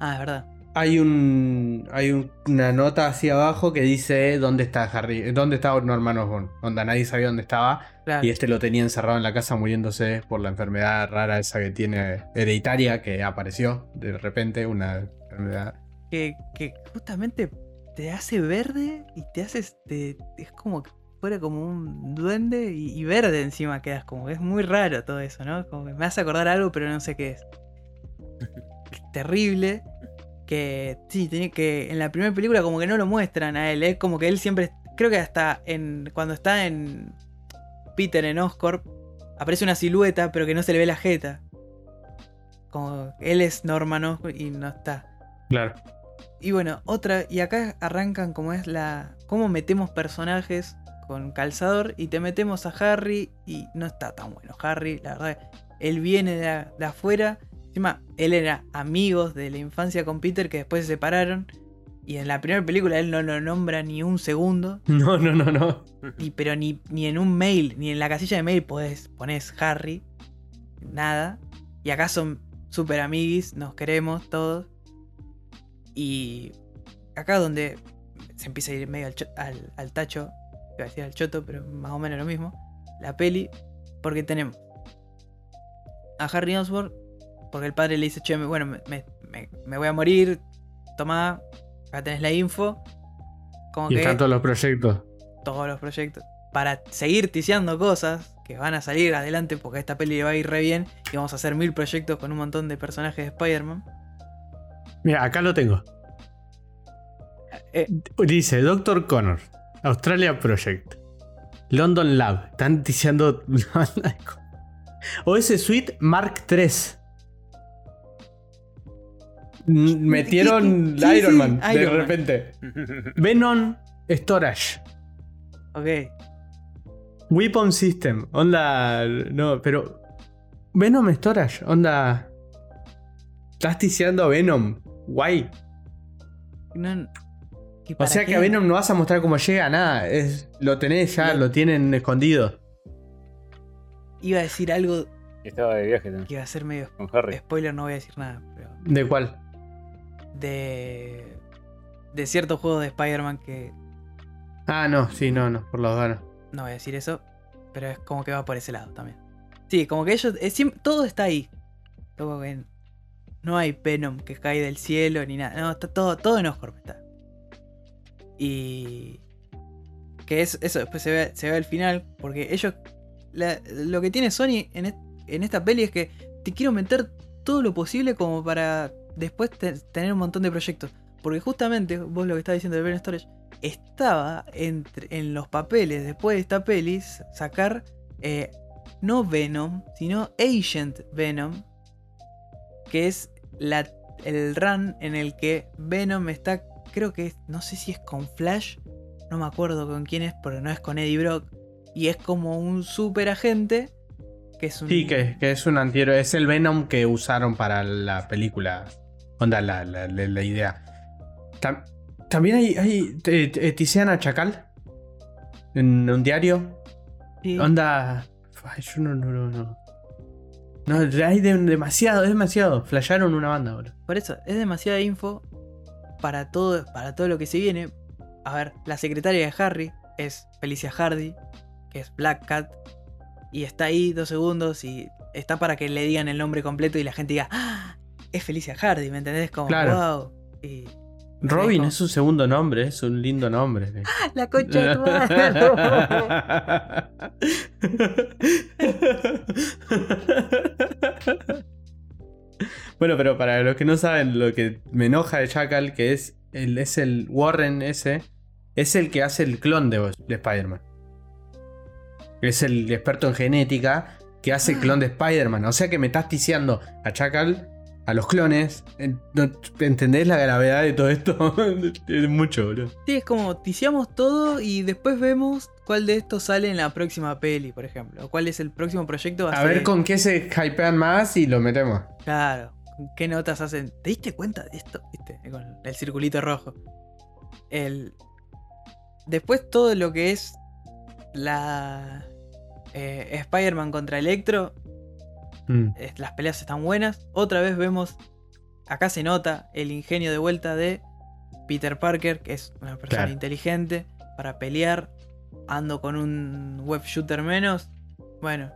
Ah, es verdad. hay un hay un- una nota hacia abajo que dice dónde está Harry, dónde está Norman Osborn, donde nadie sabía dónde estaba Claro. y este lo tenía encerrado en la casa muriéndose por la enfermedad rara esa que tiene hereditaria que apareció de repente una enfermedad. que, que justamente te hace verde y te hace. te- es como que fuera como un duende y, y verde encima quedas como. Es muy raro todo eso, ¿no? Como que me hace acordar algo, pero no sé qué es. Terrible. Que sí, tiene que. En la primera película, como que no lo muestran a él. Es como que él siempre. Creo que hasta en. Cuando está en. Peter en Oscorp. Aparece una silueta, pero que no se le ve la jeta. Como él es Norman Oscorp y no está. Claro. Y bueno, otra, y acá arrancan como es la. cómo metemos personajes con calzador y te metemos a Harry y no está tan bueno. Harry, la verdad, él viene de, afuera. Encima, él era amigos de la infancia con Peter que después se separaron. Y en la primera película él no lo nombra ni un segundo. No, no, no, no. Y, pero ni, ni en un mail, ni en la casilla de mail podés, pones Harry. Nada. Y acá son super amiguis, nos queremos todos. Y acá donde se empieza a ir medio al, cho- al- al tacho, iba a decir al choto, pero más o menos lo mismo. La peli, porque tenemos a Harry Osborn, porque el padre le dice, che, bueno, me, me- me- me voy a morir, toma, acá tenés la info. Como Y que están todos los proyectos. todos los proyectos para seguir ticiando cosas que van a salir adelante porque esta peli le va a ir re bien y vamos a hacer mil proyectos con un montón de personajes de Spider-Man. Mira, acá lo tengo. Eh. Dice Doctor Connor, Australia Project, London Lab. Están diciendo. OS Suite Mark III. Metieron Sí, sí, Iron Man de Man. repente. Venom Storage. Ok. Weapon System. Onda. No, pero. Venom Storage. Onda. Estás ticiando a Venom. Guay. No- ¿y O para sea que a Venom no vas a mostrar cómo llega, nada. Es, lo tenés ya, Lo- lo tienen escondido. Iba a decir algo Estaba de viaje también que iba a ser medio con Harry. spoiler, no voy a decir nada, pero ¿De cuál? de de cierto juego de Spider-Man que Ah, no, sí, no, no, por los ganos. no voy a decir eso, pero es como que va por ese lado también. Sí, como que ellos es todo está ahí. Como que no hay Venom que cae del cielo ni nada. No, está todo, todo en Oscorp está. Y. Que es, eso después se ve, se ve al final. Porque ellos. lo que tiene Sony en, en esta peli es que te quiero meter todo lo posible como para después te- tener un montón de proyectos. Porque justamente, vos lo que estás diciendo de Ben Storage, estaba entre, en los papeles después de esta peli sacar eh, no Venom, sino Agent Venom, que es la, el run en el que Venom está, creo que es, no sé si es con Flash, no me acuerdo con quién es, pero no es con Eddie Brock, y es como un super agente. Que es un... Sí, que, es un antihéroe. Es el Venom que usaron para la película. Onda, la, la, la idea. También hay, hay Tiziana Chacal en un diario. Onda. yo no, no, no. No, hay demasiado, es demasiado. Flasharon una banda, boludo. Por eso, es demasiada info para todo, para todo lo que se viene. A ver, la secretaria de Harry es Felicia Hardy, que es Black Cat. Y está ahí dos segundos y está para que le digan el nombre completo y la gente diga, ¡Ah! Es Felicia Hardy, ¿me entendés? Como, wow. Y Robin es su segundo nombre, es un lindo nombre. La concha de tu Bueno, pero para los que no saben lo que me enoja de Chacal, que es el, es el Warren ese, es el que hace el clon de, de Spider-Man. Es el experto en genética que hace el clon de Spider-Man. O sea que me estás ticiando a Chacal a los clones. ¿Entendés la gravedad de todo esto? es mucho, boludo. Sí, es como ticiamos todo y después vemos cuál de estos sale en la próxima peli, por ejemplo. O cuál es el próximo proyecto. A, ver con qué se hypean más y lo metemos. Claro. ¿Con qué notas hacen? ¿Te diste cuenta de esto? ¿Viste? Con el circulito rojo. El... Después todo lo que es la... Eh, Spider-Man contra Electro Mm. Las peleas están buenas. Otra vez vemos, acá se nota el ingenio de vuelta de Peter Parker, que es una persona inteligente, para pelear. Ando con un web shooter menos. Bueno,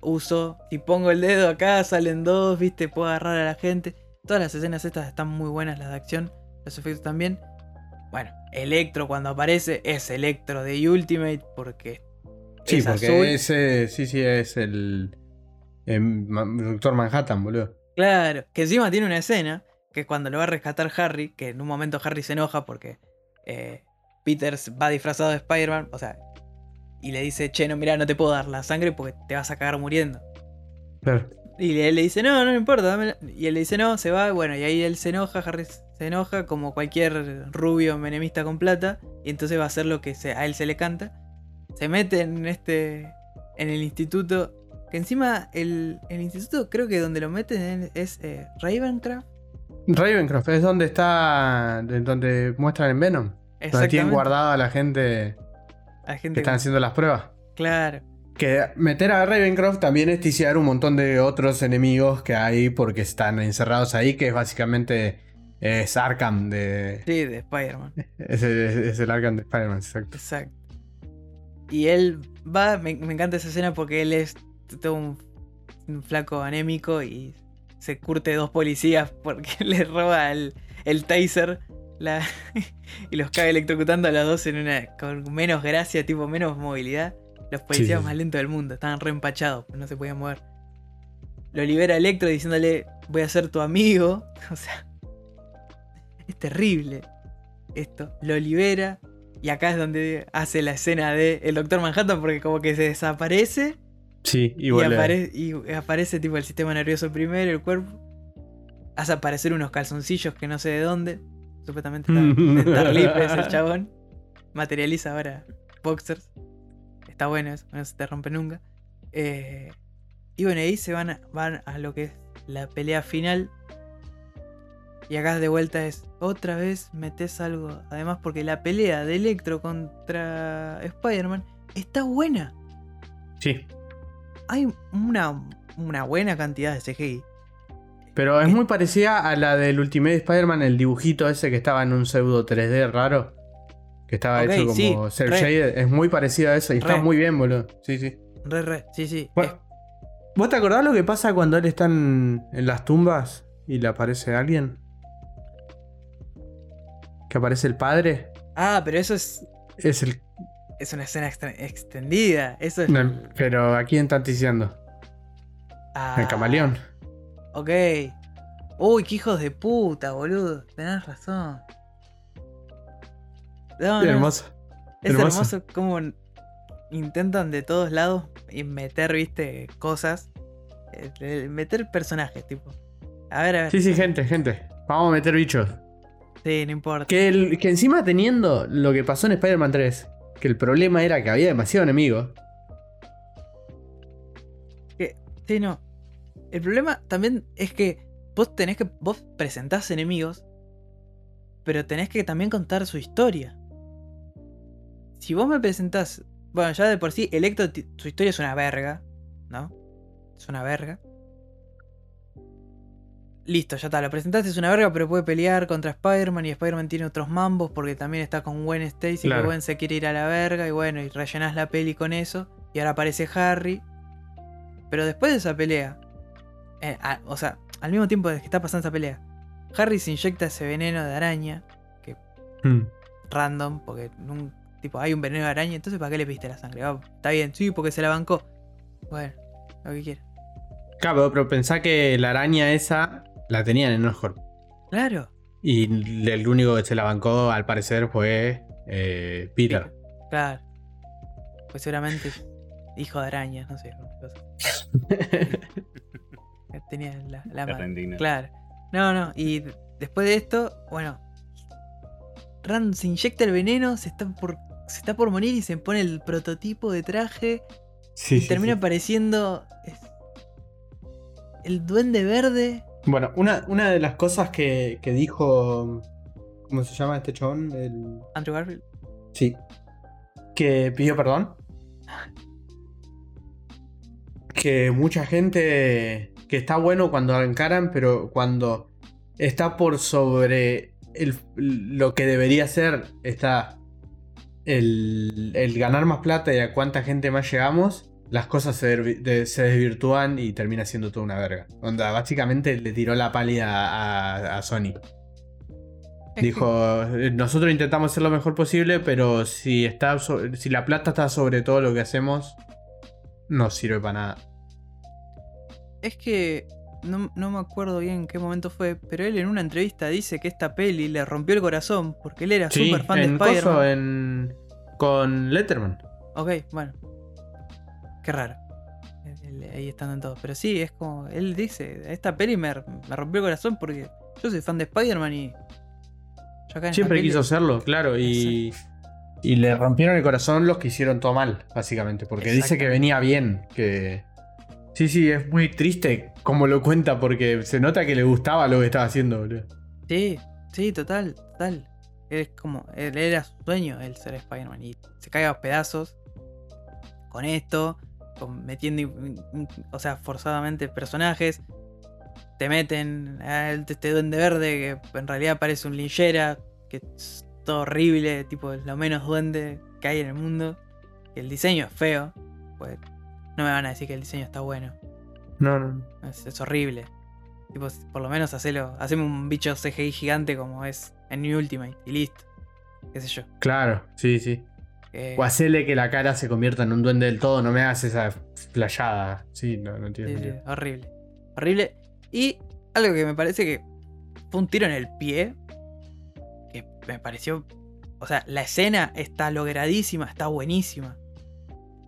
uso, si pongo el dedo acá, salen dos, viste, puedo agarrar a la gente. Todas las escenas estas están muy buenas, las de acción, los efectos también. Bueno, Electro cuando aparece es Electro de Ultimate porque... Sí, porque ese, sí, sí, es el, Doctor Manhattan, boludo. Claro, que encima tiene una escena que cuando lo va a rescatar Harry, que en un momento Harry se enoja porque eh, Peter va disfrazado de Spider-Man, o sea, y le dice, che, no, mira, no te puedo dar la sangre porque te vas a cagar muriendo. Claro. Y él le dice, no, no me importa, Y él le dice, no, se va, bueno, y ahí él se enoja, Harry se enoja, como cualquier rubio menemista con plata, y entonces va a hacer lo que a él se le canta. Se mete en este, en el instituto que encima el, instituto creo que donde lo meten es eh, Ravencroft. Ravencroft es donde está. donde muestran en Venom. Donde tienen guardada a la gente, a gente que están haciendo las pruebas. Claro. Que meter a Ravencroft también es ticiar un montón de otros enemigos que hay porque están encerrados ahí, que es básicamente es Arkham de. Sí, de Spider-Man. Es, el Arkham de Spider-Man, exacto. Exacto. Y él va, me, encanta esa escena porque él es todo un, flaco anémico y se curte dos policías porque le roba el, el taser y los cae electrocutando a los dos en una, con menos gracia, tipo menos movilidad. Los policías más lentos del mundo, estaban re empachados, no se podían mover. Lo libera Electro diciéndole, voy a ser tu amigo. O sea, es terrible esto. Lo libera y acá es donde hace la escena de el Doctor Manhattan porque como que se desaparece Sí, y, y, aparece tipo el sistema nervioso primero, el cuerpo. Hace aparecer unos calzoncillos que no sé de dónde. Supuestamente está es el chabón. Materializa ahora boxers. Está bueno eso, no se te rompe nunca. Eh, y bueno, ahí se van a, van a lo que es la pelea final. Y acá de vuelta es otra vez metes algo. Además, porque la pelea de Electro contra Spider-Man está buena. Sí hay una, una buena cantidad de CGI. Pero es muy parecida a la del Ultimate Spider-Man, el dibujito ese que estaba en un pseudo 3D raro. Que estaba hecho como sí, Es muy parecida a eso y está muy bien, boludo. Sí, sí. Re, re, sí, sí. ¿Vos te acordás lo que pasa cuando él está en, las tumbas y le aparece alguien? Que aparece el padre. Ah, pero eso es. Es el es una escena extendida. Eso pero ¿a quién están diciendo? Ah, el camaleón. Ok. Uy, qué hijos de puta, boludo. Tenés razón. No, no, Hermoso. Es hermoso. hermoso como intentan de todos lados meter, viste, cosas. eh, Meter personajes, tipo. A ver, a ver. Sí, sí, gente, gente. Vamos a meter bichos. Sí, no importa. Que, el- que encima teniendo lo que pasó en Spider-Man 3, que el problema era que había demasiado enemigo. Sí, no. El problema también es que vos tenés que. Vos presentás enemigos. Pero tenés que también contar su historia. Si vos me presentás. Bueno, ya de por sí, Electro, su historia es una verga. ¿No? Es una verga. Listo, ya está. Lo presentaste, es una verga, pero puede pelear contra Spider-Man. Y Spider-Man tiene otros mambos. Porque también está con Gwen Stacy. Claro. Que Gwen se quiere ir a la verga. Y bueno, y rellenás la peli con eso. Y ahora aparece Harry. Pero después de esa pelea, eh, a- o sea, al mismo tiempo de que está pasando esa pelea, Harry se inyecta ese veneno de araña, Hmm. random, porque nun- tipo, hay un veneno de araña, entonces ¿para qué le piste la sangre? Ah, está bien, sí, porque se la bancó. Bueno, lo que quiera. Claro, pero pensá que la araña esa la tenían en Oscorp. Claro, Y el único que se la bancó, al parecer, fue eh, Peter. claro. Pues seguramente hijo de araña, no sé. Tenía la, la mano. Claro. No, no. Y después de esto, bueno. Rand se inyecta el veneno, se está por. Se está por morir y se pone el prototipo de traje. Sí, y sí, termina sí. apareciendo. el duende verde. Bueno, una, una de las cosas que, que dijo. ¿Cómo se llama este chabón? El... Andrew Garfield. Sí. Que pidió perdón. Que mucha gente. Que está bueno cuando encaran, pero cuando está por sobre el- lo que debería ser, está el, el ganar más plata y a cuánta gente más llegamos, las cosas se, de- se desvirtúan y termina siendo toda una verga. Onda, básicamente le tiró la pálida a, a Sony. Dijo, "Eh, nosotros intentamos hacer lo mejor posible, pero si, está si la plata está sobre todo lo que hacemos, no sirve para nada. Es que. No, no me acuerdo bien en qué momento fue, pero él en una entrevista dice que esta peli le rompió el corazón porque él era Sí, súper fan de en Spider-Man. coso, en- con Letterman. Ok, bueno. Qué raro. El- el- Ahí estando en todo. Pero sí, es como. Él dice: Esta peli me, me rompió el corazón porque yo soy fan de Spider-Man y. Yo acá Siempre peli- quiso hacerlo, claro, y, y le rompieron el corazón los que hicieron todo mal, básicamente, porque dice que venía bien, que... Sí, sí, es muy triste como lo cuenta, porque se nota que le gustaba lo que estaba haciendo, boludo. Sí, sí, total, total. Es como. Él era su sueño el ser Spider-Man y se cae a pedazos con esto, metiendo, o sea, forzadamente personajes. Te meten a este duende verde que en realidad parece un linchera, que es todo horrible, tipo es lo menos duende que hay en el mundo. El diseño es feo, pues no me van a decir que el diseño está bueno. No, no. Es, es horrible. Tipo, por lo menos hacelo, haceme un bicho CGI gigante como es en New Ultimate y listo. Qué sé yo. Claro, sí, sí. Eh, O hacerle que la cara se convierta en un duende del todo, no me hagas esa playada. Sí, no, no tiene sí, horrible. Horrible. Y algo que me parece que fue un tiro en el pie. Que me pareció. O sea, la escena está logradísima, está buenísima.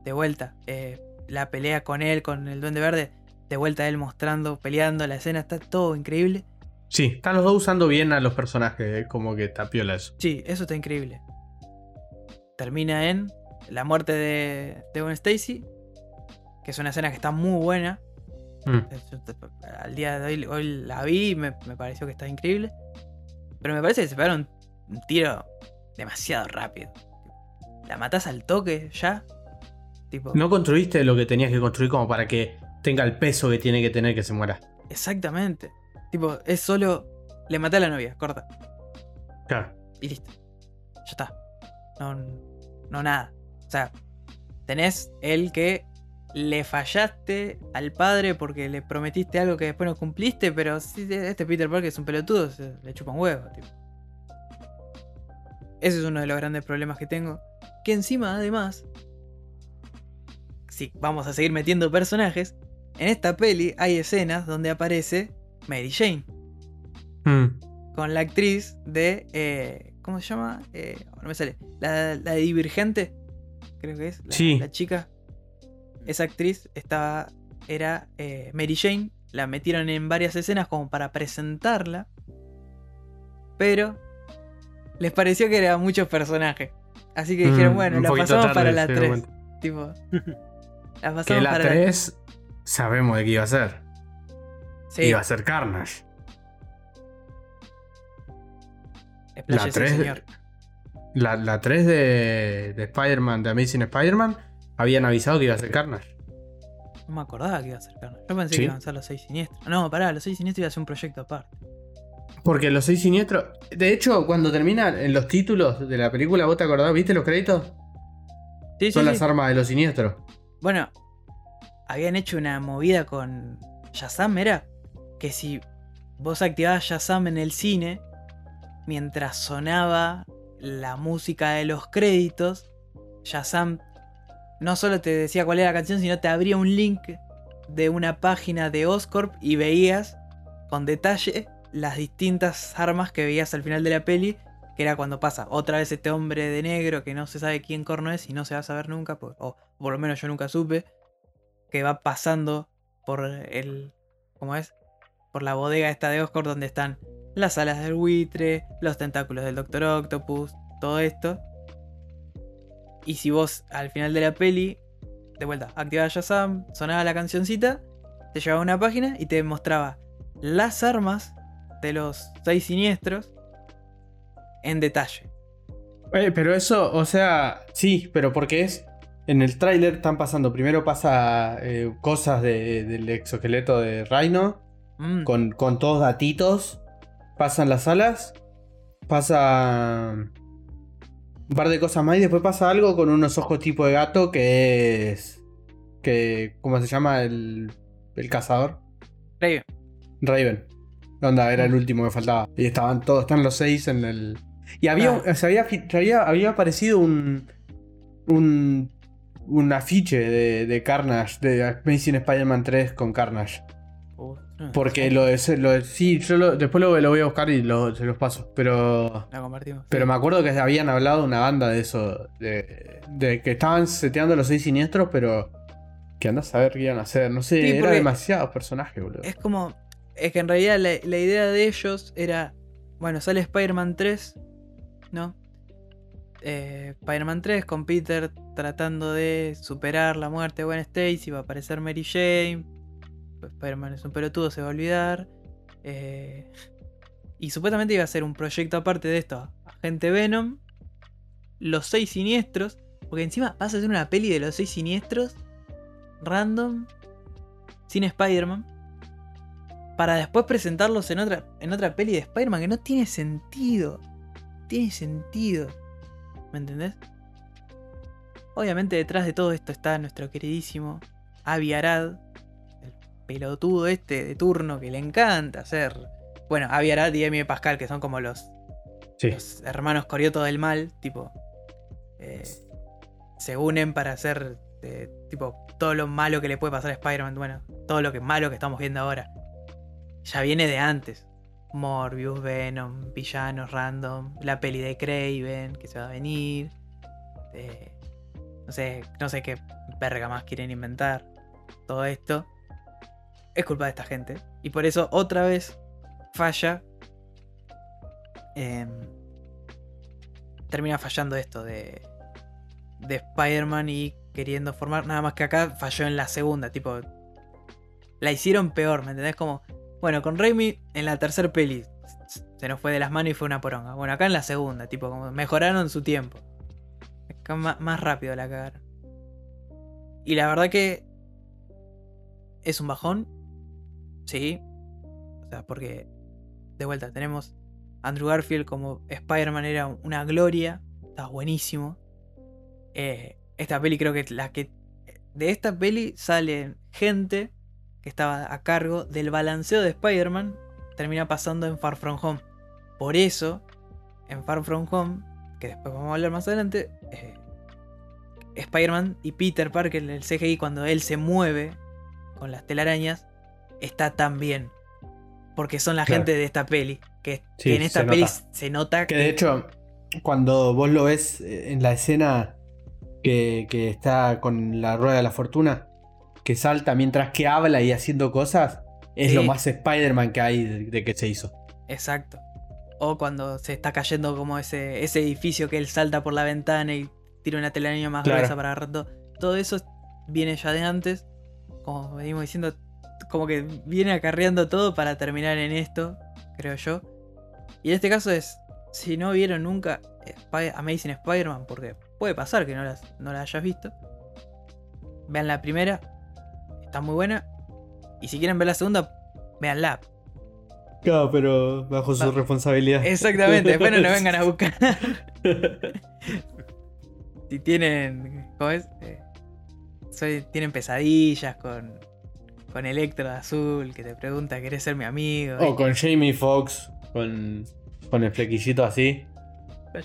De vuelta. eh, la pelea con él, con el Duende Verde. De vuelta él mostrando, peleando. La escena está todo increíble. Sí, están los dos usando bien a los personajes, eh, como que está piola eso. Sí, eso está increíble. Termina en la muerte de, de Gwen Stacy. Que es una escena que está muy buena. Mm. Al día de hoy, hoy la vi y me, me pareció que está increíble. Pero me parece que se pegaron un tiro demasiado rápido. La matás al toque ya. Tipo, No construiste lo que tenías que construir como para que tenga el peso que tiene que tener que se muera. exactamente. Tipo, es solo. Le maté a la novia, corta. Claro. y listo. Ya está. No, no nada. O sea, tenés el que le fallaste al padre porque le prometiste algo que después no cumpliste, pero sí, este Peter Parker es un pelotudo, se- le chupa un huevo, tipo. Ese es uno de los grandes problemas que tengo. Que encima, además, si vamos a seguir metiendo personajes, en esta peli hay escenas donde aparece Mary Jane. Mm. con la actriz de. eh, ¿Cómo se llama? Eh, no me sale. La, la de Divergente, creo que es. La, Sí. la chica. Esa actriz estaba. Era eh, Mary Jane. La metieron en varias escenas como para presentarla. Pero. Les pareció que era muchos personajes. Así que dijeron, Mm, bueno, la pasamos tarde para la dieron 3. cuenta. Tipo. La pasamos Que la para 3 sabemos de qué iba a ser. Sí, Iba a ser Carnage. La tres- señor. La, la 3 de, de Spider-Man, de Amazing Spider-Man, habían avisado que iba a ser Carnage. No me acordaba que iba a ser Carnage. Yo pensé Sí. que iban a ser los seis siniestros. No, pará, los seis siniestros iba a ser un proyecto aparte. Porque los seis siniestros. De hecho, cuando terminan en los títulos de la película, ¿vos te acordás? ¿Viste los créditos? Sí, sí, Son sí. las armas de los siniestros. Bueno, habían hecho una movida con Shazam, era que si vos activabas Shazam en el cine, mientras sonaba la música de los créditos, Shazam no solo te decía cuál era la canción, sino te abría un link de una página de Oscorp y veías con detalle las distintas armas que veías al final de la peli, que era cuando pasa otra vez este hombre de negro que no se sabe quién corno es y no se va a saber nunca, o por lo menos yo nunca supe, que va pasando por el. ¿Cómo es? Por la bodega esta de Oscorp donde están las alas del buitre, los tentáculos del Doctor Octopus, todo esto. Y si vos al final de la peli, de vuelta, activabas Shazam, sonaba la cancioncita, te llevaba una página y te mostraba las armas de los seis siniestros en detalle. Eh, pero eso, o sea, sí, pero porque es. En el tráiler están pasando. Primero pasa eh, cosas de- del exoesqueleto de Rhino. Mm, Con, con todos datitos. Pasan las alas. Pasa. Un par de cosas más. Y después pasa algo con unos ojos tipo de gato. Que es. Que. ¿Cómo se llama? El. El cazador. Raven. Raven. Onda, era el último que faltaba. Y estaban todos, están los seis en el. Y había, había, fi- había, había aparecido un. un. un afiche de, de Carnage, de Amazing Spider-Man 3 con Carnage. No, Porque lo de, lo de- sí, yo lo- después lo, lo voy a buscar y lo- se los paso. Pero. La compartimos. Pero me acuerdo que habían hablado una banda de eso. De, de que estaban seteando los seis siniestros, pero. Que andás a ver qué iban a hacer. No sé, Sí, era porque- demasiados personajes, boludo. Es como. Es que en realidad la, la idea de ellos era. Bueno, sale Spider-Man 3, ¿no? Eh, Spider-Man 3 con Peter tratando de superar la muerte de Gwen Stacy. Va a aparecer Mary Jane. Spider-Man es un pelotudo, se va a olvidar. Eh, y supuestamente iba a ser un proyecto aparte de esto: Agente Venom, Los Seis Siniestros. Porque encima vas a hacer una peli de los Seis Siniestros, random, sin Spider-Man para después presentarlos en otra, en otra peli de Spider-Man que no tiene sentido. Tiene sentido. ¿Me entendés? Obviamente detrás de todo esto está nuestro queridísimo Avi Arad, pelotudo este de turno que le encanta hacer. Bueno, Avi Arad y Amy Pascal, que son como los, Sí. los hermanos Corioto del mal, tipo. eh, se unen para hacer eh, tipo todo lo malo que le puede pasar a Spider-Man. Bueno, todo lo que malo que estamos viendo ahora. Ya viene de antes. Morbius, Venom, villanos random, la peli de Craven que se va a venir. eh, no sé, no sé qué verga más quieren inventar. Todo esto es culpa de esta gente. Y por eso otra vez falla. em, termina fallando esto de, de Spider-Man y queriendo formar. Nada más que acá falló en la segunda. Tipo, la hicieron peor, ¿me entendés? Como, bueno, con Raimi en la tercera peli se nos fue de las manos y fue una poronga. Bueno, acá en la segunda, tipo, como mejoraron su tiempo. Acá más rápido la cagaron. Y la verdad que es un bajón. Sí. O sea, porque de vuelta tenemos Andrew Garfield como Spider-Man era una gloria. Está buenísimo. Eh, esta peli creo que la que... De esta peli sale gente que estaba a cargo del balanceo de Spider-Man. Termina pasando en Far From Home. Por eso, en Far From Home, que después vamos a hablar más adelante, eh, Spider-Man y Peter Parker, el CGI, cuando él se mueve con las telarañas, está tan bien. porque son la Claro. gente de esta peli. Que, Sí, que en esta se peli nota. se nota Que de hecho, cuando vos lo ves eh, en la escena que, que está con la rueda de la fortuna, que salta mientras que habla y haciendo cosas, es Sí. lo más Spider-Man que hay de, de que se hizo. Exacto. O cuando se está cayendo como ese, ese edificio que él salta por la ventana y tira una telaraña más Claro. gruesa para agarrar todo. Todo eso viene ya de antes. Como venimos diciendo, como que viene acarreando todo para terminar en esto, creo yo. Y en este caso es, si no vieron nunca Spy- Amazing Spider-Man, porque puede pasar que no, las, no la hayas visto, vean la primera, está muy buena. Y si quieren ver la segunda, veanla, Claro, pero bajo su responsabilidad. Exactamente, después no nos vengan a buscar. si tienen. ¿Cómo es? Eh, soy- tienen pesadillas con. Con Electro de azul que te pregunta, ¿querés ser mi amigo? o con Jamie Foxx, con, con el flequillito así,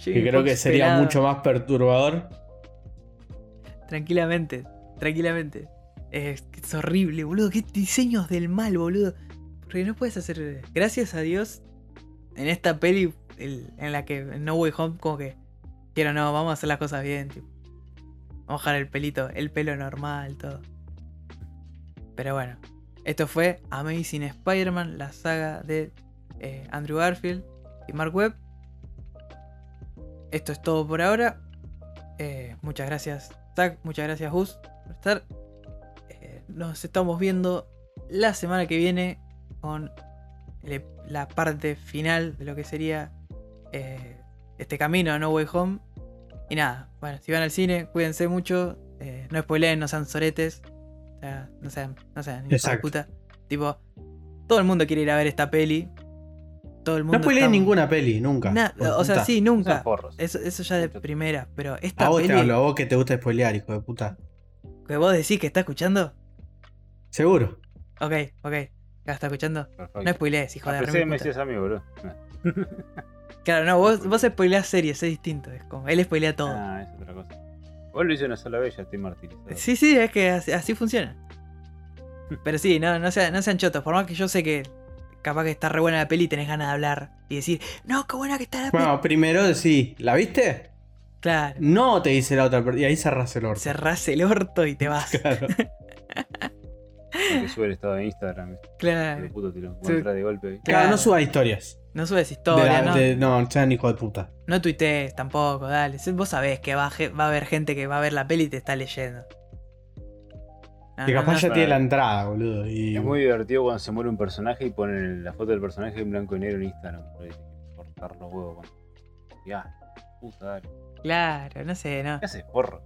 que creo que sería pelado. mucho más perturbador. Tranquilamente, tranquilamente. Es, es horrible, boludo. Qué diseños del mal, boludo. Porque no puedes hacer. Gracias a Dios, en esta peli el- en la que No Way Home, como que. Quiero, no, vamos a hacer las cosas bien, tipo. Vamos a dejar el pelito, el pelo normal, todo. Pero bueno, esto fue Amazing Spider-Man, la saga de eh, Andrew Garfield y Mark Webb. Esto es todo por ahora. Eh, muchas gracias, Zach. Muchas gracias, Gus, por estar. Eh, nos estamos viendo la semana que viene con la parte final de lo que sería este camino a No Way Home. Y nada, bueno, si van al cine, cuídense mucho. no spoileen, no sean soretes. O sea, no sean, no sean de Exacto. puta. Tipo, todo el mundo quiere ir a ver esta peli. Todo el mundo. No spoileé está- ninguna peli, nunca. Na- de o sea, sí, nunca. Eso, eso ya de primera. Pero esta A vos peli te hablo, a vos que te gusta spoilear, hijo de puta. que vos decís que está escuchando. Seguro. Ok, ok. Ya está escuchando. Perfecto. No spoilees, hijo de Ah, me remil puta. decías a mí, boludo. Claro, no, vos, vos spoileás series, es distinto. Es como, él spoilea todo. Ah, es otra cosa. Vos lo hice una sola vez, ya estoy martirizado. Sí, sí, es que así, así funciona. Pero sí, no, no, sean, no sean chotos. Por más que yo sé que capaz que está re buena la peli y tenés ganas de hablar y decir, no, qué buena que está la peli. Bueno, primero decís, ¿la viste? Claro, No, te dice la otra. Y ahí cerrás el orto. cerrás el orto y te vas. Claro. Que sube el estado de Instagram. Claro. puto te lo de golpe. ahí. Claro, no suba historias. No subes De historia, la- no, de- no, sean hijo de puta. no tuitees tampoco, dale. Vos sabés que va, va a haber gente que va a ver la peli y te está leyendo. No, Que no, capaz no. ya tiene la entrada, boludo. Y... Es muy divertido cuando se muere un personaje y ponen la foto del personaje en blanco y negro en Instagram. Por ahí, Cortar los huevos. con- Ya, puta, dale. Claro, no sé, no. ¿Qué haces, porro?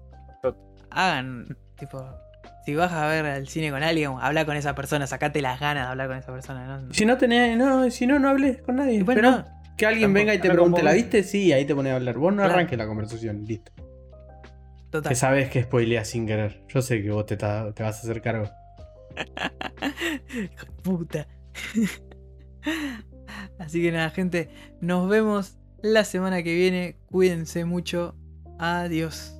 Hagan, tipo, si vas a ver al cine con alguien, habla con esa persona, sacate las ganas de hablar con esa persona, ¿no? Si no tenés, no, si no, no hables con nadie. Bueno, Pero no, que alguien Tampoco- venga y te pregunte. ¿la viste? Sí, ahí te pones a hablar. Vos no Claro. arranques la conversación, listo. total. Que sabes que spoileas sin querer. Yo sé que vos te, ta- te vas a hacer cargo. Hijo de puta. Así que nada, gente, nos vemos la semana que viene. Cuídense mucho. Adiós.